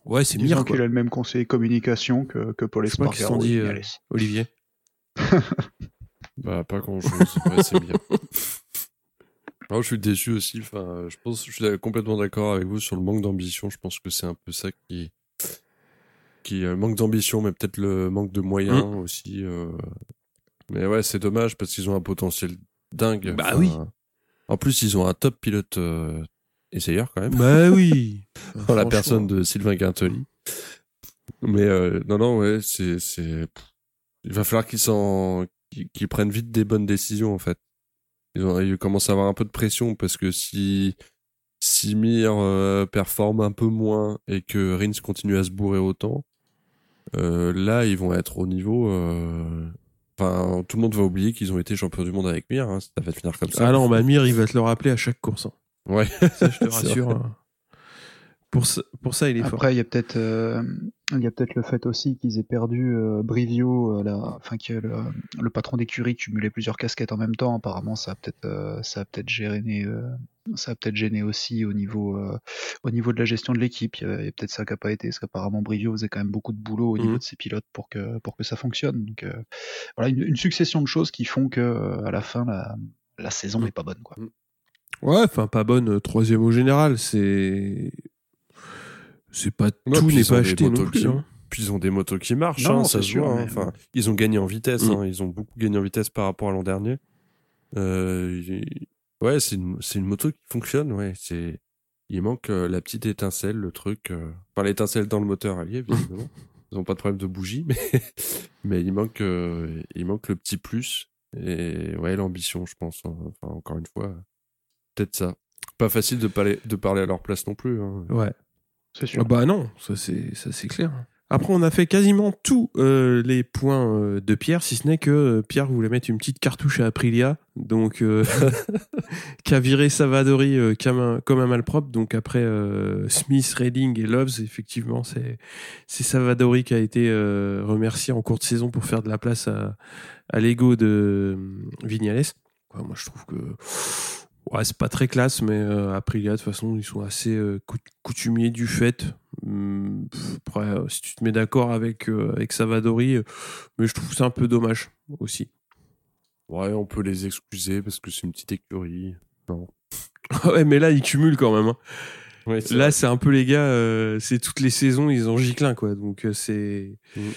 S1: ouais, c'est Mir
S3: qu'il a le même conseiller communication que, que Paul
S1: Je sais pas qu'ils
S3: Espargaro.
S1: dit, euh. Olivier.
S2: Bah, pas grand chose. Ouais, c'est bien. Alors, je suis déçu aussi. Enfin, je pense, je suis complètement d'accord avec vous sur le manque d'ambition. Je pense que c'est un peu ça qui, qui euh, manque d'ambition, mais peut-être le manque de moyens
S1: Mm.
S2: aussi. euh. Mais ouais, c'est dommage parce qu'ils ont un potentiel dingue.
S1: Bah
S2: Enfin,
S1: oui.
S2: En plus, ils ont un top pilote euh, essayeur quand même.
S1: Bah oui.
S2: dans la personne de Sylvain Quintoli. Mais euh, non, non, ouais, c'est, c'est, il va falloir qu'ils s'en, qu'ils, prennent vite des bonnes décisions en fait. Ils, ont, ils commencent à avoir un peu de pression parce que si, si Mir euh, performe un peu moins et que Rins continue à se bourrer autant, là ils vont être au niveau. euh, Enfin, tout le monde va oublier qu'ils ont été champions du monde avec Mir. Hein, ça va finir comme ça.
S1: Ah non, bah Mir, il va te le rappeler à chaque course. hein.
S2: Ouais.
S1: Ça, je te
S2: C'est
S1: rassure. hein. Pour ça, pour ça, il est fort.
S3: Après, il y a peut-être, euh, il y a peut-être le fait aussi qu'ils aient perdu euh, Brivio, euh, la, enfin que le, le patron d'écurie cumulait plusieurs casquettes en même temps. Apparemment, ça a peut-être, euh, ça a peut-être gêné, euh, ça a peut-être gêné aussi au niveau, euh, au niveau de la gestion de l'équipe. Il y a, a peut-être ça qui a pas été, parce qu'apparemment Brivio faisait quand même beaucoup de boulot au niveau
S1: Mhm.
S3: de ses pilotes pour que, pour que ça fonctionne. Donc euh, voilà, une, une succession de choses qui font que euh, à la fin la, la saison n'est pas bonne, quoi.
S1: Ouais, enfin, pas bonne troisième au général. C'est. C'est pas.
S2: Ouais,
S1: tout n'est pas acheté non plus.
S2: qui-
S1: hein.
S2: Puis ils ont des motos qui marchent,
S3: Non,
S2: hein, ça
S3: c'est
S2: se
S3: sûr,
S2: voit. hein. Enfin, ils ont gagné en vitesse, hein, ils ont beaucoup gagné en vitesse par rapport à l'an dernier. Euh, ouais, c'est une, c'est une moto qui fonctionne, ouais. C'est, il manque euh, la petite étincelle, le truc. euh, Enfin, l'étincelle dans le moteur allié, visiblement. ils ont pas de problème de bougie, mais, mais il manque, euh, il manque le petit plus. Et ouais, l'ambition, je pense. hein. Enfin, encore une fois, peut-être ça. Pas facile de parler, de parler à leur place non plus. hein.
S1: Ouais.
S3: C'est sûr.
S1: Ah bah non, ça c'est ça c'est clair. Après, on a fait quasiment tous euh, les points euh, de Pierre, si ce n'est que euh, Pierre voulait mettre une petite cartouche à Aprilia, donc qui a viré Savadori comme, un, comme malpropre. Donc après Smith, Redding et Loves, effectivement, c'est Savadori qui a été remercié en cours saison pour faire de la place à, l'ego de Vignales. Moi, je trouve que ouais, c'est pas très classe, mais euh, Aprilia, de toute façon, ils sont assez euh, cout- coutumiers du fait. Hum, Après, euh, si tu te mets d'accord avec, euh, avec Savadori, euh, mais je trouve c'est un peu dommage aussi.
S2: Ouais, on peut les excuser parce que c'est une petite écurie. Non.
S1: ouais, mais là, ils cumulent quand même. hein.
S2: Ouais,
S1: Là, c'est un peu les gars, euh, c'est toutes les saisons, ils ont giclin, quoi. Donc, c'est.
S2: Mhm.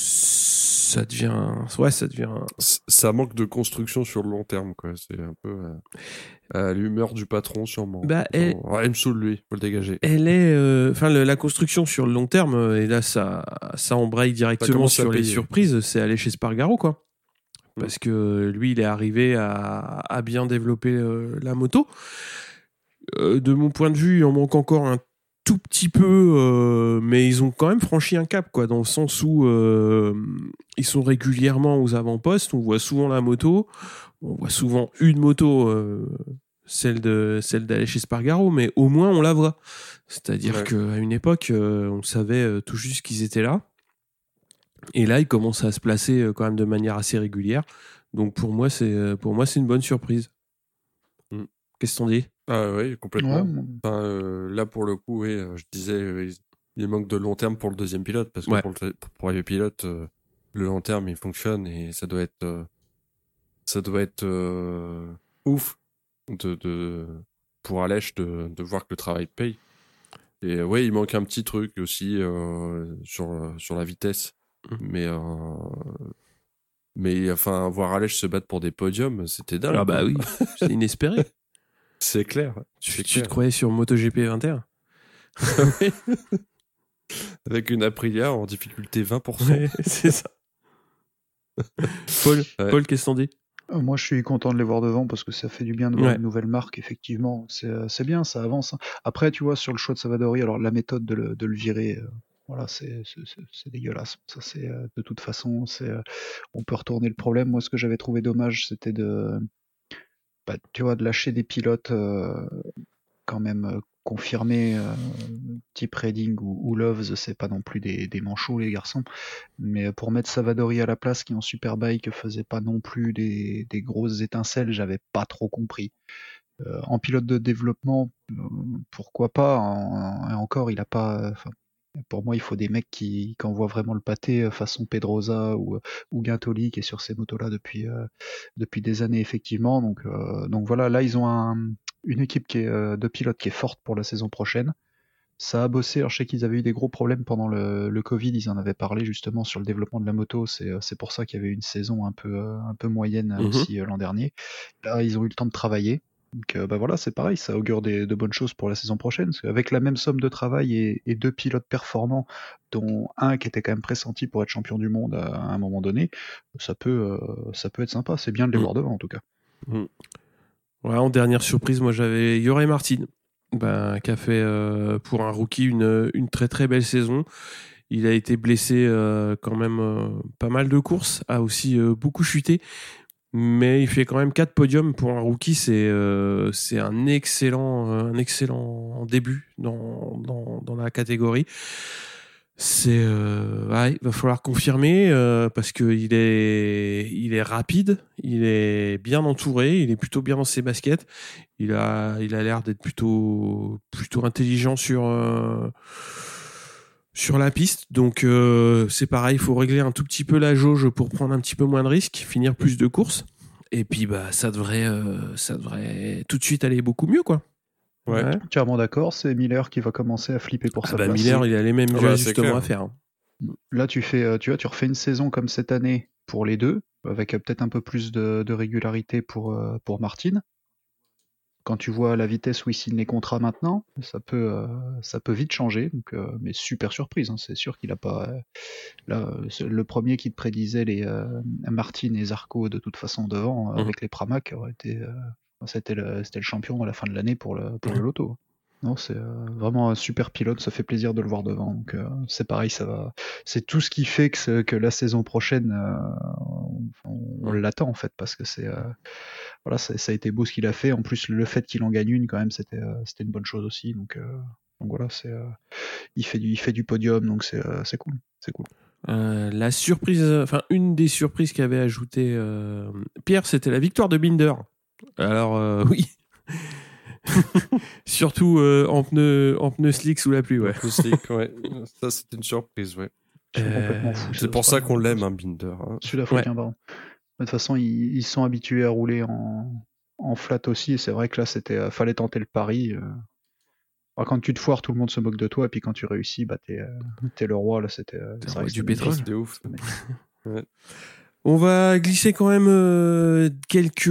S1: Ça devient. Ouais, ça devient.
S2: Ça manque de construction sur le long terme, quoi. C'est un peu euh, l'humeur du patron, sûrement.
S1: Bah, et-
S2: Ouais, il me saoule, lui. Faut le dégager.
S1: Elle est, euh, enfin, la construction sur le long terme, euh, et là, ça, ça embraye directement sur les surprises. C'est aller chez Spargaro, quoi. Parce que lui, il est arrivé à, à bien développer euh, la moto. De mon point de vue, il en manque encore un tout petit peu, euh, mais ils ont quand même franchi un cap, quoi, dans le sens où euh, ils sont régulièrement aux avant-postes. On voit souvent la moto, on voit souvent une moto, euh, celle de celle d'aller chez Spargaro, mais au moins on la voit. C'est-à-dire
S2: Ouais.
S1: qu'à une époque, on savait tout juste qu'ils étaient là. Et là, ils commencent à se placer quand même de manière assez régulière. Donc pour moi, c'est pour moi c'est une bonne surprise.
S2: Mm.
S1: Qu'est-ce qu'on dit
S2: Ah ouais, complètement.
S3: Ouais,
S2: Enfin, euh, là, pour le coup, oui, euh, je disais, euh, il- manque de long terme pour le deuxième pilote, parce que
S1: Ouais.
S2: pour, le, pour pilote, euh, le long terme, il fonctionne et ça doit être, ça doit être euh, ouf de, de, pour Alèche de, de voir que le travail paye. Et ouais, il manque un petit truc aussi euh, sur, sur la vitesse.
S1: Mhm.
S2: Mais, euh, mais enfin, voir Alèche se battre pour des podiums, c'était dingue.
S1: Ah bah oui, c'est inespéré.
S2: C'est clair.
S1: tu,
S2: C'est
S1: tu
S2: clair.
S1: te croyais sur MotoGP 21
S2: Avec une Aprilia en difficulté 20%.
S1: Ouais, C'est ça. Paul,
S2: Ouais.
S1: Paul qu'est-ce qu'on dit
S3: Euh, Moi, je suis content de les voir devant parce que ça fait du bien de voir
S1: Ouais.
S3: une nouvelle marque, effectivement. C'est euh, bien, ça avance. hein. Après, tu vois, sur le choix de Savadori, alors la méthode de le, de le virer, euh, voilà, c'est dégueulasse. Ça, c'est euh, de toute façon, c'est euh, on peut retourner le problème. Moi, ce que j'avais trouvé dommage, c'était de, tu vois, de lâcher des pilotes euh, quand même euh, confirmés, euh, type Redding ou, Loves, c'est pas non plus des, des manchots, les garçons. Mais pour mettre Savadori à la place, qui en Superbike faisait pas non plus des, grosses étincelles, j'avais pas trop compris. En pilote de développement, pourquoi pas en- Et encore, il a pas. Pour moi, il faut des mecs qui, qui envoient vraiment le pâté, euh, façon Pedrosa ou, ou Guintoli, qui est sur ces motos-là depuis, euh, depuis des années, effectivement. Donc, euh, donc voilà, là, ils ont un- une équipe qui est, euh, de pilotes qui est forte pour la saison prochaine. Ça a bossé. Alors, je sais qu'ils avaient eu des gros problèmes pendant le, le Covid. Ils en avaient parlé justement sur le développement de la moto. C'est euh, c'est pour ça qu'il y avait eu une saison un peu, euh, un peu moyenne euh,
S1: Mhm.
S3: aussi euh, l'an dernier. Là, ils ont eu le temps de travailler. Donc, euh, bah voilà, c'est pareil. Ça augure des, de bonnes choses pour la saison prochaine. Parce qu'avec la même somme de travail et, et deux pilotes performants, dont un qui était quand même pressenti pour être champion du monde à, un moment donné, ça peut, euh, ça peut être sympa. C'est bien de les
S1: Mhm.
S3: voir devant en tout cas.
S1: Ouais, en dernière surprise, moi j'avais Yoré Martin, ben, qui a fait euh, pour un rookie une, une très très belle saison. Il a été blessé euh, quand même euh, pas mal de courses, a aussi beaucoup chuté, mais il fait quand même quatre podiums pour un rookie. C'est euh, un excellent un excellent début dans, dans, dans la catégorie. C'est euh, il va falloir confirmer euh, parce que il est il est rapide, il est bien entouré, il est plutôt bien dans ses baskets. Il a il a l'air d'être plutôt plutôt intelligent sur euh, sur la piste. Donc euh, c'est pareil, il faut régler un tout petit peu la jauge pour prendre un petit peu moins de risques, finir plus de courses. Et puis bah ça devrait euh, ça devrait tout de suite aller beaucoup mieux quoi.
S2: Ouais.
S3: Entièrement d'accord. C'est Miller qui va commencer à flipper pour
S1: Ah
S3: sa
S1: bah,
S3: place.
S1: Miller, il a les mêmes
S2: Ah bah, clair.
S1: à faire. hein.
S3: Là, tu fais, euh, tu vois, tu refais une saison comme cette année pour les deux, avec peut-être un peu plus de, de régularité pour, pour Martin. Quand tu vois la vitesse où il signe les contrats maintenant, ça peut, euh, ça peut vite changer. Donc, euh, mais super surprise, hein, c'est sûr qu'il a pas. euh, là, le premier qui te prédisait les Martin et Zarco de toute façon devant
S1: Mhm.
S3: avec les Pramac aurait été. c'était le, champion à la fin de l'année pour le, pour le loto. Non, c'est euh, vraiment un super pilote, ça fait plaisir de le voir devant. Donc euh, c'est pareil, ça va. C'est tout ce qui fait que, la saison prochaine, euh, on, l'attend en fait, parce que c'est voilà, ça, a été beau ce qu'il a fait. En plus, le fait qu'il en gagne une, quand même, c'était c'était une bonne chose aussi. Donc, voilà, c'est il fait du il fait du podium, donc c'est cool, c'est cool.
S1: La surprise, enfin une des surprises qu'avait ajouté Pierre, c'était la victoire de Binder. Alors oui, surtout euh, en pneu en pneu slick sous la pluie, ouais.
S2: Slick, ouais. Ça, c'était une surprise, ouais.
S1: Euh.
S2: C'est pour ça qu'on l'aime, hein, Binder. hein.
S3: Sud-africain, pardon. De toute façon, ils, ils sont habitués à rouler en, en flat aussi. Et c'est vrai que là, c'était, euh, fallait tenter le pari. euh. Alors, quand tu te foires, tout le monde se moque de toi. Et puis quand tu réussis, bah, t'es, euh, t'es le roi. Là, c'était. euh,
S1: du pétrole.
S2: C'était ouf.
S1: On va glisser quand même euh, quelques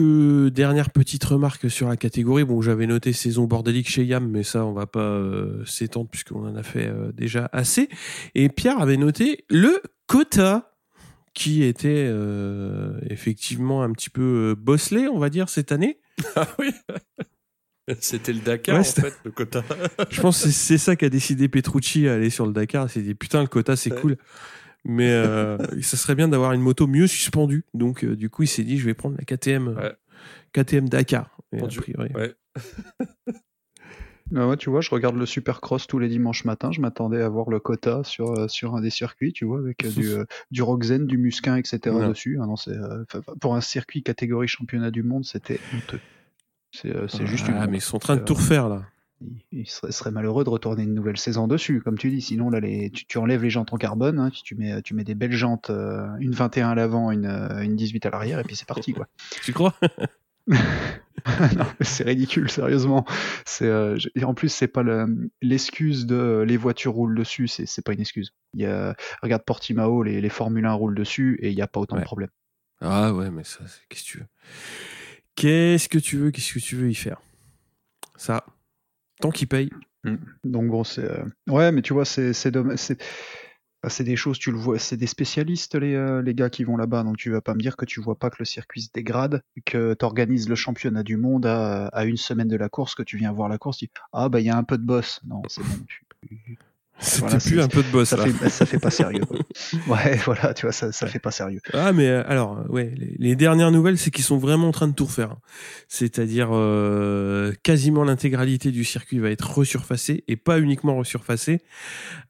S1: dernières petites remarques sur la catégorie. Bon, j'avais noté saison bordélique chez Yam, mais ça, on va pas euh, s'étendre puisqu'on en a fait euh, déjà assez. Et Pierre avait noté le quota qui était euh, effectivement un petit peu bosselé, on va dire, cette année.
S2: Ah oui C'était le Dakar,
S1: Ouais,
S2: en fait, le quota.
S1: Je pense que c'est- c'est ça qu'a décidé Petrucci à aller sur le Dakar. Il s'est dit putain le quota c'est
S2: Ouais.
S1: cool, mais euh, ça serait bien d'avoir une moto mieux suspendue. Donc euh, du coup il s'est dit je vais prendre la KTM, euh,
S2: Ouais.
S1: KTM Dakar. Et a
S2: Pendu-
S1: priori,
S2: Ouais.
S3: Ah ouais, tu vois, je regarde le Supercross tous les dimanches matins. Je m'attendais à voir le quota sur, euh, sur un des circuits, tu vois, avec du, euh, du Roxen, du Musquin, etc.
S1: Non.
S3: dessus. Ah non, euh, pour un circuit catégorie championnat du monde, c'était honteux. C'est, euh, c'est juste une
S1: Ah mais ils sont en train de tout refaire là.
S3: Il, serait, serait malheureux de retourner une nouvelle saison dessus, comme tu dis. Sinon, là, les, tu, tu enlèves les jantes en carbone, hein, tu mets, tu mets des belles jantes, euh, une 21 à l'avant, une, euh, une 18 à l'arrière, et puis c'est parti, quoi.
S1: Tu crois?
S3: C'est ridicule, sérieusement. C'est, euh, en plus, c'est pas le- l'excuse de euh, les voitures roulent dessus, c'est, pas une excuse. Il y a, regarde Portimao, les, les Formule 1 roulent dessus, et il n'y a pas autant
S1: Ouais.
S3: de problèmes.
S1: Ah ouais mais ça qu'est-ce que tu veux? Qu'est-ce que tu veux Qu'est-ce que tu veux y faire? Ça, tant qu'il paye.
S3: Donc bon, c'est euh, ouais, mais tu vois, c'est c'est bah, c'est des choses, tu le vois, c'est des spécialistes les euh, les gars qui vont là-bas, donc tu vas pas me dire que tu vois pas que le circuit se dégrade, que tu organises le championnat du monde à, une semaine de la course, que tu viens voir la course, tu dis ah bah il y a un peu de boss, non c'est bon,
S1: C'était
S3: Voilà,
S1: plus un peu de boss
S3: ça
S1: là.
S3: fait ça fait pas sérieux. quoi. Ouais, voilà, tu vois, ça ça fait pas sérieux.
S1: Ah mais euh, alors euh, ouais les, les dernières nouvelles c'est qu'ils sont vraiment en train de tout refaire. C'est-à-dire euh, quasiment l'intégralité du circuit va être resurfacée et pas uniquement resurfacée.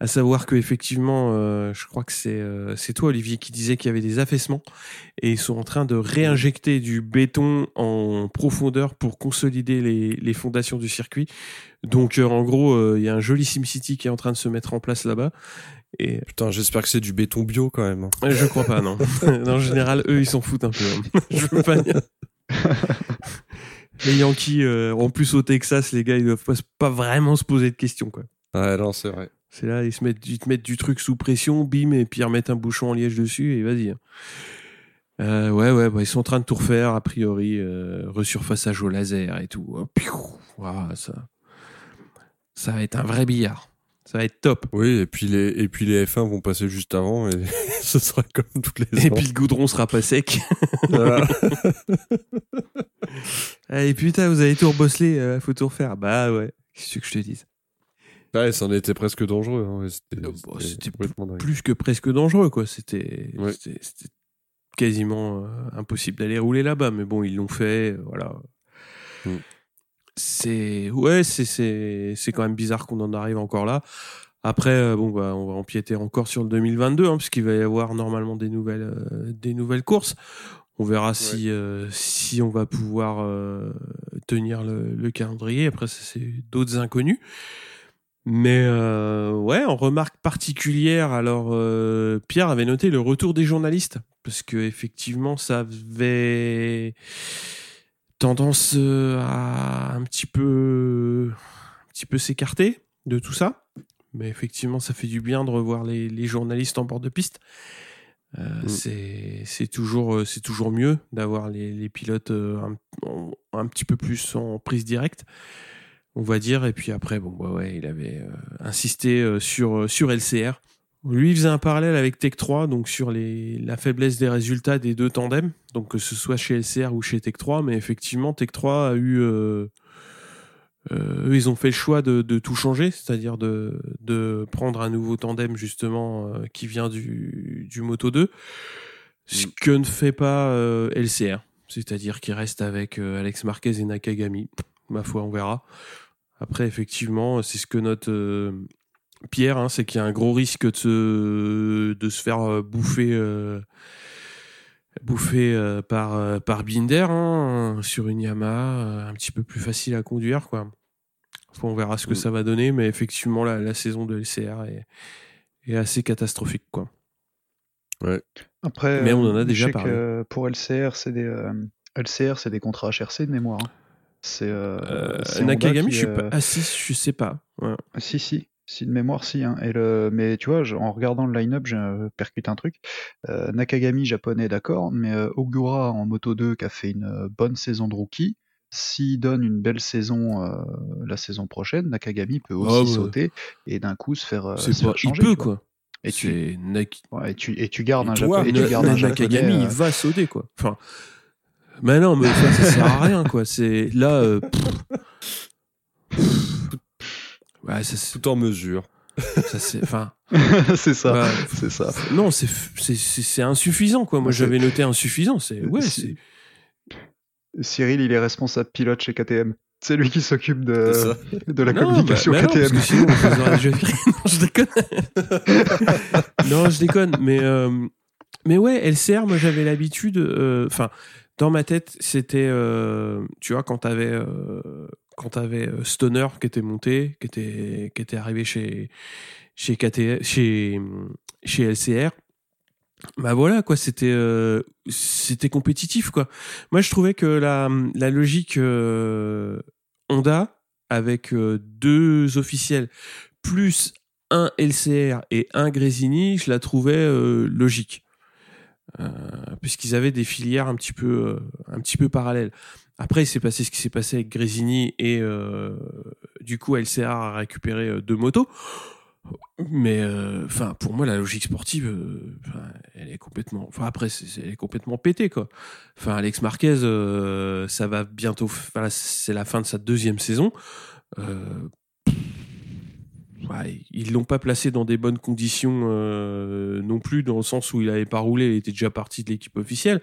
S1: À savoir que effectivement euh, je crois que c'est euh, c'est toi Olivier qui disait qu'il y avait des affaissements et ils sont en train de réinjecter du béton en profondeur pour consolider les, les fondations du circuit. Donc euh, en gros euh, il y a un joli SimCity qui est en train de se mettre en place là-bas et
S2: Putain, j'espère que c'est du béton bio quand même. hein.
S1: Ouais, Je crois pas, non. en général, eux, ils s'en foutent un peu. hein. Je veux pas dire. Les Yankees, euh, en plus au Texas, les gars, ils doivent pas, vraiment se poser de questions, quoi.
S2: Ouais, non, c'est vrai.
S1: C'est là, ils se mettent, ils te mettent du truc sous pression, bim, et puis ils remettent un bouchon en liège dessus, et vas-y. hein. Euh, ouais, ouais, bah, ils sont en train de tout refaire, a priori, euh, resurfaçage au laser et tout. Oh, piou. Ouah, ça, ça va être un vrai billard. Ça va être top.
S2: Oui, et puis les, et puis les F1 vont passer juste avant et ce sera comme toutes les
S1: Et
S2: ans.
S1: puis le goudron sera pas sec.
S2: Voilà.
S1: Et putain, vous avez tout rebosselé, euh, faut tout refaire. Bah ouais, qu'est-ce que je te dise?
S2: Ouais, c'en était presque dangereux. hein. C'était
S1: Euh, bon,
S2: dingue.
S1: Plus que presque dangereux, quoi. C'était
S2: Ouais.
S1: quasiment euh, impossible d'aller rouler là-bas, mais bon, ils l'ont fait, euh, voilà.
S2: Mm.
S1: C'est ouais, c'est c'est c'est quand même bizarre qu'on en arrive encore là. Après, euh, bon, bah, on va empiéter encore sur le 2022, hein, puisqu'il va y avoir normalement des nouvelles, euh, des nouvelles courses. On verra si, euh, si on va pouvoir euh, tenir le, le calendrier. Après, c'est d'autres inconnus. Mais euh, ouais, en remarque particulière, alors euh, Pierre avait noté le retour des journalistes parce que effectivement, ça avait tendance euh, à un petit peu, un petit peu s'écarter de tout ça. Mais effectivement, ça fait du bien de revoir les, les journalistes en bord de piste. Euh,
S2: Mm.
S1: c'est c'est toujours euh, c'est toujours mieux d'avoir les, les pilotes un, petit peu plus en prise directe on va dire et puis après bon bah ouais il avait insisté sur sur LCR lui il faisait un parallèle avec Tech 3 donc sur les la faiblesse des résultats des deux tandems donc que ce soit chez LCR ou chez Tech 3 mais effectivement Tech 3 a eu euh, eux, ils ont fait le choix de, de tout changer, c'est-à-dire de, de prendre un nouveau tandem justement euh, qui vient du, du Moto 2, ce que ne fait pas euh, LCR, c'est-à-dire qu'il reste avec euh, Alex Marquez et Nakagami. Ma foi, on verra. Après, effectivement, c'est ce que note euh, Pierre, hein, c'est qu'il y a un gros risque de se, de se faire euh, bouffer, euh, bouffer euh, par, euh, par Binder hein, sur une Yamaha, euh, un petit peu plus facile à conduire. Quoi. Enfin, on verra ce que
S2: Mm.
S1: ça va donner, mais effectivement, la, la saison de LCR est, est assez catastrophique. Quoi.
S3: Après,
S1: Mais on en a déjà parlé.
S3: pour LCR, c'est des euh, LCR, c'est des contrats HRC de mémoire. hein. C'est euh,
S1: Euh, Nakagami,
S3: qui,
S1: je suis pas. Ah si, je sais pas. Ouais.
S3: Si, si, si de mémoire, si. Hein. Et le... Mais tu vois, je- en regardant le line-up, j'ai euh, percuté un truc. Euh, Nakagami, japonais, d'accord, mais euh, Ogura en Moto 2, qui a fait une bonne saison de rookie, s'il donne une belle saison la saison prochaine, Nakagami peut aussi
S1: Ah,
S3: sauter et d'un coup se faire, se
S1: pas.
S3: faire changer.
S1: il peut quoi.
S3: Et tu, ouais, et, tu, et tu gardes un
S2: toi,
S3: japonais. Et tu gardes un
S1: Na-
S3: japonais.
S1: Nakagami, il va sauter quoi. Enfin, mais non, mais ça, ça sert à rien quoi. C'est là. pff. ouais, ça, c'est-
S2: Tout en mesure.
S1: ça c'est. Enfin,
S3: c'est ça.
S1: ouais,
S3: C'est ça.
S1: non, c'est c'est- c'est c'est insuffisant quoi. Moi, j'avais noté insuffisant. C'est ouais,
S3: C'est-
S1: c'est.
S3: Cyril, il est responsable pilote chez KTM. C'est lui qui s'occupe de, la
S1: Non,
S3: communication
S1: bah- bah non, parce
S3: KTM.
S1: que sinon, on non, je déconne. non, je déconne. Mais, euh, mais ouais, LCR, moi, j'avais l'habitude. euh, Enfin, dans ma tête, c'était. euh, tu vois, quand t'avais. Quand t'avais euh, Stoner qui était monté, qui était, qui était arrivé chez, chez, KTM, chez, chez LCR. Bah voilà quoi, c'était euh, c'était compétitif quoi. Moi je trouvais que la, la logique euh, Honda avec euh, deux officiels plus un LCR et un Grésini, je la trouvais euh, logique. Puisqu'ils avaient des filières un petit peu un petit peu parallèles. Après, il s'est passé ce qui s'est passé avec Grésini et euh, du coup LCR a récupéré euh, deux motos. Mais euh, enfin, pour moi, la logique sportive, euh, elle est complètement. Enfin, après, elle est complètement pétée, quoi. Enfin, Alex Marquez, euh, ça va bientôt. Enfin, c'est la fin de sa deuxième saison. Ouais, ils l'ont pas placé dans des bonnes conditions euh, non plus, dans le sens où il avait pas roulé, il était déjà parti de l'équipe officielle.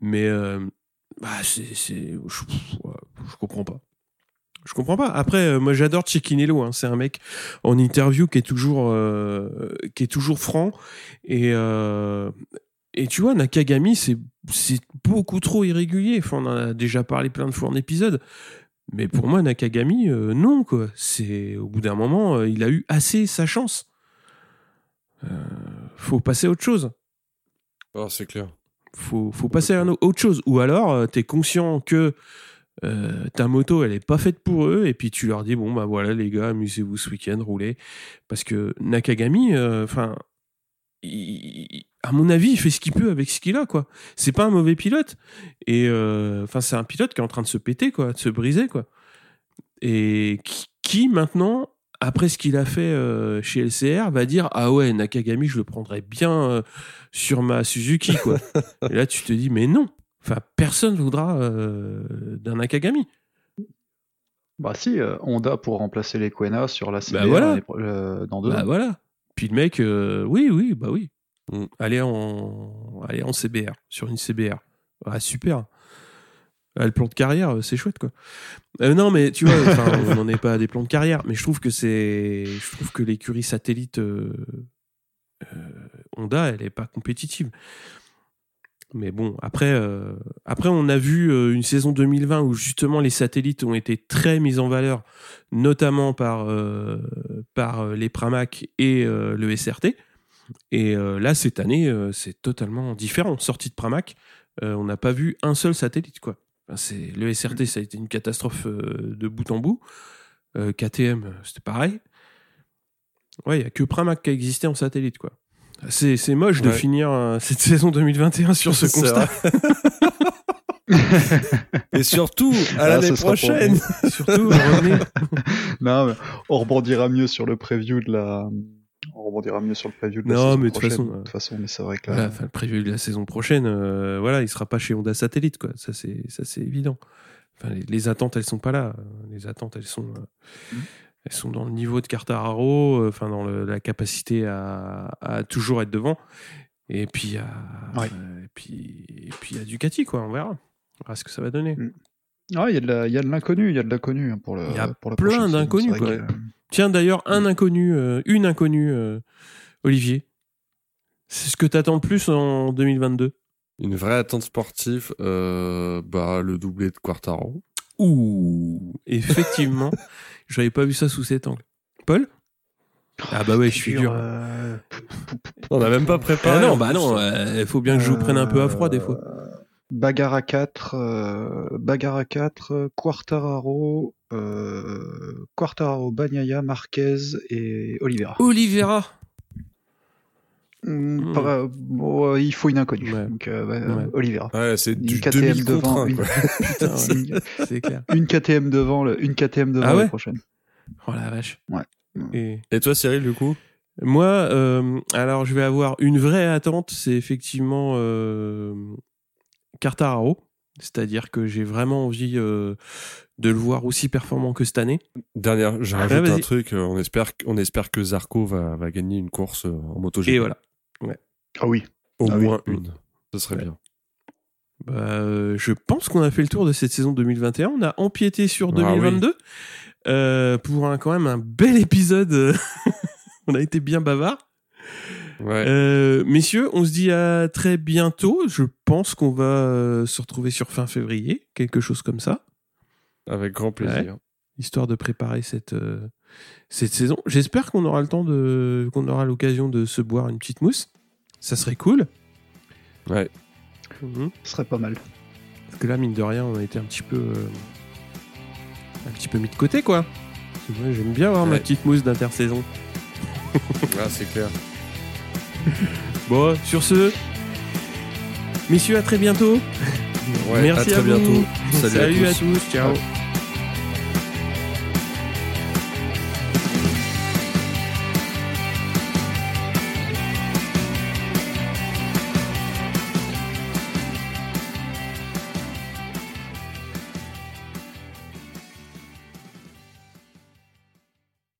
S1: Mais euh, bah, c'est, je, comprends pas. Je comprends pas. Après, euh, moi, j'adore Cecchiniello. Hein. C'est un mec en interview qui est toujours, euh, qui est toujours franc. Et, euh, et tu vois, Nakagami, c'est, c'est beaucoup trop irrégulier. Enfin, on en a déjà parlé plein de fois en épisode. Mais pour moi, Nakagami, non, quoi. C'est, au bout d'un moment, il a eu assez sa chance. Faut passer à autre chose.
S2: Oh, c'est clair.
S1: Faut, faut passer à autre chose. Ou alors, euh, t'es conscient que euh, ta moto, elle est pas faite pour eux, et puis tu leur dis, bon, bah voilà, les gars, amusez-vous ce week-end, roulez. Parce que Nakagami, euh, enfin, à mon avis, il fait ce qu'il peut avec ce qu'il a, quoi. C'est pas un mauvais pilote. Et, enfin, c'est un pilote qui est en train de se péter, quoi, de se briser, quoi. Et qui, maintenant, après ce qu'il a fait euh, chez LCR, va dire ah ouais Nakagami je le prendrais bien euh, sur ma Suzuki quoi. Et là tu te dis mais non, enfin personne voudra euh, d'un Nakagami.
S3: Bah si, Honda pour remplacer les Quena sur la CBR
S1: Bah voilà.
S3: dans deux
S1: Bah
S3: ans.
S1: voilà. Puis le mec oui oui bah oui.
S2: Mm.
S1: Allez en allez en CBR sur une CBR. Ah super. Ah, le plan de carrière, euh, c'est chouette quoi. Euh, non mais tu vois, on n'en est pas à des plans de carrière, mais je trouve que c'est, je trouve que l'écurie satellite euh, euh, Honda, elle est pas compétitive. Mais bon, après, après on a vu une saison 2020 où justement les satellites ont été très mis en valeur, notamment par par les Pramac et le SRT. Et là cette année, c'est totalement différent. Sortie de Pramac, on n'a pas vu un seul satellite quoi. C'est le SRT, ça a été une catastrophe euh, de bout en bout. Euh, KTM, c'était pareil. Ouais, il y a que Pramac qui a existé en satellite quoi. C'est c'est moche de finir euh, cette saison 2021 sur ce
S2: C'est
S1: constat.
S2: Et surtout, à
S3: Ah,
S2: l'année prochaine.
S1: Surtout.
S3: Non, mais on rebondira mieux sur le preview de la. On rebondira mieux sur le preview de la
S1: Non,
S3: saison
S1: mais
S3: prochaine,
S1: façon,
S3: de
S1: euh,
S3: toute façon, mais c'est vrai que là,
S1: Voilà, enfin, le prévu de la saison prochaine, euh, voilà, il sera pas chez Honda Satellite, quoi. Ça, c'est, ça, c'est évident. enfin, les, les attentes, elles sont pas là. Les attentes, elles sont, euh,
S3: Mhm.
S1: elles sont dans le niveau de Cartararo, euh, enfin dans le- la capacité à, à toujours être devant. Et puis, à,
S3: Ouais.
S1: euh, et puis, et puis à Ducati, quoi. On verra. On verra ce que ça va donner.
S3: Ah, il y a de l'inconnu, il y a de l'inconnu hein, pour le.
S1: Il y a
S3: pour la
S1: plein d'inconnus, Tiens, d'ailleurs, un inconnu, euh, une inconnue, euh, Olivier. C'est ce que t'attends le plus en 2022
S2: Une vraie attente sportive, euh, bah, le doublé de Quartaro.
S1: Ouh, effectivement, j'avais pas vu ça sous cet angle. Paul? Ah bah ouais, je suis dur.
S3: euh,
S2: On n'a même pas
S1: Ah
S2: préparé.
S1: non,
S2: en
S1: bah non, il faut bien que je vous prenne un peu à froid des fois.
S3: Bagarre à 4, euh, Bagarre à 4, euh, Quartararo, euh, Quartararo, Bagnaia, Marquez et Oliveira.
S1: Oliveira
S3: par- euh, bon, euh, il faut une inconnue.
S1: Ouais.
S3: Donc, euh, bah,
S1: Ouais.
S3: Oliveira.
S2: Ouais, c'est
S3: Une
S2: du
S3: KTM
S2: 2000 contre
S3: devant,
S2: 1,
S3: une-.
S1: Putain, c'est clair.
S3: Une KTM devant, le, une KTM devant
S1: Ah ouais
S3: la prochaine.
S1: Oh la vache.
S3: Ouais.
S1: Et
S2: Et toi, Cyril, du coup?
S1: Moi, euh, alors je vais avoir une vraie attente, c'est effectivement euh, Cartararo. C'est-à-dire que j'ai vraiment envie euh, de le voir aussi performant que cette année.
S2: Dernière, je un truc. euh, On espère, on espère que Zarco va, va gagner une course euh, en MotoGP.
S1: Et voilà.
S3: Ah oui.
S2: Au
S3: Ah oui.
S2: moins une. Ce serait
S1: Ouais.
S2: bien.
S1: Bah, euh, je pense qu'on a fait le tour de cette saison 2021. On a empiété sur
S2: Ah oui.
S1: 2022 euh, pour un, quand même un bel épisode. on a été bien bavard.
S2: Ouais.
S1: Euh, messieurs, on se dit à très bientôt. Je pense qu'on va euh, se retrouver sur fin février, quelque chose comme ça,
S2: Avec grand plaisir.
S1: histoire de préparer cette euh, cette saison. J'espère qu'on aura le temps de qu'on aura l'occasion de se boire une petite mousse. Ça serait cool.
S2: Ouais.
S1: Mhm.
S3: Ce serait pas mal.
S1: Parce que là, mine de rien, on a été un petit peu euh, un petit peu mis de côté, quoi. Moi, j'aime bien avoir ma petite mousse d'intersaison.
S2: Ah, c'est clair.
S1: Bon, sur ce, messieurs, à très bientôt.
S2: Ouais,
S1: Merci
S2: à très
S1: vous.
S2: bientôt. Salut à
S1: Salut à
S2: tous.
S1: tous. Ciao.